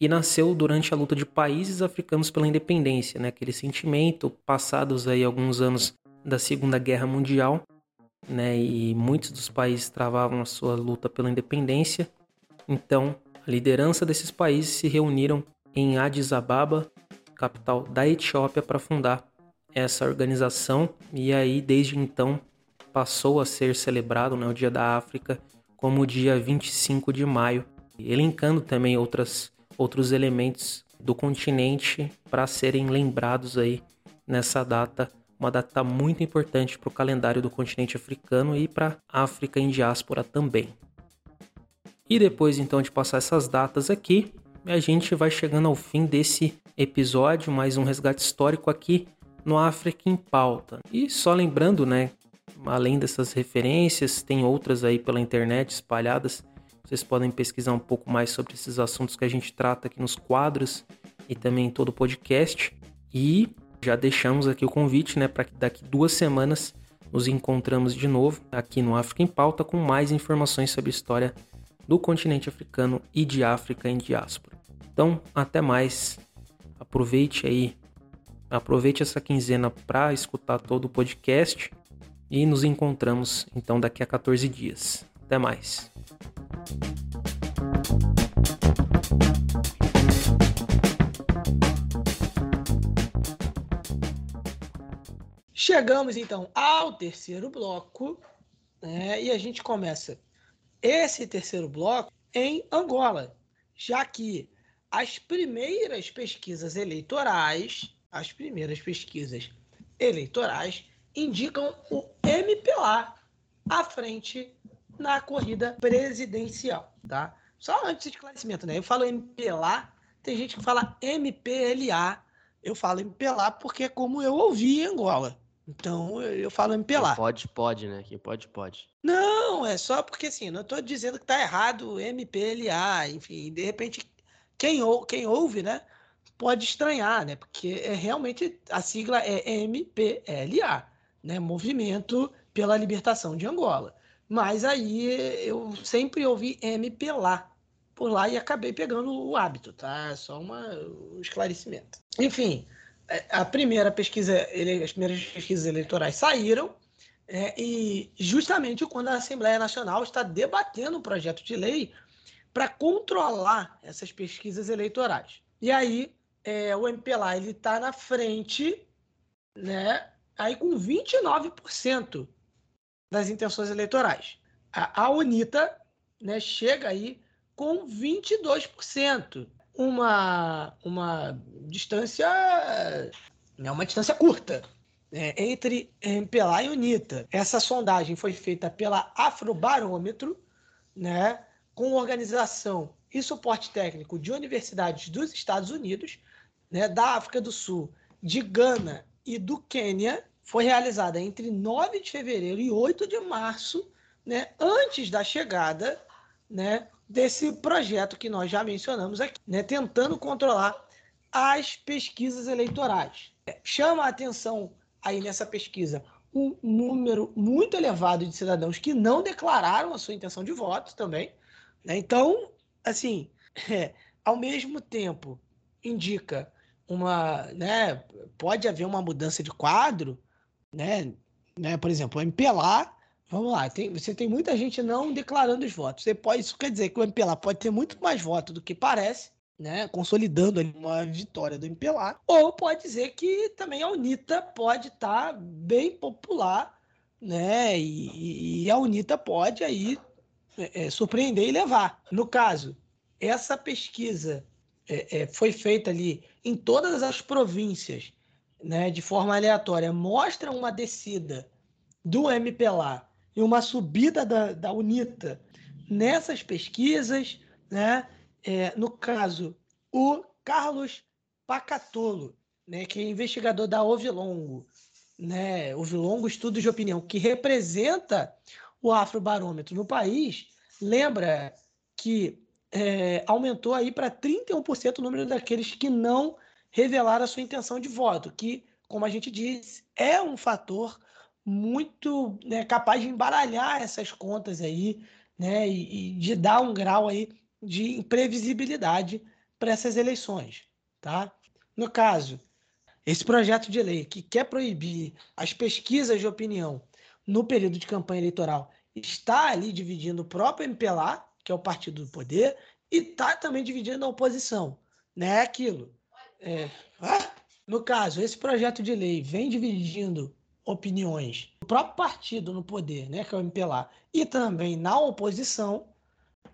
e nasceu durante a luta de países africanos pela independência, né? aquele sentimento passados aí alguns anos da Segunda Guerra Mundial, né? e muitos dos países travavam a sua luta pela independência. Então, a liderança desses países se reuniram em Addis Ababa, capital da Etiópia, para fundar essa organização. E aí, desde então, passou a ser celebrado né, o Dia da África como o dia 25 de maio, elencando também outras, outros elementos do continente para serem lembrados aí nessa data, uma data muito importante para o calendário do continente africano e para a África em diáspora também. E depois então de passar essas datas aqui, a gente vai chegando ao fim desse episódio, mais um resgate histórico aqui no África em Pauta. E só lembrando, né, além dessas referências, tem outras aí pela internet espalhadas. Vocês podem pesquisar um pouco mais sobre esses assuntos que a gente trata aqui nos quadros e também em todo o podcast. E já deixamos aqui o convite, né, para que daqui duas semanas nos encontramos de novo aqui no África em Pauta com mais informações sobre história do continente africano e de África em diáspora. Então, até mais. Aproveite aí, aproveite essa quinzena para escutar todo o podcast e nos encontramos então daqui a 14 dias. Até mais. Chegamos então ao terceiro bloco né, e a gente começa esse terceiro bloco em Angola, já que as primeiras pesquisas eleitorais, as primeiras pesquisas eleitorais indicam o MPLA à frente na corrida presidencial, tá? Só antes de esclarecimento, né? Eu falo MPLA, tem gente que fala MPLA. Eu falo MPLA porque é como eu ouvi em Angola. Então eu falo MPLA. Pode, pode, né? Quem pode, pode. Não, é só porque assim, não estou dizendo que está errado MPLA, enfim, de repente quem, ou, quem ouve, né, pode estranhar, né? Porque é realmente a sigla é MPLA, né? Movimento pela Libertação de Angola. Mas aí eu sempre ouvi MPLA por lá e acabei pegando o hábito, tá? Só uma, um esclarecimento. Enfim, é, a primeira pesquisa, as primeiras pesquisas eleitorais saíram, é, e justamente quando a Assembleia Nacional está debatendo um projeto de lei para controlar essas pesquisas eleitorais. E aí é, o MPLA ele está na frente, né? Aí com 29% das intenções eleitorais. A, a UNITA né, chega aí com 22%. Uma, uma distância é uma distância curta é, entre MPLA e UNITA. Essa sondagem foi feita pela Afrobarômetro, né, com organização e suporte técnico de universidades dos Estados Unidos, né, da África do Sul, de Gana e do Quênia, foi realizada entre 9 de fevereiro e 8 de março, né, antes da chegada né, desse projeto que nós já mencionamos aqui, né, tentando controlar as pesquisas eleitorais. Chama a atenção aí nessa pesquisa um número muito elevado de cidadãos que não declararam a sua intenção de voto também, né? Então, assim, é, ao mesmo tempo, indica uma. Né, pode haver uma mudança de quadro, né? né por exemplo, o MPLA. Vamos lá, tem, você tem muita gente não declarando os votos. Pode, isso quer dizer que o MPLA pode ter muito mais votos do que parece, né, consolidando uma vitória do MPLA, ou pode dizer que também a UNITA pode estar tá bem popular, né, e, e, a UNITA pode aí é, é, surpreender e levar. No caso, essa pesquisa é, é, foi feita ali em todas as províncias, né, de forma aleatória, mostra uma descida do MPLA e uma subida da, da UNITA nessas pesquisas, né? É, no caso, o Carlos Pacatolo, né, que é investigador da Ovilongo, né, Ovilongo Estudos de Opinião, que representa o afrobarômetro no país, lembra que é, aumentou aí para 31% o número daqueles que não revelaram a sua intenção de voto, que, como a gente disse, é um fator muito né, capaz de embaralhar essas contas aí, né, e, e de dar um grau aí de imprevisibilidade para essas eleições, tá? No caso, esse projeto de lei que quer proibir as pesquisas de opinião no período de campanha eleitoral está ali dividindo o próprio MPLA, que é o partido do poder, e está também dividindo a oposição. Né? É aquilo. É... Ah! No caso, esse projeto de lei vem dividindo opiniões do próprio partido no poder, né, que é o MPLA, e também na oposição,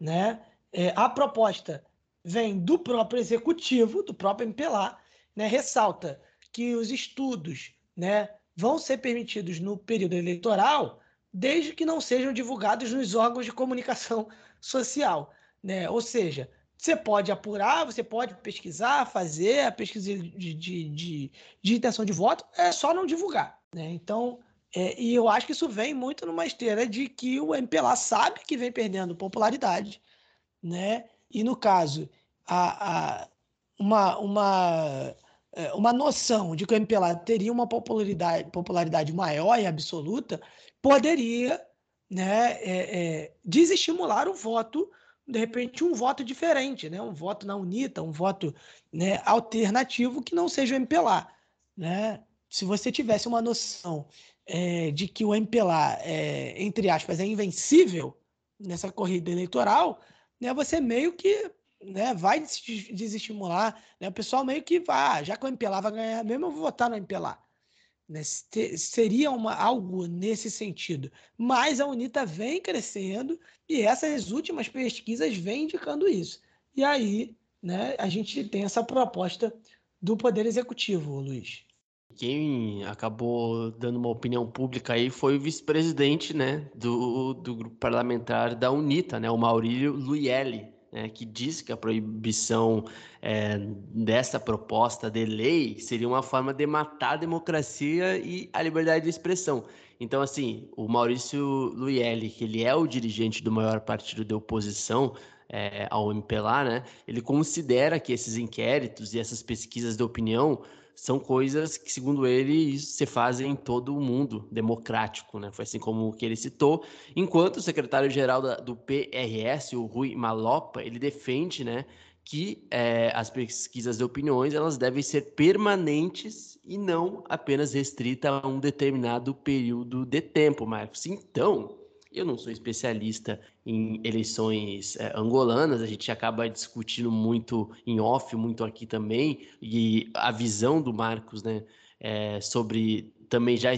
né? É, a proposta vem do próprio executivo, do próprio MPLA, né, ressalta que os estudos né, vão ser permitidos no período eleitoral desde que não sejam divulgados nos órgãos de comunicação social. Né? Ou seja, você pode apurar, você pode pesquisar, fazer a pesquisa de, de, de, de intenção de voto, é só não divulgar. Né? Então, é, e eu acho que isso vem muito numa esteira de que o MPLA sabe que vem perdendo popularidade, né? e no caso, a, a, uma, uma, é, uma noção de que o MPLA teria uma popularidade, popularidade maior e absoluta poderia né, é, é, desestimular o voto, de repente, um voto diferente, né, um voto na UNITA, um voto né, alternativo que não seja o MPLA. Né? Se você tivesse uma noção é, de que o MPLA, é, entre aspas, é invencível nessa corrida eleitoral, né, você meio que né, vai desestimular, né, o pessoal meio que vai, ah, já que o MPLA vai ganhar mesmo, eu vou votar no MPLA. Né? Seria uma, algo nesse sentido. Mas a UNITA vem crescendo e essas últimas pesquisas vêm indicando isso. E aí né, a gente tem essa proposta do Poder Executivo, Luiz. Quem acabou dando uma opinião pública aí foi o vice-presidente né, do, do grupo parlamentar da UNITA, né, o Maurílio Luielli, né, que diz que a proibição é, dessa proposta de lei seria uma forma de matar a democracia e a liberdade de expressão. Então, assim, o Maurício Luielli, que ele é o dirigente do maior partido de oposição, é, ao MPLA, né, ele considera que esses inquéritos e essas pesquisas de opinião são coisas que, segundo ele, se fazem em todo o mundo democrático, né? Foi assim como que ele citou. Enquanto o secretário-geral do PRS, o Rui Malopa, ele defende, né, que é, as pesquisas de opiniões elas devem ser permanentes e não apenas restritas a um determinado período de tempo, Marcos. Então, eu não sou especialista em eleições é, angolanas, a gente acaba discutindo muito em off, muito aqui também, e a visão do Marcos, né, é, sobre também já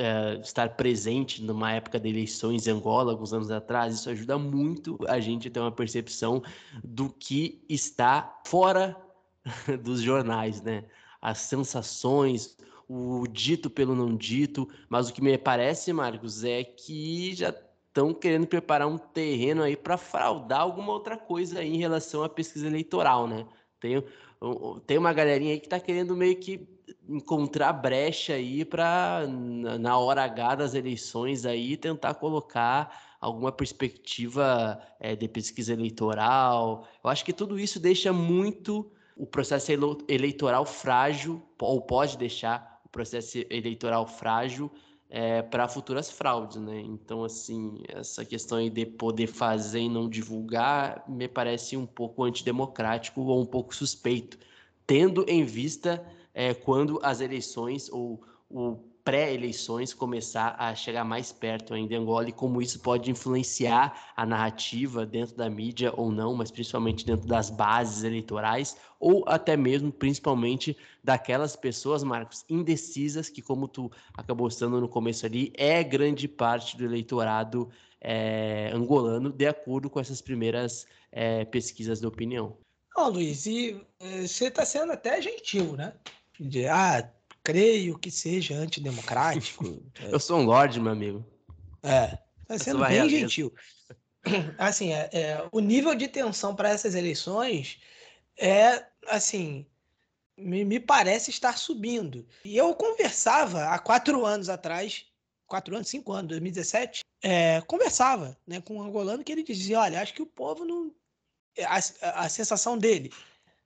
é, estar presente numa época de eleições em Angola, alguns anos atrás, isso ajuda muito a gente a ter uma percepção do que está fora dos jornais, né? As sensações, o dito pelo não dito, mas o que me parece, Marcos, é que já estão querendo preparar um terreno aí para fraudar alguma outra coisa aí em relação à pesquisa eleitoral, né? Tem, tem uma galerinha aí que está querendo meio que encontrar brecha aí para na hora H das eleições aí tentar colocar alguma perspectiva é, de pesquisa eleitoral. Eu acho que tudo isso deixa muito o processo eleitoral frágil, ou pode deixar o processo eleitoral frágil é, para futuras fraudes, né? Então, assim, essa questão aí de poder fazer e não divulgar me parece um pouco antidemocrático ou um pouco suspeito, tendo em vista é, quando as eleições ou o pré-eleições começar a chegar mais perto ainda em Angola e como isso pode influenciar a narrativa dentro da mídia ou não, mas principalmente dentro das bases eleitorais ou até mesmo, principalmente, daquelas pessoas, Marcos, indecisas, que como tu acabou estando no começo ali, é grande parte do eleitorado é, angolano, de acordo com essas primeiras é, pesquisas de opinião. Ó, Luiz, e eh, você está sendo até gentil, né? De, ah, creio que seja antidemocrático. Eu sou um lorde, meu amigo. É, tá sendo bem gentil. Assim, é, é, o nível de tensão para essas eleições é, assim, me, me, parece estar subindo. E eu conversava há quatro anos atrás, quatro anos, cinco anos, 2017, é, conversava né, com um angolano que ele dizia, olha, acho que o povo não... A, a sensação dele,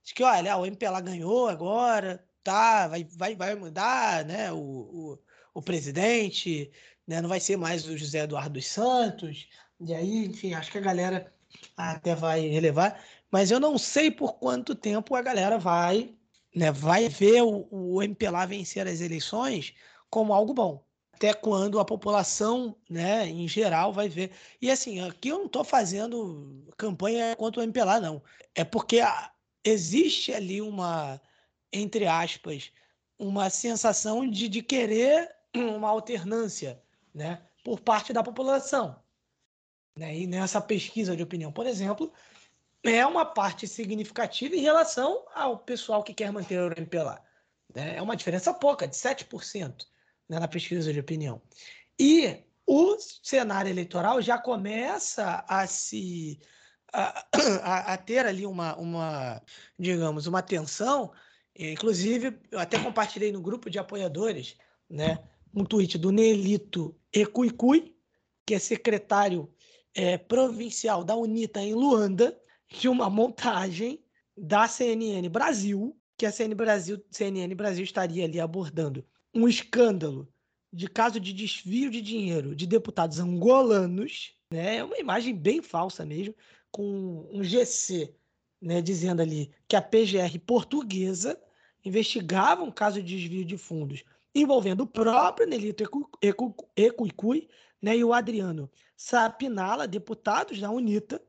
de que, olha, o MPLA ganhou agora, tá, vai, vai, vai mudar, né, o, o, o presidente, né, não vai ser mais o José Eduardo dos Santos, e aí, enfim, acho que a galera até vai relevar, mas eu não sei por quanto tempo a galera vai, né, vai ver o, o MPLA vencer as eleições como algo bom. Até quando a população, né, em geral, vai ver. E assim, aqui eu não estou fazendo campanha contra o MPLA, não. É porque existe ali uma, entre aspas, uma sensação de, de querer uma alternância né, por parte da população. Né? E nessa pesquisa de opinião, por exemplo, é uma parte significativa em relação ao pessoal que quer manter o MPLA. Né? É uma diferença pouca, de 7% né, na pesquisa de opinião. E o cenário eleitoral já começa a se a, a, a ter ali uma, uma, digamos, uma tensão Inclusive, eu até compartilhei no grupo de apoiadores né, um tweet do Nelito Ecuicui, que é secretário é, provincial da UNITA em Luanda, de uma montagem da CNN Brasil, que a CNN Brasil, CNN Brasil estaria ali abordando um escândalo de caso de desvio de dinheiro de deputados angolanos, né? É uma imagem bem falsa mesmo, com um GC né, dizendo ali que a PGR portuguesa investigava um caso de desvio de fundos envolvendo o próprio Nelito Ecuicui né, e o Adriano Sapinala, deputados da UNITA,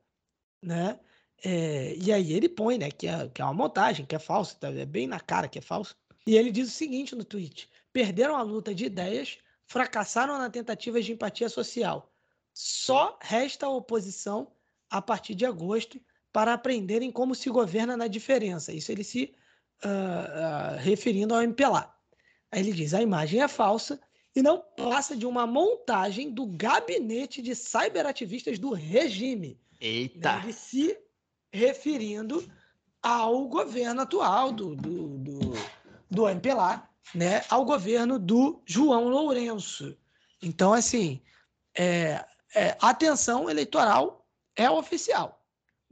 né? É, e aí ele põe né, que, é, que é uma montagem, que é falso, tá, é bem na cara que é falso. E ele diz o seguinte no tweet: perderam a luta de ideias, fracassaram na tentativa de empatia social. Só resta a oposição a partir de agosto para aprenderem como se governa na diferença. Isso ele se uh, uh, referindo ao MPLA. Aí ele diz: a imagem é falsa e não passa de uma montagem do gabinete de cyberativistas do regime. Eita! Né? Ele se referindo ao governo atual do, do, do, do MPLA, né? ao governo do João Lourenço. Então, assim, é, é, atenção eleitoral é oficial.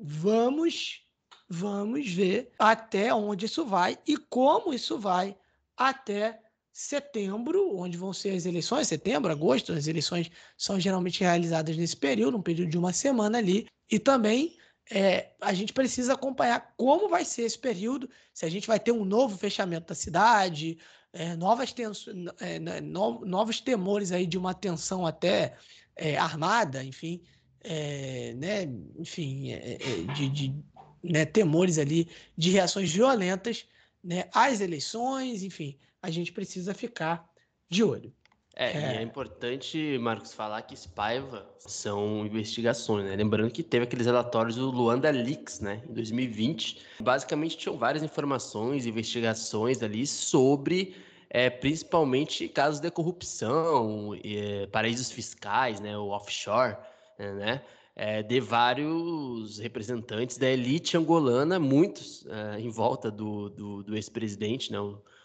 Vamos, vamos ver até onde isso vai e como isso vai até setembro, onde vão ser as eleições, setembro, agosto, as eleições são geralmente realizadas nesse período, um período de uma semana ali, e também é, a gente precisa acompanhar como vai ser esse período, se a gente vai ter um novo fechamento da cidade, é, novas tensões, é, no, novos temores aí de uma tensão até é, armada, enfim, é, né, enfim, é, de, de né, temores ali de reações violentas né, às eleições, enfim, a gente precisa ficar de olho. É, é. é importante, Marcos, falar que Spaiva são investigações, né? Lembrando que teve aqueles relatórios do Luanda Leaks, né, em 2020. Basicamente tinham várias informações, investigações ali sobre é, principalmente casos de corrupção, é, paraísos fiscais, né, o offshore, né? É, de vários representantes da elite angolana, muitos é, em volta do, do, do ex-presidente, né,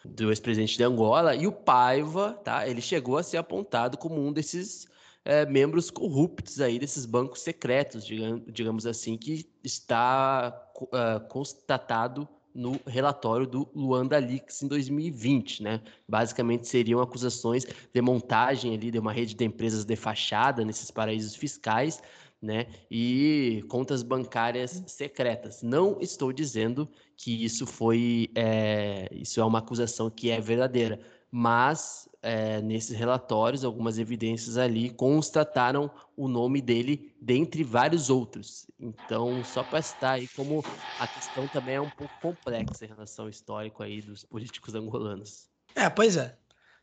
do ex-presidente de Angola, e o Paiva, tá? Ele chegou a ser apontado como um desses é, membros corruptos aí desses bancos secretos, digamos assim, que está uh, constatado no relatório do Luanda Leaks em 2020, né? Basicamente seriam acusações de montagem ali de uma rede de empresas de fachada nesses paraísos fiscais, né? E contas bancárias secretas. Não estou dizendo que isso foi, é, isso é uma acusação que é verdadeira, mas é, nesses relatórios, algumas evidências ali constataram o nome dele dentre vários outros. Então, só para estar aí como a questão também é um pouco complexa em relação ao histórico aí dos políticos angolanos. É, pois é.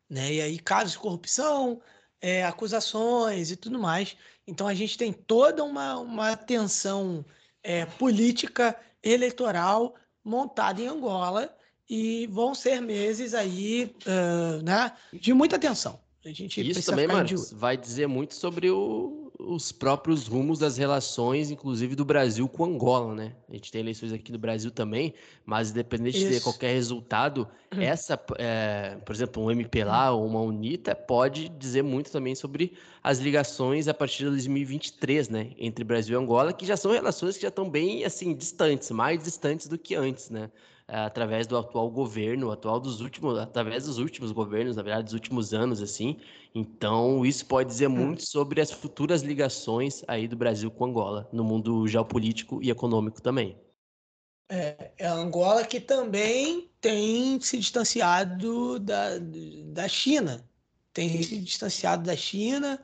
Né? E aí, casos de corrupção, é, acusações e tudo mais. Então a gente tem toda uma, uma tensão é, política eleitoral montada em Angola e vão ser meses aí uh, né, de muita tensão. A gente Isso também, Marcos, vai dizer muito sobre o, os próprios rumos das relações, inclusive do Brasil com Angola, né? A gente tem eleições aqui no Brasil também, mas independente Isso. de qualquer resultado, uhum. essa, é, por exemplo, um MP lá ou uma UNITA pode dizer muito também sobre as ligações a partir de 2023, né? Entre Brasil e Angola, que já são relações que já estão bem, assim, distantes, mais distantes do que antes, né? Através do atual governo, atual dos últimos, através dos últimos governos, na verdade, dos últimos anos, assim. Então, isso pode dizer hum. muito sobre as futuras ligações aí do Brasil com Angola, no mundo geopolítico e econômico também. É, é Angola que também tem se distanciado da, da China, tem se distanciado da China,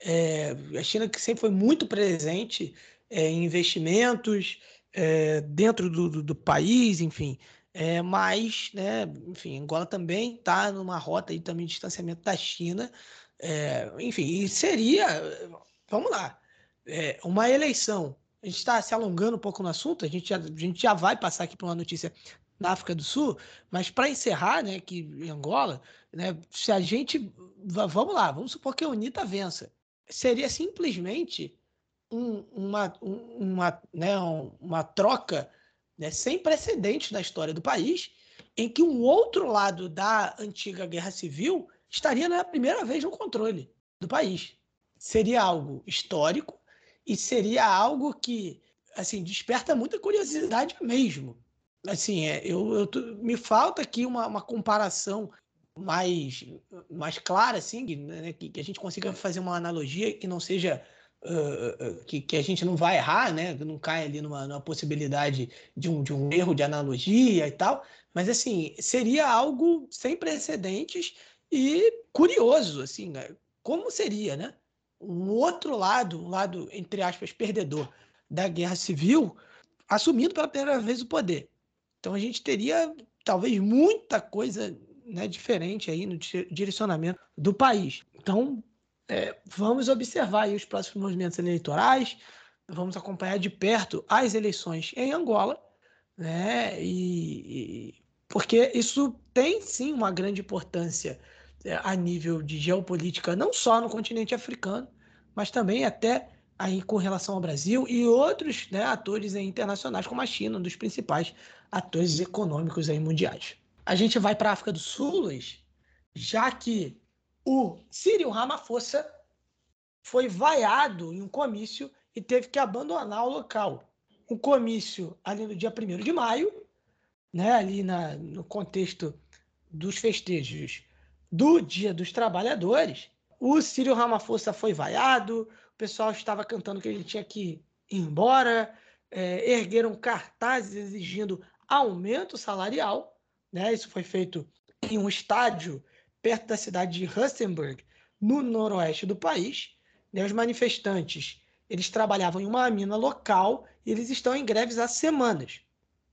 é, a China que sempre foi muito presente é, em investimentos, é, dentro do, do, do, país, enfim. É, mas, né, enfim, Angola também está numa rota aí também de distanciamento da China. É, enfim, seria, vamos lá, é, uma eleição. A gente está se alongando um pouco no assunto, a gente já, a gente já vai passar aqui para uma notícia na África do Sul, mas para encerrar, né, que em Angola, né, se a gente, vamos lá, vamos supor que a UNITA vença, seria simplesmente um, uma, uma, né, uma troca né, sem precedentes na história do país, em que um outro lado da antiga guerra civil estaria na primeira vez no controle do país. Seria algo histórico e seria algo que assim desperta muita curiosidade mesmo. Assim, é, eu, eu me falta aqui uma, uma comparação mais, mais clara, assim, né, que, que a gente consiga fazer uma analogia que não seja uh, que, que, a gente não vai errar, né? Não cai ali numa, numa, possibilidade de um, de um erro de analogia e tal. Mas, assim, seria algo sem precedentes e curioso, assim, né? como seria, né? Um outro lado, um lado, entre aspas, perdedor da guerra civil, assumindo pela primeira vez o poder. Então a gente teria talvez muita coisa né, diferente aí no direcionamento do país. Então, é, vamos observar os próximos movimentos eleitorais, vamos acompanhar de perto as eleições em Angola, né, e, e porque isso tem sim uma grande importância é, a nível de geopolítica, não só no continente africano, mas também até aí com relação ao Brasil e outros né, atores internacionais, como a China, um dos principais atores econômicos aí mundiais. A gente vai para a África do Sul, Luiz, já que o Cyril Ramaphosa foi vaiado em um comício e teve que abandonar o local. Um comício ali no dia 1 de maio, né, ali na, no contexto dos festejos do Dia dos Trabalhadores, o Círio Ramaphosa foi vaiado, o pessoal estava cantando que ele tinha que ir embora, é, ergueram cartazes exigindo aumento salarial. Né? Isso foi feito em um estádio perto da cidade de Rustenburg, no noroeste do país. Né? Os manifestantes eles trabalhavam em uma mina local e eles estão em greves há semanas.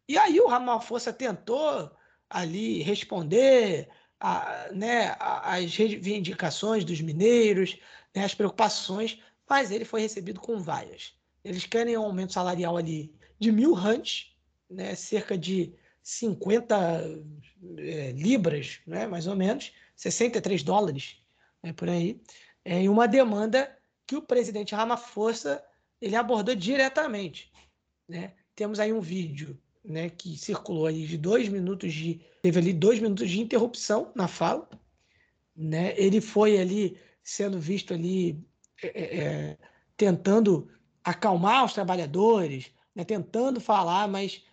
E aí o Ramaphosa tentou ali responder a, né, as reivindicações dos mineiros, né, as preocupações, mas ele foi recebido com vaias. Eles querem um aumento salarial ali de mil rands, né, cerca de 50 é, libras, né, mais ou menos, 63 dólares, né, por aí, é, e uma demanda que o presidente Ramaphosa ele abordou diretamente. Né? Temos aí um vídeo né, que circulou aí de dois minutos de. Teve ali dois minutos de interrupção na fala. Né? Ele foi ali sendo visto ali é, é, é, tentando acalmar os trabalhadores, né, tentando falar, mas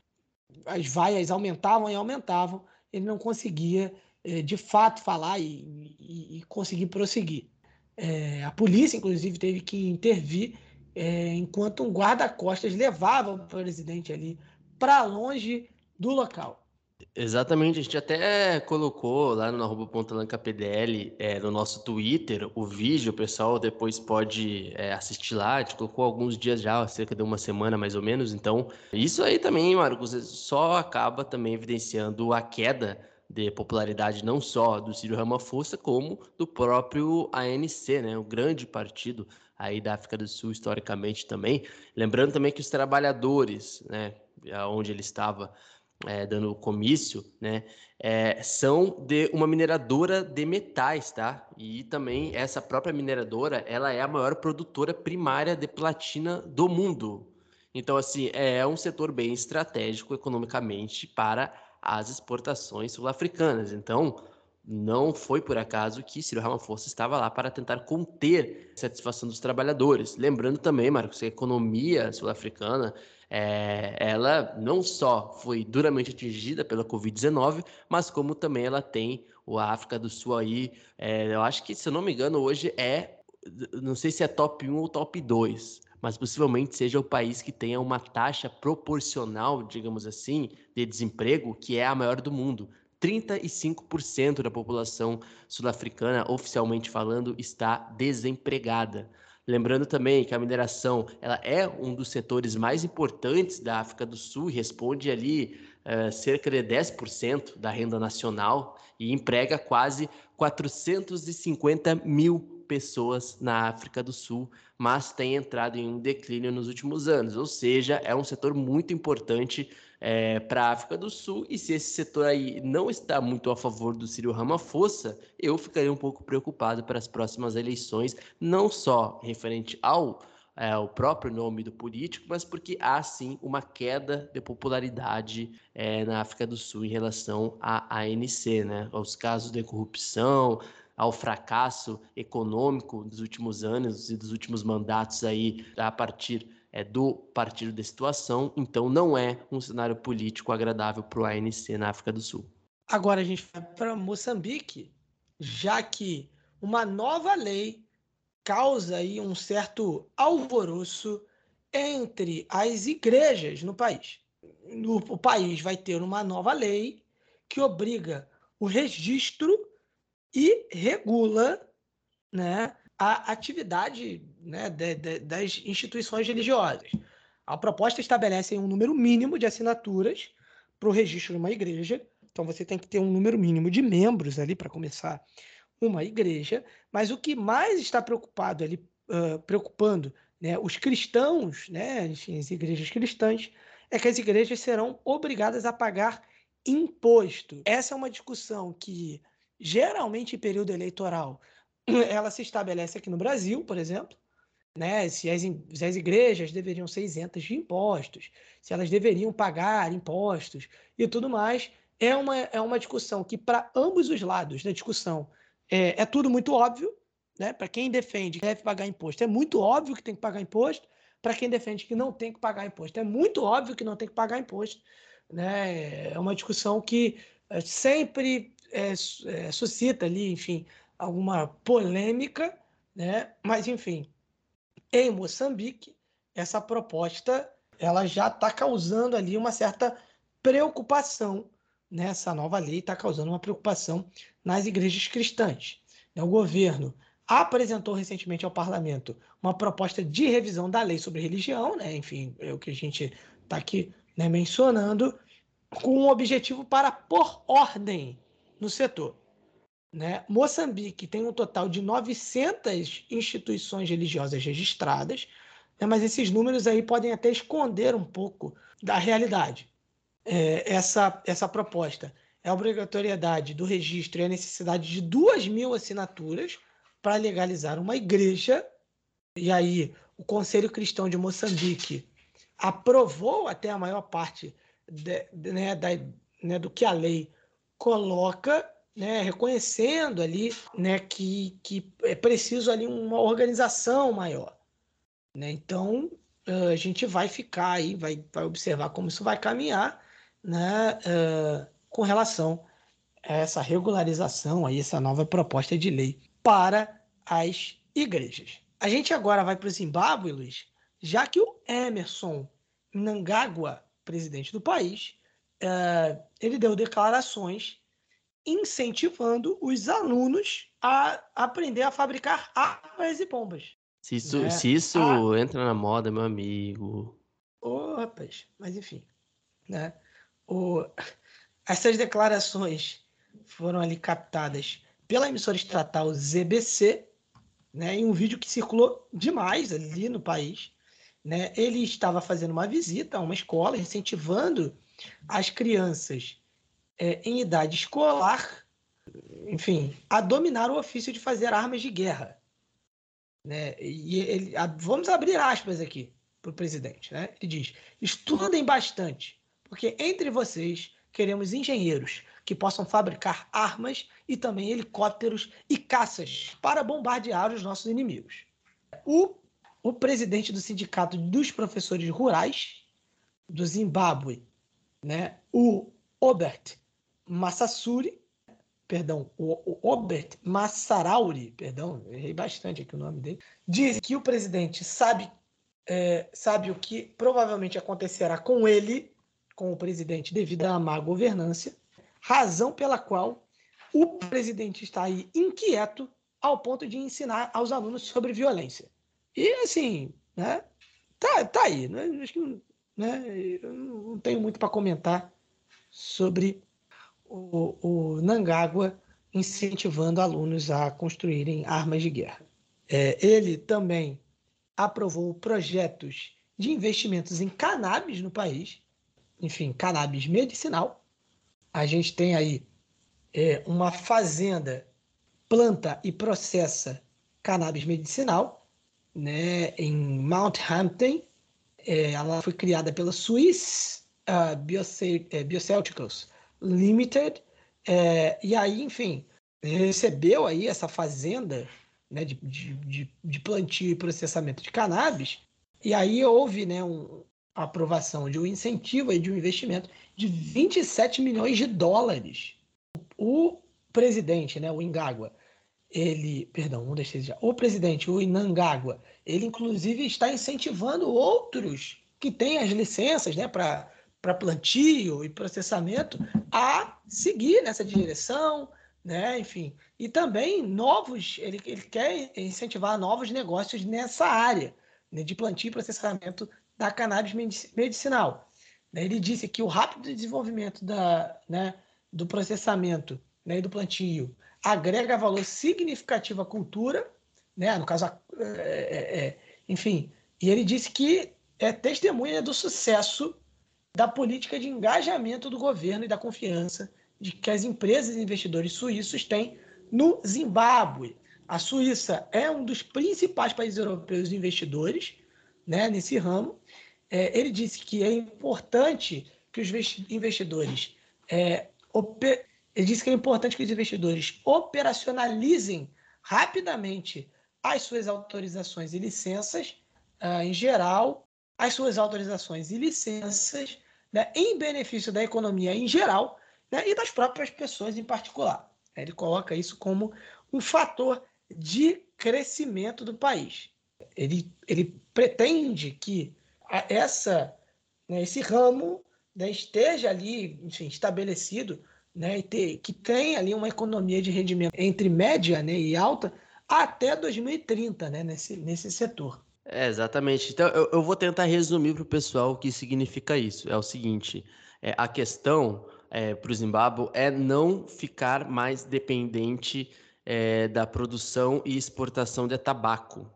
as vaias aumentavam e aumentavam. Ele não conseguia de fato falar e, e, e conseguir prosseguir. É, a polícia, inclusive, teve que intervir é, enquanto um guarda-costas levava o presidente ali para longe do local. Exatamente, a gente até colocou lá no arroba PDL, é, no nosso Twitter, o vídeo, o pessoal depois pode é, assistir lá, a gente colocou alguns dias já, cerca de uma semana mais ou menos, então isso aí também, Marcos, só acaba também evidenciando a queda de popularidade não só do Ciro Ramaphosa, como do próprio ANC, né, o grande partido aí da África do Sul historicamente também. Lembrando também que os trabalhadores, né, onde ele estava é, dando comício, né, é, são de uma mineradora de metais, tá? E também essa própria mineradora, ela é a maior produtora primária de platina do mundo. Então, assim, é um setor bem estratégico economicamente para as exportações sul-africanas. Então, não foi por acaso que Ciro Ramaphosa estava lá para tentar conter a satisfação dos trabalhadores. Lembrando também, Marcos, que a economia sul-africana é, ela não só foi duramente atingida pela Covid-19, mas como também ela tem o África do Sul aí, é, eu acho que, se eu não me engano, hoje é, não sei se é top 1 ou top 2, mas possivelmente seja o país que tenha uma taxa proporcional, digamos assim, de desemprego que é a maior do mundo. 35% da população sul-africana, oficialmente falando, está desempregada. Lembrando também que a mineração ela é um dos setores mais importantes da África do Sul e responde ali uh, cerca de 10% da renda nacional e emprega quase 450 mil pessoas na África do Sul, mas tem entrado em um declínio nos últimos anos. Ou seja, é um setor muito importante é, para a África do Sul. E se esse setor aí não está muito a favor do Ciro Ramaphosa, eu ficaria um pouco preocupado para as próximas eleições, não só referente ao é, o próprio nome do político, mas porque há sim uma queda de popularidade é, na África do Sul em relação à ANC, né? Aos casos de corrupção, ao fracasso econômico dos últimos anos e dos últimos mandatos aí a partir é, do partido da situação, então não é um cenário político agradável para o ANC na África do Sul. Agora a gente vai para Moçambique, já que uma nova lei causa aí um certo alvoroço entre as igrejas no país. o país vai ter uma nova lei que obriga o registro e regula né, a atividade né, de, de, das instituições religiosas. A proposta estabelece um número mínimo de assinaturas para o registro de uma igreja, Então você tem que ter um número mínimo de membros ali para começar uma igreja, mas o que mais está preocupado ali, uh, preocupando né, os cristãos, né, enfim, as igrejas cristãs, é que as igrejas serão obrigadas a pagar imposto. Essa é uma discussão que geralmente em período eleitoral ela se estabelece aqui no Brasil, por exemplo, né? Se as, se as igrejas deveriam ser isentas de impostos, se elas deveriam pagar impostos e tudo mais, é uma, é uma discussão que, para ambos os lados da discussão, é, é tudo muito óbvio. Né? Para quem defende que deve pagar imposto, é muito óbvio que tem que pagar imposto. Para quem defende que não tem que pagar imposto, é muito óbvio que não tem que pagar imposto. Né? É uma discussão que é, sempre é, é, suscita ali, enfim, alguma polêmica, né? mas, enfim, em Moçambique, essa proposta ela já está causando ali uma certa preocupação nessa nova lei está causando uma preocupação nas igrejas cristãs. O governo apresentou recentemente ao parlamento uma proposta de revisão da lei sobre religião, né? enfim, é o que a gente está aqui né, mencionando, com um objetivo para pôr ordem no setor. Né? Moçambique tem um total de 900 instituições religiosas registradas, né? mas esses números aí podem até esconder um pouco da realidade é, essa, essa proposta é a obrigatoriedade do registro e a necessidade de duas mil assinaturas para legalizar uma igreja. E aí, o Conselho Cristão de Moçambique aprovou até a maior parte de, né, da, né, do que a lei coloca, né, reconhecendo ali né, que, que é preciso ali uma organização maior. Né? Então, a gente vai ficar aí, vai, vai observar como isso vai caminhar né, uh, com relação a essa regularização, aí, essa nova proposta de lei para as igrejas. A gente agora vai para o Zimbábue, Luiz, já que o Emerson Mnangagwa, presidente do país, uh, ele deu declarações incentivando os alunos a aprender a fabricar armas e bombas. Se isso, né? se isso a... entra na moda, meu amigo. Ô, oh, rapaz, mas enfim. Né? o, essas declarações foram ali captadas pela emissora estatal ZBC, né, em um vídeo que circulou demais ali no país. Né? Ele estava fazendo uma visita a uma escola, incentivando as crianças é, em idade escolar, enfim, a dominar o ofício de fazer armas de guerra. Né? E ele, a, vamos abrir aspas aqui para o presidente. Né? Ele diz: estudem bastante, porque entre vocês queremos engenheiros que possam fabricar armas e também helicópteros e caças para bombardear os nossos inimigos. O, o presidente do Sindicato dos Professores Rurais do Zimbábue, né, o Obert Massasuri, perdão, o Obert Massarauri, perdão, errei bastante aqui o nome dele, diz que o presidente sabe, é, sabe o que provavelmente acontecerá com ele com o presidente devido à má governança, razão pela qual o presidente está aí inquieto ao ponto de ensinar aos alunos sobre violência. E assim, né? Tá, tá aí. Né? Acho que né? eu não tenho muito para comentar sobre o, o Nangágua incentivando alunos a construírem armas de guerra. É, ele também aprovou projetos de investimentos em cannabis no país, enfim, cannabis medicinal. A gente tem aí é, uma fazenda planta e processa cannabis medicinal, né, em Mount Hampton. É, ela foi criada pela Swiss uh, Bioceuticals Limited. É, e aí, enfim, recebeu aí essa fazenda né, de, de, de, plantio e processamento de cannabis. E aí houve né, um, a aprovação de um incentivo e de um investimento de 27 milhões de dólares. O presidente, né, o Ingagua, ele, perdão, não deixei já. O presidente, o Inangagua, ele inclusive está incentivando outros que têm as licenças, né, para para plantio e processamento a seguir nessa direção, né? Enfim, e também novos, ele, ele quer incentivar novos negócios nessa área né, de plantio e processamento da cannabis medicinal. Né? Ele disse que o rápido desenvolvimento da, né, do processamento né, e do plantio agrega valor significativo à cultura, né, no caso, é, é, é, enfim, e ele disse que é testemunha do sucesso da política de engajamento do governo e da confiança de que as empresas e investidores suíços têm no Zimbábue. A Suíça é um dos principais países europeus investidores né, nesse ramo. É, ele disse que é importante que os investidores é, ele disse que é importante que os investidores operacionalizem rapidamente as suas autorizações e licenças, uh, em geral, as suas autorizações e licenças, né, em benefício da economia em geral né, e das próprias pessoas em particular. Ele coloca isso como um fator de crescimento do país. Ele, ele pretende que essa, né, esse ramo né, esteja ali enfim, estabelecido né, e ter, que tem ali uma economia de rendimento entre média né, e alta até 2030 né, nesse, nesse setor. É, exatamente. Então, eu, eu vou tentar resumir para o pessoal o que significa isso. É o seguinte: é, a questão é, para o Zimbábue é não ficar mais dependente é, da produção e exportação de tabaco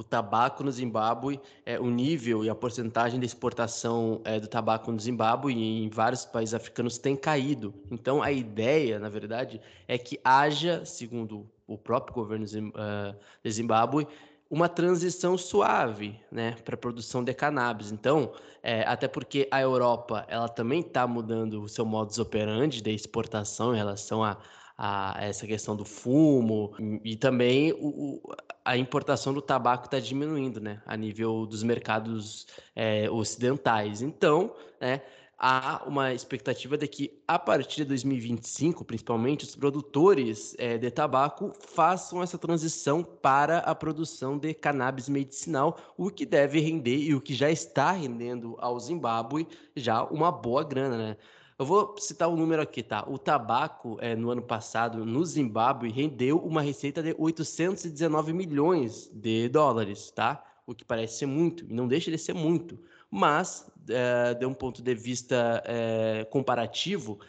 o tabaco no Zimbábue, é, o nível e a porcentagem de exportação é, do tabaco no Zimbábue e em vários países africanos tem caído. Então, a ideia, na verdade, é que haja, segundo o próprio governo uh, de Zimbábue, uma transição suave né, para a produção de cannabis. Então, é, até porque a Europa ela também está mudando o seu modus operandi de exportação em relação a, a essa questão do fumo e também o, a importação do tabaco está diminuindo, né, a nível dos mercados é, ocidentais. Então, né, há uma expectativa de que a partir de 2025, principalmente, os produtores é, de tabaco façam essa transição para a produção de cannabis medicinal, o que deve render e o que já está rendendo ao Zimbábue já uma boa grana, né? Eu vou citar um número aqui, tá? O tabaco, é, no ano passado, no Zimbábue, rendeu uma receita de 819 milhões de dólares, tá? O que parece ser muito, e não deixa de ser muito. Mas, é, de um ponto de vista é, comparativo,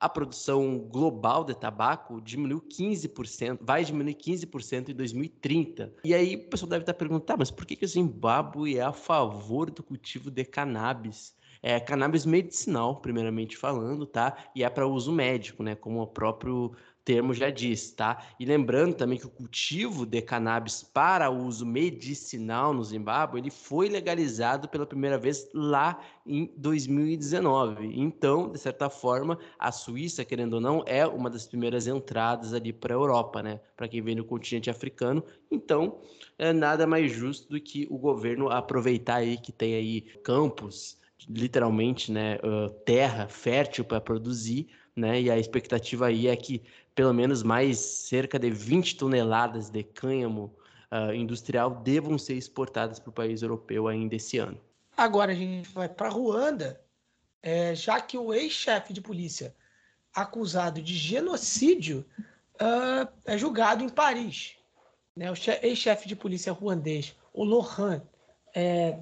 a produção global de tabaco diminuiu 15%, vai diminuir 15% em 2030. E aí o pessoal deve estar perguntando, tá, mas por que, que o Zimbábue é a favor do cultivo de cannabis? É cannabis medicinal, primeiramente falando, tá? E é para uso médico, né? Como o próprio termo já diz, tá? E lembrando também que o cultivo de cannabis para uso medicinal no Zimbábue, ele foi legalizado pela primeira vez lá em 2019. Então, de certa forma, a Suíça, querendo ou não, é uma das primeiras entradas ali para a Europa, né? Para quem vem do continente africano. Então, é nada mais justo do que o governo aproveitar aí que tem aí campos literalmente, né, uh, terra fértil para produzir, né, e a expectativa aí é que pelo menos mais cerca de 20 toneladas de cânhamo uh, industrial devam ser exportadas para o país europeu ainda esse ano. Agora a gente vai para Ruanda, é, já que o ex-chefe de polícia acusado de genocídio uh, é julgado em Paris. Né? O ex-chefe de polícia ruandês, o Lohan é,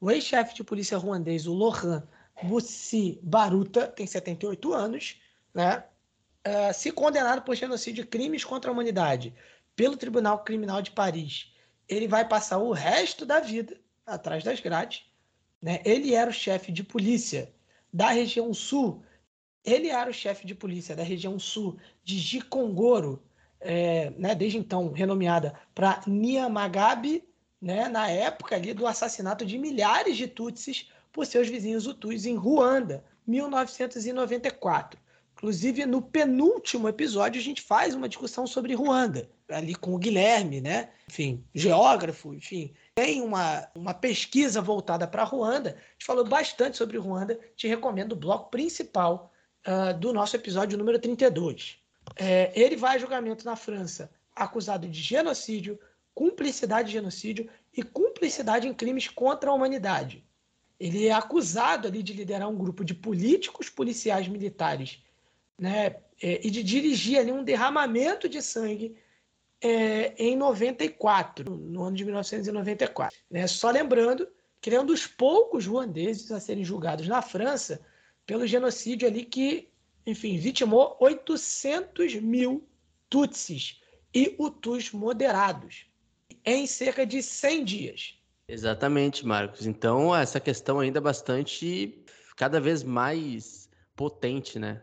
o ex-chefe de polícia ruandês, o Lohan Bussi Baruta, tem 78 anos, né? Uh, se condenado por genocídio e crimes contra a humanidade pelo Tribunal Criminal de Paris, ele vai passar o resto da vida atrás das grades. Né? Ele era o chefe de polícia da região sul. Ele era o chefe de polícia da região sul de Gikongoro, é, né? desde então renomeada para Niamagabe né, na época ali do assassinato de milhares de Tutsis por seus vizinhos Hutus em Ruanda, 1994. Inclusive, no penúltimo episódio, a gente faz uma discussão sobre Ruanda, ali com o Guilherme, né? Enfim, geógrafo, enfim. Tem uma, uma pesquisa voltada para Ruanda. A gente falou bastante sobre Ruanda. Te recomendo o bloco principal uh, do nosso episódio número 32. É, ele vai a julgamento na França, acusado de genocídio, cumplicidade de genocídio e cumplicidade em crimes contra a humanidade. Ele é acusado ali de liderar um grupo de políticos, policiais, militares, né, é, e de dirigir ali um derramamento de sangue é, em 94, no ano de 1994. Né? Só lembrando que ele é um dos poucos ruandeses a serem julgados na França pelo genocídio ali que, enfim, vitimou 800 mil Tutsis e Hutus moderados em cerca de 100 dias. Exatamente, Marcos. Então, essa questão ainda é bastante, cada vez mais potente, né?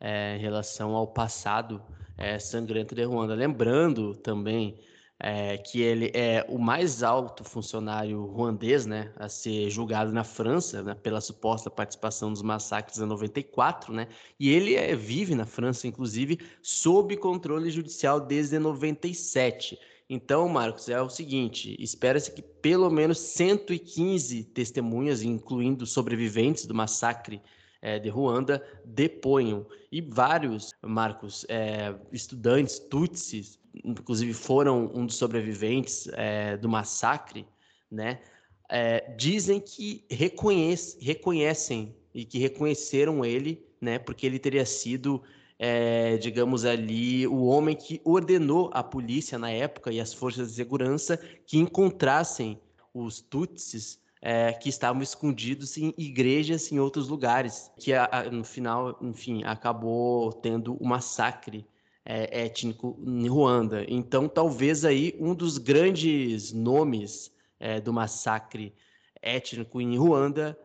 É, em relação ao passado é, sangrento de Ruanda. Lembrando também é, que ele é o mais alto funcionário ruandês né, a ser julgado na França né, pela suposta participação nos massacres em 94, né, e ele é, vive na França, inclusive, sob controle judicial desde 97. Então, Marcos, é o seguinte: espera-se que pelo menos 115 testemunhas, incluindo sobreviventes do massacre é, de Ruanda, deponham. E vários, Marcos, é, estudantes tutsis, inclusive foram um dos sobreviventes é, do massacre, né? É, dizem que reconhece, reconhecem e que reconheceram ele, né? Porque ele teria sido, é, digamos ali, o homem que ordenou a polícia na época e as forças de segurança que encontrassem os Tutsis é, que estavam escondidos em igrejas em outros lugares, que a, a, no final, enfim, acabou tendo um massacre é, étnico em Ruanda. Então, talvez aí um dos grandes nomes é, do massacre étnico em Ruanda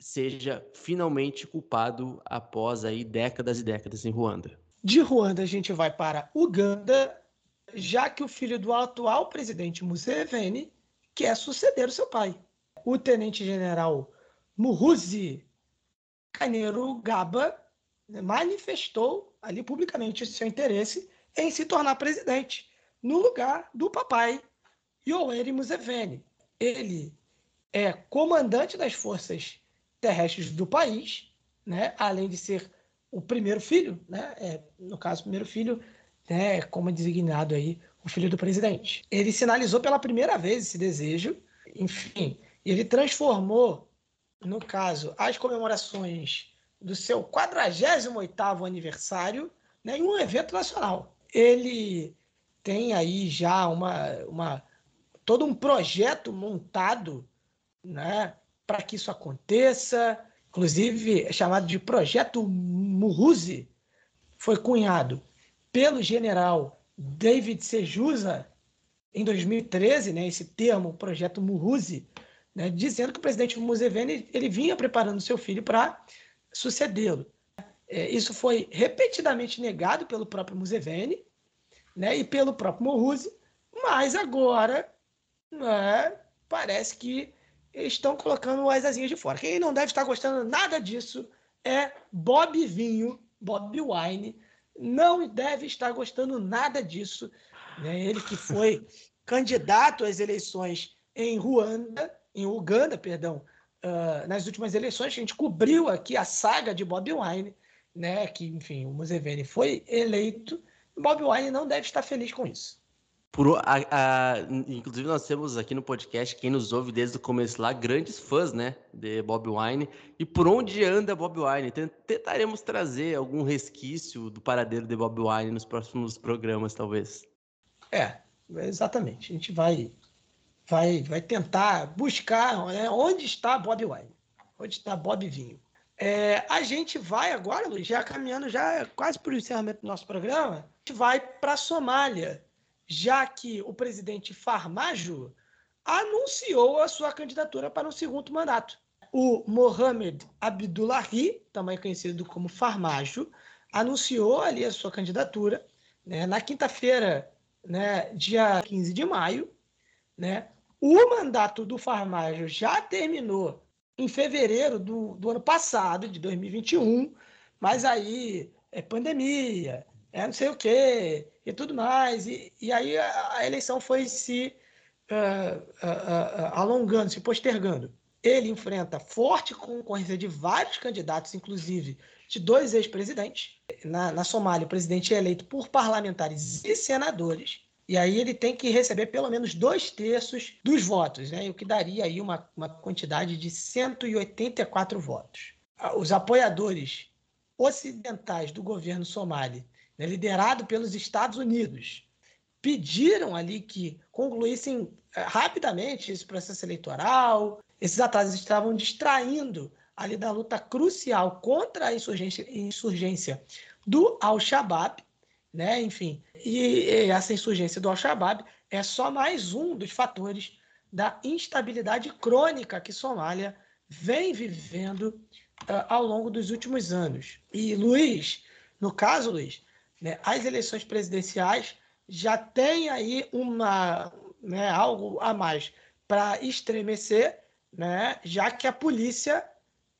seja finalmente culpado após aí décadas e décadas em Ruanda. De Ruanda a gente vai para Uganda, já que o filho do atual presidente Museveni quer suceder o seu pai. O tenente-general Muhuzi Gaba manifestou ali publicamente seu interesse em se tornar presidente no lugar do papai Yoweri Museveni. Ele é comandante das forças terrestres do país, né? além de ser o primeiro filho, né? É, no caso, o primeiro filho, né? como é designado aí, o filho do presidente. Ele sinalizou pela primeira vez esse desejo, enfim, ele transformou, no caso, as comemorações do seu 48º aniversário né, em um evento nacional. Ele tem aí já uma, uma todo um projeto montado né, para que isso aconteça, inclusive é chamado de Projeto Muruzi, foi cunhado pelo general David Sejusa em 2013, né, esse termo, Projeto Muruzi, né, dizendo que o presidente Museveni ele vinha preparando seu filho para sucedê-lo. É, isso foi repetidamente negado pelo próprio Museveni né, e pelo próprio Moruzi, mas agora né, parece que estão colocando as asinhas de fora. Quem não deve estar gostando nada disso é Bob Vinho, Bob Wine, não deve estar gostando nada disso. Né? Ele que foi candidato às eleições em Ruanda, em Uganda, perdão, uh, nas últimas eleições, a gente cobriu aqui a saga de Bob Wine, né, que, enfim, o Museveni foi eleito, Bob Wine não deve estar feliz com isso. Por, a, a, inclusive, nós temos aqui no podcast, quem nos ouve desde o começo lá, grandes fãs, né, de Bob Wine. E por onde anda Bob Wine? Tentaremos trazer algum resquício do paradeiro de Bob Wine nos próximos programas, talvez. É, exatamente. A gente vai vai, vai tentar buscar né, onde está Bob Wine, onde está Bob Vinho. É, a gente vai agora, Luiz, já caminhando já quase para o encerramento do nosso programa, a gente vai para a Somália, já que o presidente Farmajo anunciou a sua candidatura para um segundo mandato. O Mohamed Abdullahi, também conhecido como Farmajo, anunciou ali a sua candidatura né, na quinta-feira, né, dia 15 de maio, né, o mandato do Farmajo já terminou em fevereiro do, do ano passado, de 2021, mas aí é pandemia, é não sei o quê, e tudo mais. E, e aí a, a eleição foi se uh, uh, uh, alongando, se postergando. Ele enfrenta forte concorrência de vários candidatos, inclusive de dois ex-presidentes. Na, na Somália, o presidente é eleito por parlamentares e senadores. E aí ele tem que receber pelo menos dois terços dos votos, né? o que daria aí uma, uma quantidade de 184 votos. Ah, os apoiadores ocidentais do governo somali, né, liderado pelos Estados Unidos, pediram ali que concluíssem eh, rapidamente esse processo eleitoral. Esses atrasos estavam distraindo ali da luta crucial contra a insurgência, insurgência do Al-Shabaab, né? Enfim, e, e essa insurgência do Al-Shabaab é só mais um dos fatores da instabilidade crônica que Somália vem vivendo uh, ao longo dos últimos anos. E Luiz, no caso, Luiz, né, as eleições presidenciais já tem aí uma, né, algo a mais para estremecer, né, já que a polícia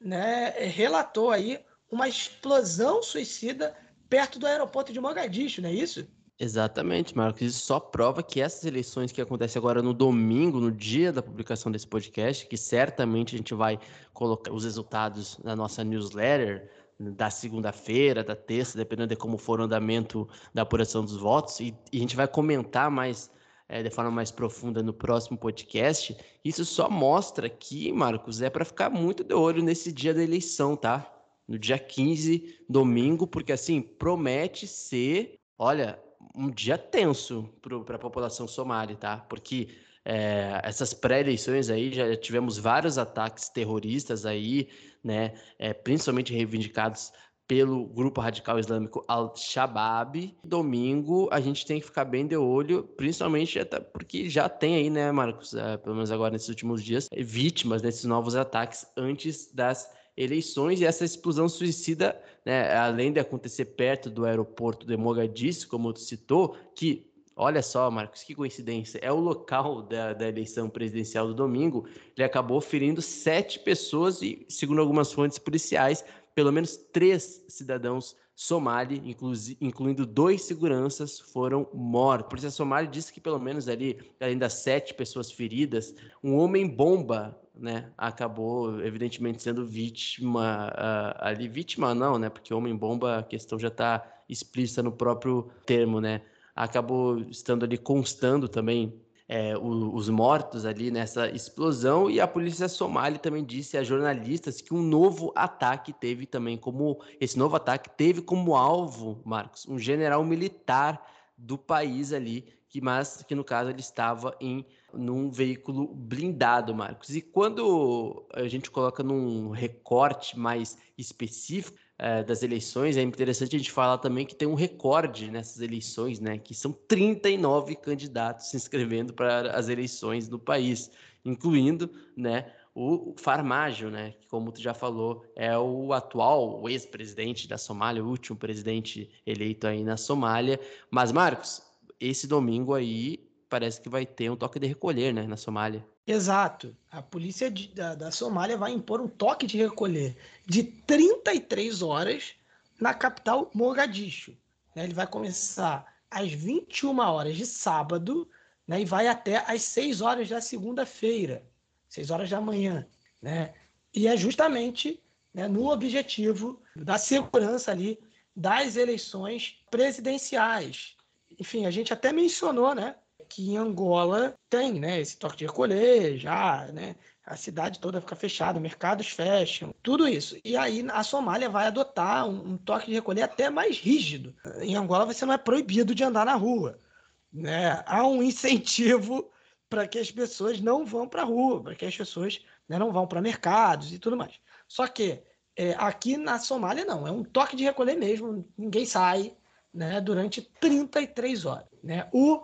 né, relatou aí uma explosão suicida perto do aeroporto de Mogadishu, não é isso? Exatamente, Marcos. Isso só prova que essas eleições que acontecem agora no domingo, no dia da publicação desse podcast, que certamente a gente vai colocar os resultados na nossa newsletter da segunda-feira, da terça, dependendo de como for o andamento da apuração dos votos, e, e a gente vai comentar mais é, de forma mais profunda no próximo podcast. Isso só mostra que, Marcos, é para ficar muito de olho nesse dia da eleição, tá? No dia 15, domingo, porque assim promete ser, olha, um dia tenso para a população somali, tá? Porque é, essas pré-eleições aí já tivemos vários ataques terroristas aí, né? É, principalmente reivindicados pelo grupo radical islâmico Al-Shabaab. Domingo a gente tem que ficar bem de olho, principalmente até porque já tem aí, né, Marcos, é, pelo menos agora nesses últimos dias, vítimas desses novos ataques antes das eleições e essa explosão suicida, né, além de acontecer perto do aeroporto de Mogadishu, como tu citou, que Olha só, Marcos, que coincidência. É o local da, da, eleição presidencial do domingo. Ele acabou ferindo sete pessoas e, segundo algumas fontes policiais, pelo menos três cidadãos somali, incluindo dois seguranças, foram mortos. A polícia somali disse que pelo menos ali, além das sete pessoas feridas, um homem-bomba né, acabou evidentemente sendo vítima uh, ali, vítima não, né, porque homem-bomba, a questão já está explícita no próprio termo, né, acabou estando ali constando também é, os mortos ali nessa explosão. E a polícia somali também disse a jornalistas que um novo ataque teve também como. Esse novo ataque teve como alvo, Marcos, um general militar do país ali, que, mas que no caso ele estava em num veículo blindado, Marcos. E quando a gente coloca num recorte mais específico, é, das eleições, é interessante a gente falar também que tem um recorde nessas eleições, né? Que são 39 candidatos se inscrevendo para as eleições do país, incluindo, né? O Farmajo, né? Que, como tu já falou, é o atual ex-presidente da Somália, o último presidente eleito aí na Somália. Mas, Marcos, esse domingo aí parece que vai ter um toque de recolher, né? Na Somália. Exato. A polícia de, da, da Somália vai impor um toque de recolher de 33 horas na capital Mogadishu. Né? Ele vai começar às 21 horas de sábado né? e vai até às 6 horas da segunda-feira, 6 horas da manhã. Né? E é justamente né, no objetivo da segurança ali das eleições presidenciais. Enfim, a gente até mencionou, né? Que em Angola tem né, esse toque de recolher, já, né? A cidade toda fica fechada, mercados fecham, tudo isso. E aí a Somália vai adotar um, um toque de recolher até mais rígido. Em Angola você não é proibido de andar na rua. Né? Há um incentivo para que as pessoas não vão para a rua, para que as pessoas né, não vão para mercados e tudo mais. Só que é, aqui na Somália não, é um toque de recolher mesmo, ninguém sai né, durante 33 horas. Né? O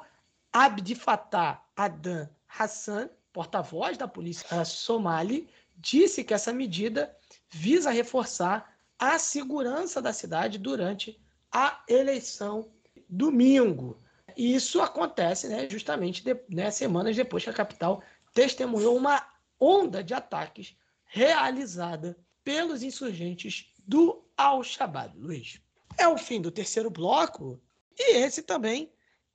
Abdi Fattah Adan Hassan, porta-voz da polícia somali, disse que essa medida visa reforçar a segurança da cidade durante a eleição domingo. E isso acontece né, justamente de, né, semanas depois que a capital testemunhou uma onda de ataques realizada pelos insurgentes do Al-Shabaab. Luiz, é o fim do terceiro bloco e esse também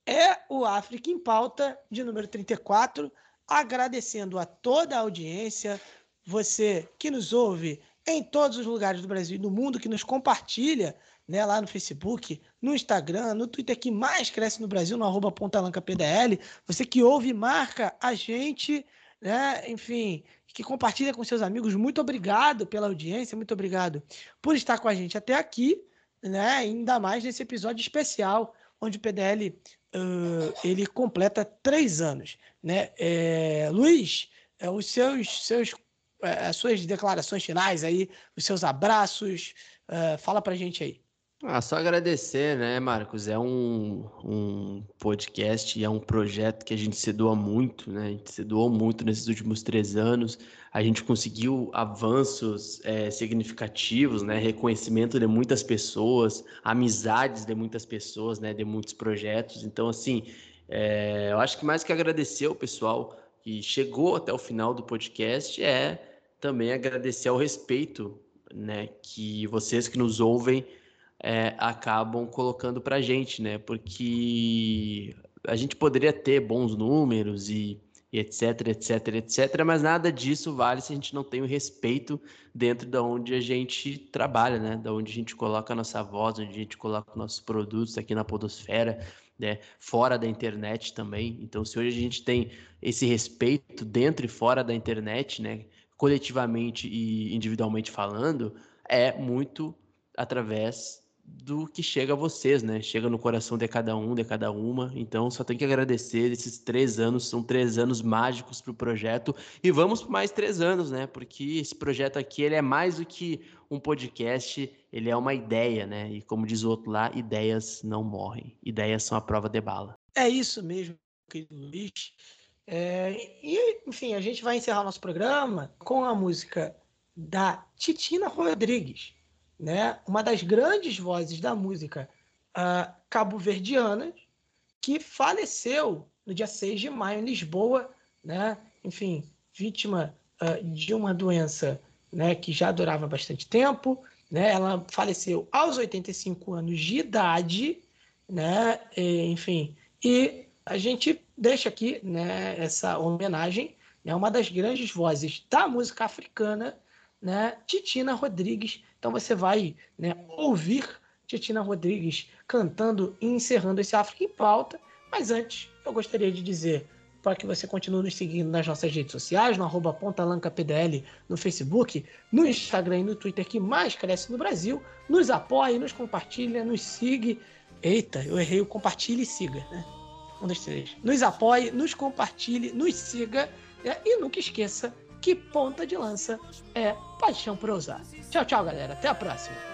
é o África em Pauta de número 34. Agradecendo a toda a audiência, você que nos ouve em todos os lugares do Brasil e do mundo, que nos compartilha né, lá no Facebook, no Instagram, no Twitter que mais cresce no Brasil, no arroba PDL. Você que ouve marca a gente, né, enfim, que compartilha com seus amigos. Muito obrigado pela audiência, muito obrigado por estar com a gente até aqui, né, ainda mais nesse episódio especial, onde o PDL uh, ele completa três anos. Né? É, Luiz, é, os seus, seus é, as suas declarações finais aí, os seus abraços. Fala pra gente aí. Ah, só agradecer, né, Marcos? É um, um podcast é um projeto que a gente se doa muito, né? A gente se doou muito nesses últimos três anos. A gente conseguiu avanços é, significativos, né? Reconhecimento de muitas pessoas, amizades de muitas pessoas, né? De muitos projetos. Então, assim, é, eu acho que mais que agradecer o pessoal que chegou até o final do podcast é também agradecer ao respeito, né? Que vocês que nos ouvem é, acabam colocando para gente, né? Porque a gente poderia ter bons números e, etc, etc, etc, mas nada disso vale se a gente não tem o respeito dentro da onde a gente trabalha, né? Da onde a gente coloca a nossa voz, onde a gente coloca nossos produtos aqui na podosfera, né? Fora da internet também. Então, se hoje a gente tem esse respeito dentro e fora da internet, né? Coletivamente e individualmente falando, é muito através do que chega a vocês, né? Chega no coração de cada um, de cada uma. Então, só tem que agradecer. Esses três anos são três anos mágicos para o projeto. E vamos por mais três anos, né? Porque esse projeto aqui ele é mais do que um podcast, ele é uma ideia, né? E como diz o outro lá, ideias não morrem. Ideias são a prova de bala. É isso mesmo, querido Luiz. É, e, enfim, a gente vai encerrar nosso programa com a música da Titina Rodrigues né, uma das grandes vozes da música uh, cabo-verdiana, que faleceu no dia 6 de maio em Lisboa, né, enfim, vítima uh, de uma doença né, que já durava bastante tempo. Né, ela faleceu aos 85 anos de idade, né, e, enfim, e a gente deixa aqui né, essa homenagem, né, uma das grandes vozes da música africana, né, Titina Rodrigues, então você vai né, ouvir Titina Rodrigues cantando e encerrando esse África em Pauta. Mas antes, eu gostaria de dizer para que você continue nos seguindo nas nossas redes sociais, no arroba PontalancaPDL no Facebook, no Instagram e no Twitter que mais cresce no Brasil. Nos apoie, nos compartilha, nos siga. Eita, eu errei o compartilhe e siga, né? Um, dois, três. Nos apoie, nos compartilhe, nos siga né? e nunca esqueça que ponta de lança é paixão por usar. Tchau, tchau, galera. Até a próxima.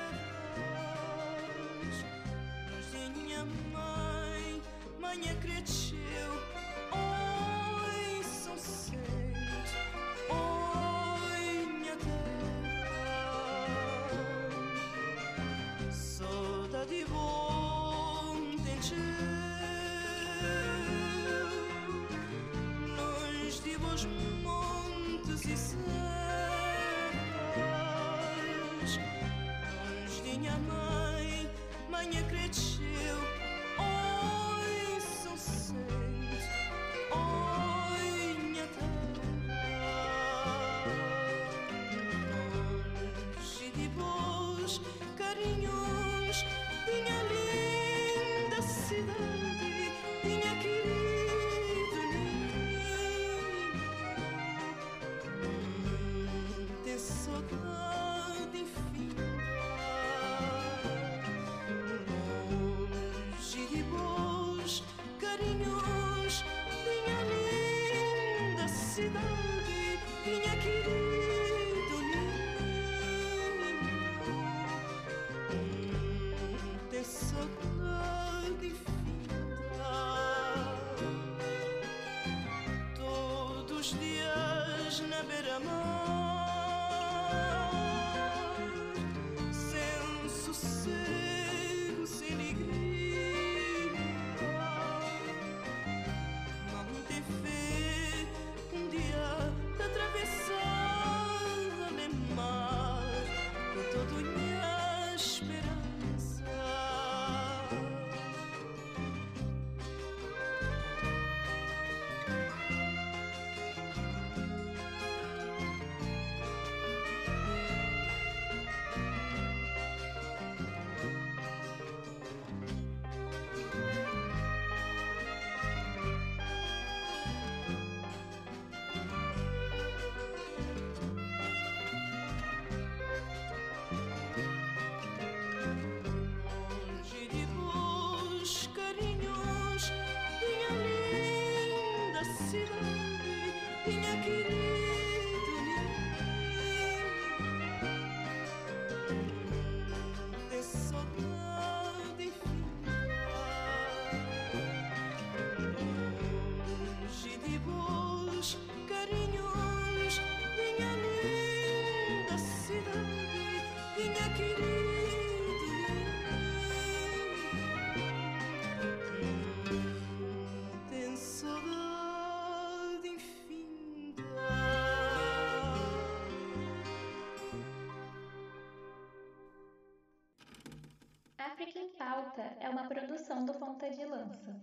É uma produção do Ponta de Lança.